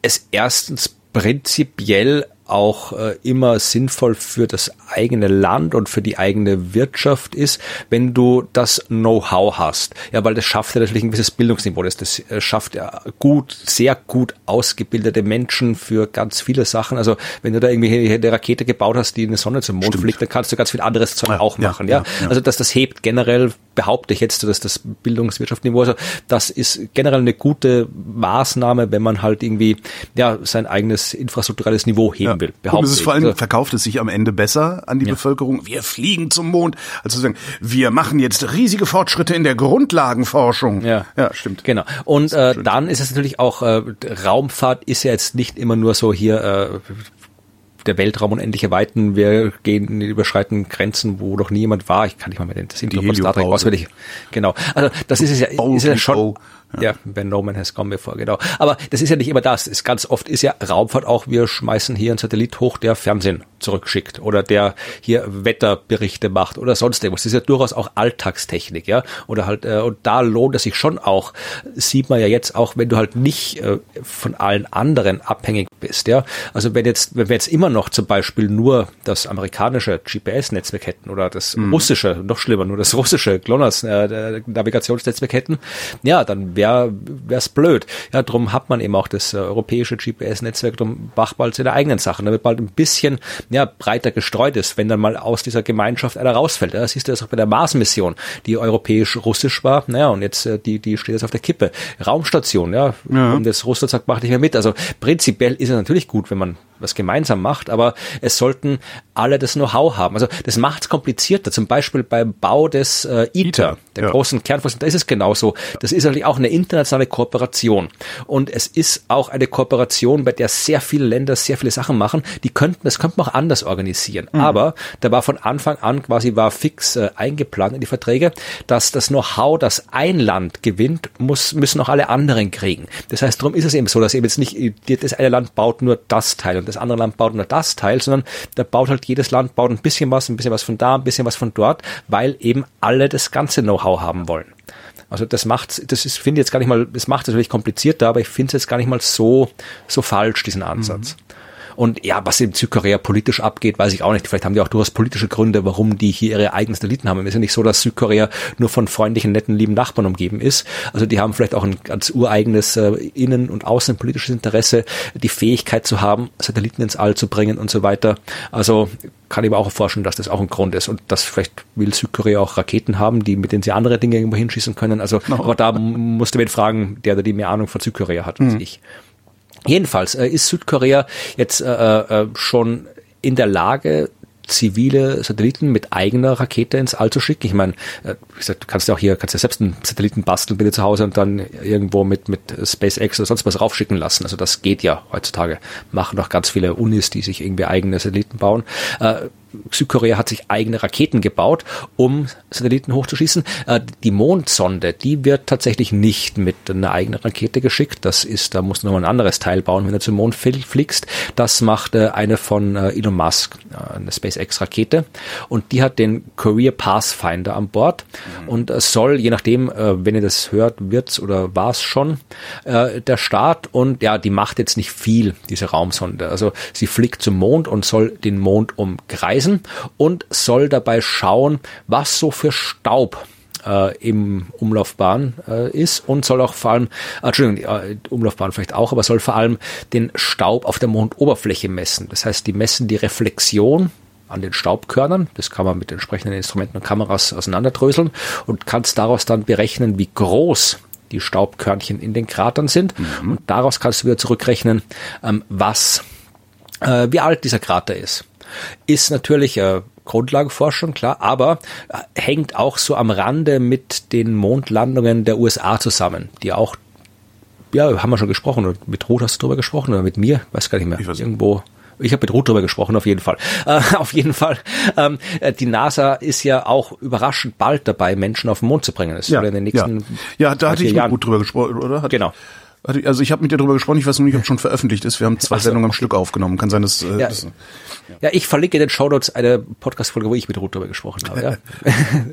C: es erstens prinzipiell auch äh, immer sinnvoll für das eigene Land und für die eigene Wirtschaft ist, wenn du das Know-how hast. Ja, weil das schafft ja natürlich ein gewisses Bildungsniveau. Das, das äh, schafft ja gut, sehr gut ausgebildete Menschen für ganz viele Sachen. Also wenn du da irgendwie eine Rakete gebaut hast, die in die Sonne zum Mond Stimmt. fliegt, dann kannst du ganz viel anderes Zeug ja, auch machen. Ja, ja, ja, also dass das hebt generell behaupte ich jetzt, dass das Bildungswirtschaftsniveau, also das ist generell eine gute Maßnahme, wenn man halt irgendwie ja sein eigenes infrastrukturelles Niveau heben will.
B: Behaupte Und es ist vor allem, also, verkauft es sich am Ende besser an die ja. Bevölkerung. Wir fliegen zum Mond. Also sagen, wir machen jetzt riesige Fortschritte in der Grundlagenforschung.
C: Ja, ja stimmt. Genau. Und äh, dann ist es natürlich auch, äh, Raumfahrt ist ja jetzt nicht immer nur so hier äh, der Weltraum unendliche Weiten, wir gehen, überschreiten Grenzen, wo noch nie jemand war. Ich kann nicht mal mehr das Intro von Star Trek auswendig. Genau. Also das ist es ja, ist ja schon. Ja, wenn No Man Has Gone Before, genau. Aber das ist ja nicht immer das. Es ganz oft ist ja Raumfahrt auch, wir schmeißen hier einen Satellit hoch, der Fernsehen zurückschickt oder der hier Wetterberichte macht oder sonst irgendwas. Das ist ja durchaus auch Alltagstechnik, ja. Oder halt, äh, und da lohnt es sich schon auch, sieht man ja jetzt auch, wenn du halt nicht äh, von allen anderen abhängig bist, ja. Also wenn jetzt, wenn wir jetzt immer noch zum Beispiel nur das amerikanische GPS-Netzwerk hätten oder das mhm. russische, noch schlimmer, nur das russische GLONASS äh, hätten, ja, dann wäre es blöd. Ja, drum hat man eben auch das äh, europäische GPS-Netzwerk, drum macht bald seine eigenen Sachen, damit bald ein bisschen ja, breiter gestreut ist, wenn dann mal aus dieser Gemeinschaft einer rausfällt. Ja, das siehst du das auch bei der Mars-Mission, die europäisch-russisch war, naja, und jetzt äh, die, die steht jetzt auf der Kippe. Raumstation, ja, ja. und das Russland sagt, mach nicht mehr mit. Also prinzipiell ist es natürlich gut, wenn man was gemeinsam macht, aber es sollten alle das Know-how haben. Also das macht es komplizierter. Zum Beispiel beim Bau des äh, ITER, der ja. großen Kernforschung, da ist es genauso. Das ist natürlich auch eine internationale Kooperation. Und es ist auch eine Kooperation, bei der sehr viele Länder sehr viele Sachen machen. Die könnten, das könnte man auch anders organisieren. Mhm. Aber da war von Anfang an quasi war fix äh, eingeplant in die Verträge, dass das Know-how, das ein Land gewinnt, muss, müssen auch alle anderen kriegen. Das heißt, darum ist es eben so, dass eben jetzt nicht, das eine Land baut nur das Teil und das andere Land baut nur das Teil, sondern da baut halt jedes Land baut ein bisschen was, ein bisschen was von da, ein bisschen was von dort, weil eben alle das ganze Know-how haben wollen. Also das macht, das ist, finde ich jetzt gar nicht mal, das macht es natürlich komplizierter, aber ich finde es jetzt gar nicht mal so, so falsch, diesen Ansatz. Mhm. Und ja, was in Südkorea politisch abgeht, weiß ich auch nicht. Vielleicht haben die auch durchaus politische Gründe, warum die hier ihre eigenen Satelliten haben. Es ist ja nicht so, dass Südkorea nur von freundlichen, netten, lieben Nachbarn umgeben ist. Also die haben vielleicht auch ein ganz ureigenes äh, innen- und außenpolitisches Interesse, die Fähigkeit zu haben, Satelliten ins All zu bringen und so weiter. Also kann ich mir auch vorstellen, dass das auch ein Grund ist und dass vielleicht will Südkorea auch Raketen haben, die mit denen sie andere Dinge irgendwo hinschießen können. Also, no. aber da musste man fragen, der, der die mehr Ahnung von Südkorea hat als mhm. ich. Jedenfalls äh, ist Südkorea jetzt äh, äh, schon in der Lage, zivile Satelliten mit eigener Rakete ins All zu schicken. Ich meine, äh, du kannst ja auch hier, kannst ja selbst einen Satelliten basteln bitte zu Hause und dann irgendwo mit, mit SpaceX oder sonst was raufschicken lassen. Also das geht ja heutzutage. Machen doch ganz viele Unis, die sich irgendwie eigene Satelliten bauen. Äh, Südkorea hat sich eigene Raketen gebaut, um Satelliten hochzuschießen. Äh, die Mondsonde, die wird tatsächlich nicht mit einer eigenen Rakete geschickt. Das ist, da musst du nochmal ein anderes Teil bauen, wenn du zum Mond fliegst. Das macht äh, eine von äh, Elon Musk, eine SpaceX-Rakete. Und die hat den Career Pathfinder an Bord mhm. und soll, je nachdem, wenn ihr das hört, wird's oder war's schon, der Start. Und ja, die macht jetzt nicht viel, diese Raumsonde. Also sie fliegt zum Mond und soll den Mond umkreisen reisen und soll dabei schauen, was so für Staub äh, im Umlaufbahn äh, ist und soll auch vor allem, äh, Entschuldigung, äh, Umlaufbahn vielleicht auch, aber soll vor allem den Staub auf der Mondoberfläche messen. Das heißt, die messen die Reflexion an den Staubkörnern. Das kann man mit entsprechenden Instrumenten und Kameras auseinanderdröseln und kannst daraus dann berechnen, wie groß die Staubkörnchen in den Kratern sind. Mhm. Und daraus kannst du wieder zurückrechnen, ähm, was, äh, wie alt dieser Krater ist ist natürlich äh, Grundlagenforschung, klar, aber äh, hängt auch so am Rande mit den Mondlandungen der USA zusammen, die auch, ja, haben wir schon gesprochen, mit Ruth hast du drüber gesprochen oder mit mir, weiß gar nicht mehr, irgendwo. Ich habe mit Ruth drüber gesprochen, auf jeden Fall. Äh, auf jeden Fall. Ähm, äh, die NASA ist ja auch überraschend bald dabei, Menschen auf den Mond zu bringen. Das
B: ja, in den nächsten ja. ja da hatte ich mit Ruth drüber gesprochen, oder? Hat
C: genau.
B: Also ich habe mit dir darüber gesprochen, ich weiß noch nicht, ob es schon veröffentlicht ist. Wir haben zwei so, Sendungen am Stück aufgenommen. Kann sein, dass... Äh,
C: ja,
B: das,
C: ja. ja, ich verlinke in den Shownotes eine Podcast-Folge, wo ich mit Ruth darüber gesprochen habe. Ja?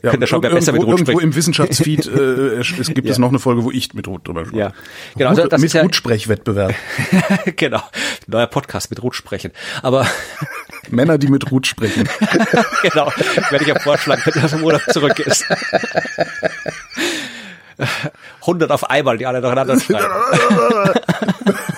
B: ja, Könnt ihr schon irgendwo, besser mit Ruth irgendwo im Wissenschaftsfeed äh, es, es gibt ja. es noch eine Folge, wo ich mit Ruth drüber spreche. Ja,
C: genau. Also
B: das mit Ruth-Sprechwettbewerb.
C: genau. Neuer Podcast mit Ruth sprechen. Aber...
B: Männer, die mit Ruth sprechen.
C: genau. Werde ich ja vorschlagen, wenn aus dem Urlaub zurück ist. 100 auf einmal, die alle nacheinander schreiben.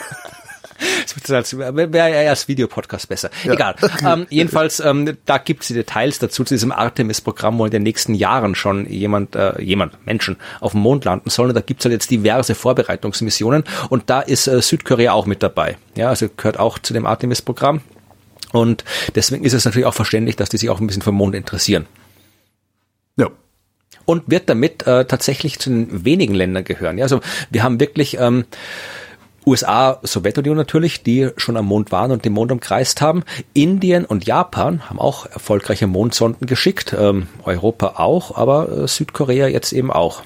C: Das wäre ja als Videopodcast besser. Ja. Egal. Ähm, jedenfalls, ähm, da gibt es die Details dazu, zu diesem Artemis-Programm, wo in den nächsten Jahren schon jemand, äh, jemand, Menschen auf dem Mond landen sollen. Und da gibt es halt jetzt diverse Vorbereitungsmissionen und da ist äh, Südkorea auch mit dabei. Ja, also gehört auch zu dem Artemis-Programm. Und deswegen ist es natürlich auch verständlich, dass die sich auch ein bisschen vom Mond interessieren.
B: Ja
C: und wird damit äh, tatsächlich zu den wenigen Ländern gehören. Ja, also wir haben wirklich ähm, USA, Sowjetunion natürlich, die schon am Mond waren und den Mond umkreist haben. Indien und Japan haben auch erfolgreiche Mondsonden geschickt, ähm, Europa auch, aber äh, Südkorea jetzt eben auch.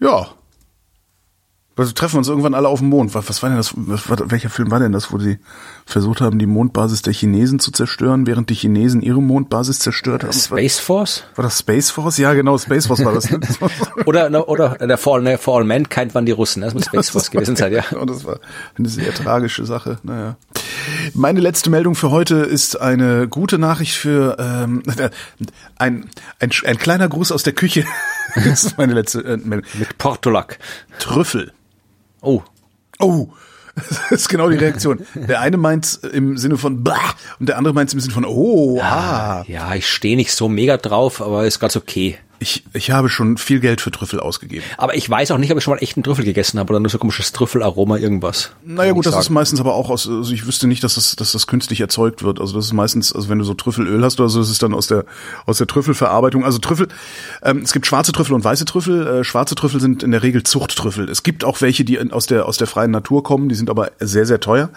B: Ja. Also treffen uns irgendwann alle auf dem Mond. Was, was war denn das? Was, welcher Film war denn das, wo sie versucht haben, die Mondbasis der Chinesen zu zerstören, während die Chinesen ihre Mondbasis zerstört haben?
C: Space Force?
B: War das Space Force? Ja, genau, Space Force war das.
C: oder oder der For, ne, For All Mankind waren die Russen. Das muss Space Force gewesen sein, ja.
B: Und das war eine sehr tragische Sache. Naja. Meine letzte Meldung für heute ist eine gute Nachricht für ähm, ein, ein, ein kleiner Gruß aus der Küche. das ist meine letzte äh, Meldung.
C: Mit Portulak.
B: Trüffel.
C: Oh.
B: Oh. Das ist genau die Reaktion. Der eine meint im Sinne von bah und der andere meint im Sinne von oh, ah.
C: Ja, ich stehe nicht so mega drauf, aber ist ganz okay.
B: Ich, ich habe schon viel Geld für Trüffel ausgegeben.
C: Aber ich weiß auch nicht, ob ich schon mal echten Trüffel gegessen habe oder nur so komisches Trüffelaroma irgendwas.
B: Naja gut, das sagen. ist meistens aber auch aus, also ich wüsste nicht, dass das, dass das künstlich erzeugt wird. Also das ist meistens, also wenn du so Trüffelöl hast oder so, das ist dann aus der, aus der Trüffelverarbeitung. Also Trüffel, ähm, es gibt schwarze Trüffel und weiße Trüffel. Äh, schwarze Trüffel sind in der Regel Zuchttrüffel. Es gibt auch welche, die aus der, aus der freien Natur kommen, die sind aber sehr, sehr teuer.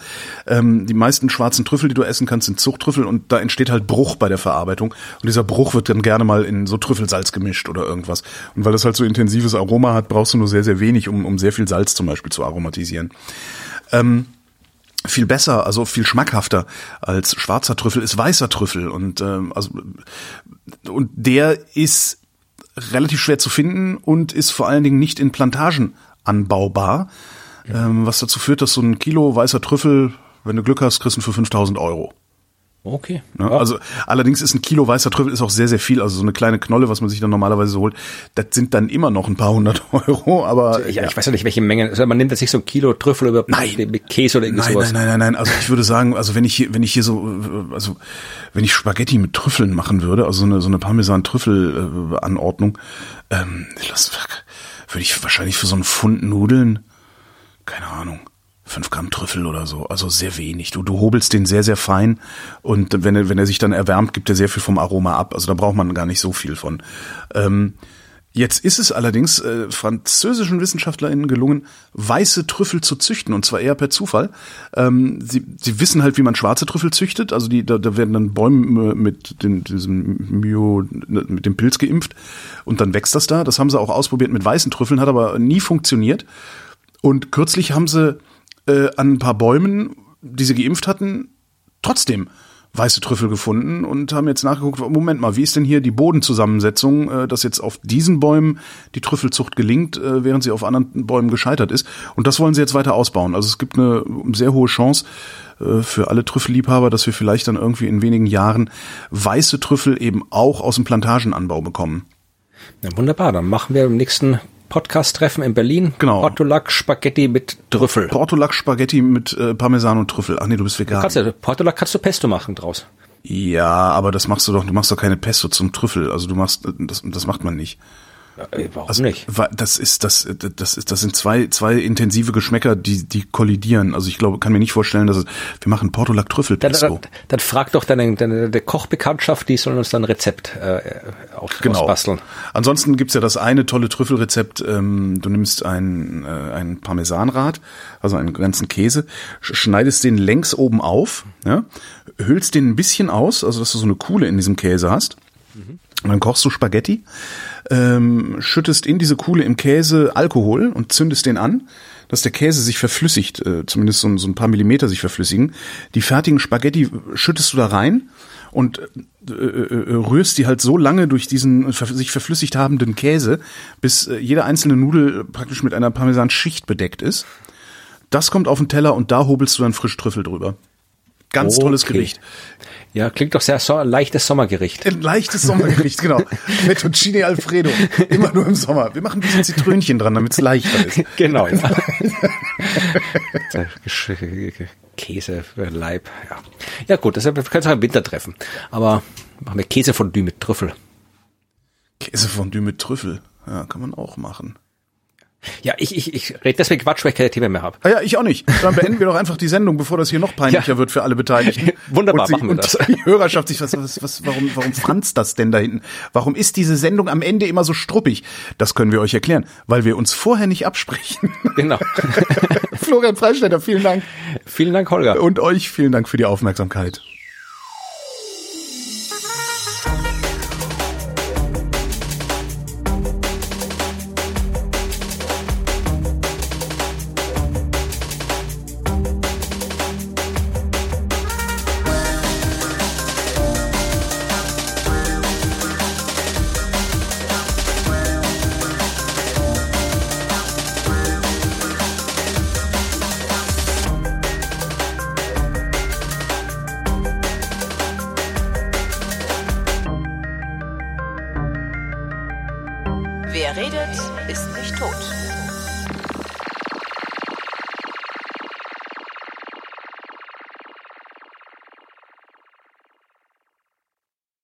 B: Ähm, die meisten schwarzen Trüffel, die du essen kannst, sind Zuchttrüffel und da entsteht halt Bruch bei der Verarbeitung. Und dieser Bruch wird dann gerne mal in so Trüffelsalz gemischt oder irgendwas. Und weil das halt so intensives Aroma hat, brauchst du nur sehr, sehr wenig, um, um sehr viel Salz zum Beispiel zu aromatisieren. Ähm, viel besser, also viel schmackhafter als schwarzer Trüffel ist weißer Trüffel und ähm, also und der ist relativ schwer zu finden und ist vor allen Dingen nicht in Plantagen anbaubar, ähm, was dazu führt, dass so ein Kilo weißer Trüffel, wenn du Glück hast, kriegst du für 5000 Euro.
C: Okay.
B: Ne? Ja. Also allerdings ist ein Kilo weißer Trüffel ist auch sehr, sehr viel. Also so eine kleine Knolle, was man sich dann normalerweise so holt, das sind dann immer noch ein paar hundert Euro. Aber
C: ich, ja. ich weiß ja nicht, welche Menge. Also man nimmt jetzt nicht so ein Kilo Trüffel über
B: nein.
C: mit Käse oder irgendwas.
B: Nein, nein, nein, nein, nein. Also ich würde sagen, also wenn ich hier, wenn ich hier so, also wenn ich Spaghetti mit Trüffeln machen würde, also so eine, so eine Parmesan-Trüffel-Anordnung, ähm, das würde ich wahrscheinlich für so einen Pfund Nudeln, keine Ahnung 5 Gramm Trüffel oder so, also sehr wenig. Du, du hobelst den sehr, sehr fein und wenn er, wenn er sich dann erwärmt, gibt er sehr viel vom Aroma ab. Also da braucht man gar nicht so viel von. Ähm, jetzt ist es allerdings äh, französischen WissenschaftlerInnen gelungen, weiße Trüffel zu züchten und zwar eher per Zufall. Ähm, sie, sie wissen halt, wie man schwarze Trüffel züchtet. Also die, da, da werden dann Bäume mit dem, diesem Myo, mit dem Pilz geimpft und dann wächst das da. Das haben sie auch ausprobiert mit weißen Trüffeln, hat aber nie funktioniert. Und kürzlich haben sie äh, an ein paar Bäumen, die sie geimpft hatten, trotzdem weiße Trüffel gefunden und haben jetzt nachgeguckt, Moment mal, wie ist denn hier die Bodenzusammensetzung, äh, dass jetzt auf diesen Bäumen die Trüffelzucht gelingt, äh, während sie auf anderen Bäumen gescheitert ist. Und das wollen sie jetzt weiter ausbauen. Also es gibt eine sehr hohe Chance äh, für alle Trüffelliebhaber, dass wir vielleicht dann irgendwie in wenigen Jahren weiße Trüffel eben auch aus dem Plantagenanbau bekommen.
C: Ja, wunderbar, dann machen wir im nächsten Podcast-Treffen in Berlin.
B: Genau.
C: Portulak Spaghetti mit Trüffel.
B: Portulak Spaghetti mit äh, Parmesan und Trüffel. Ach nee, du bist vegan.
C: kannst ja, Portulak kannst du Pesto machen draus.
B: Ja, aber das machst du doch, du machst doch keine Pesto zum Trüffel. Also du machst, das, das macht man nicht.
C: Äh, warum
B: also,
C: nicht?
B: Das ist das das ist das sind zwei zwei intensive Geschmäcker, die die kollidieren. Also ich glaube, kann mir nicht vorstellen, dass es, wir machen Portulak Trüffel Pesto.
C: Dann, dann, dann frag doch deine, deine, deine Kochbekanntschaft, die sollen uns dann ein Rezept äh, aus,
B: genau.
C: ausbasteln.
B: Ansonsten gibt's ja das eine tolle Trüffelrezept. Ähm, du nimmst ein äh, ein Parmesanrad, also einen ganzen Käse, schneidest den längs oben auf, ja, hüllst den ein bisschen aus, also dass du so eine Kuhle in diesem Käse hast. Mhm. Und dann kochst du Spaghetti ähm, schüttest in diese Kuhle im Käse Alkohol und zündest den an, dass der Käse sich verflüssigt, äh, zumindest so, so ein paar Millimeter sich verflüssigen. Die fertigen Spaghetti schüttest du da rein und äh, äh, rührst die halt so lange durch diesen sich verflüssigt habenden Käse, bis äh, jede einzelne Nudel praktisch mit einer Parmesanschicht bedeckt ist. Das kommt auf den Teller und da hobelst du dann frisch Trüffel drüber. Ganz okay. tolles Gericht.
C: Ja, klingt doch sehr so, leichtes Sommergericht.
B: Ein leichtes Sommergericht, genau. Fettuccine Alfredo. Immer nur im Sommer. Wir machen ein bisschen Zitrönchen dran, damit es leichter ist.
C: Genau, ja. Käse für Leib, ja. Ja gut, deshalb können wir auch im Winter treffen. Aber machen wir Käsefondue mit Trüffel.
B: Käsefondue mit Trüffel. Ja, kann man auch machen.
C: Ja, ich, ich, ich rede deswegen Quatsch, weil ich keine Themen mehr habe.
B: Ah ja, ich auch nicht. Dann beenden wir doch einfach die Sendung, bevor das hier noch peinlicher ja. wird für alle Beteiligten.
C: Wunderbar,
B: sie,
C: machen wir das.
B: Die Hörerschaft sich, was, was, was, warum, warum franzt das denn da hinten? Warum ist diese Sendung am Ende immer so struppig? Das können wir euch erklären, weil wir uns vorher nicht absprechen.
C: Genau.
B: Florian Freistetter, vielen Dank.
C: Vielen Dank, Holger.
B: Und euch vielen Dank für die Aufmerksamkeit.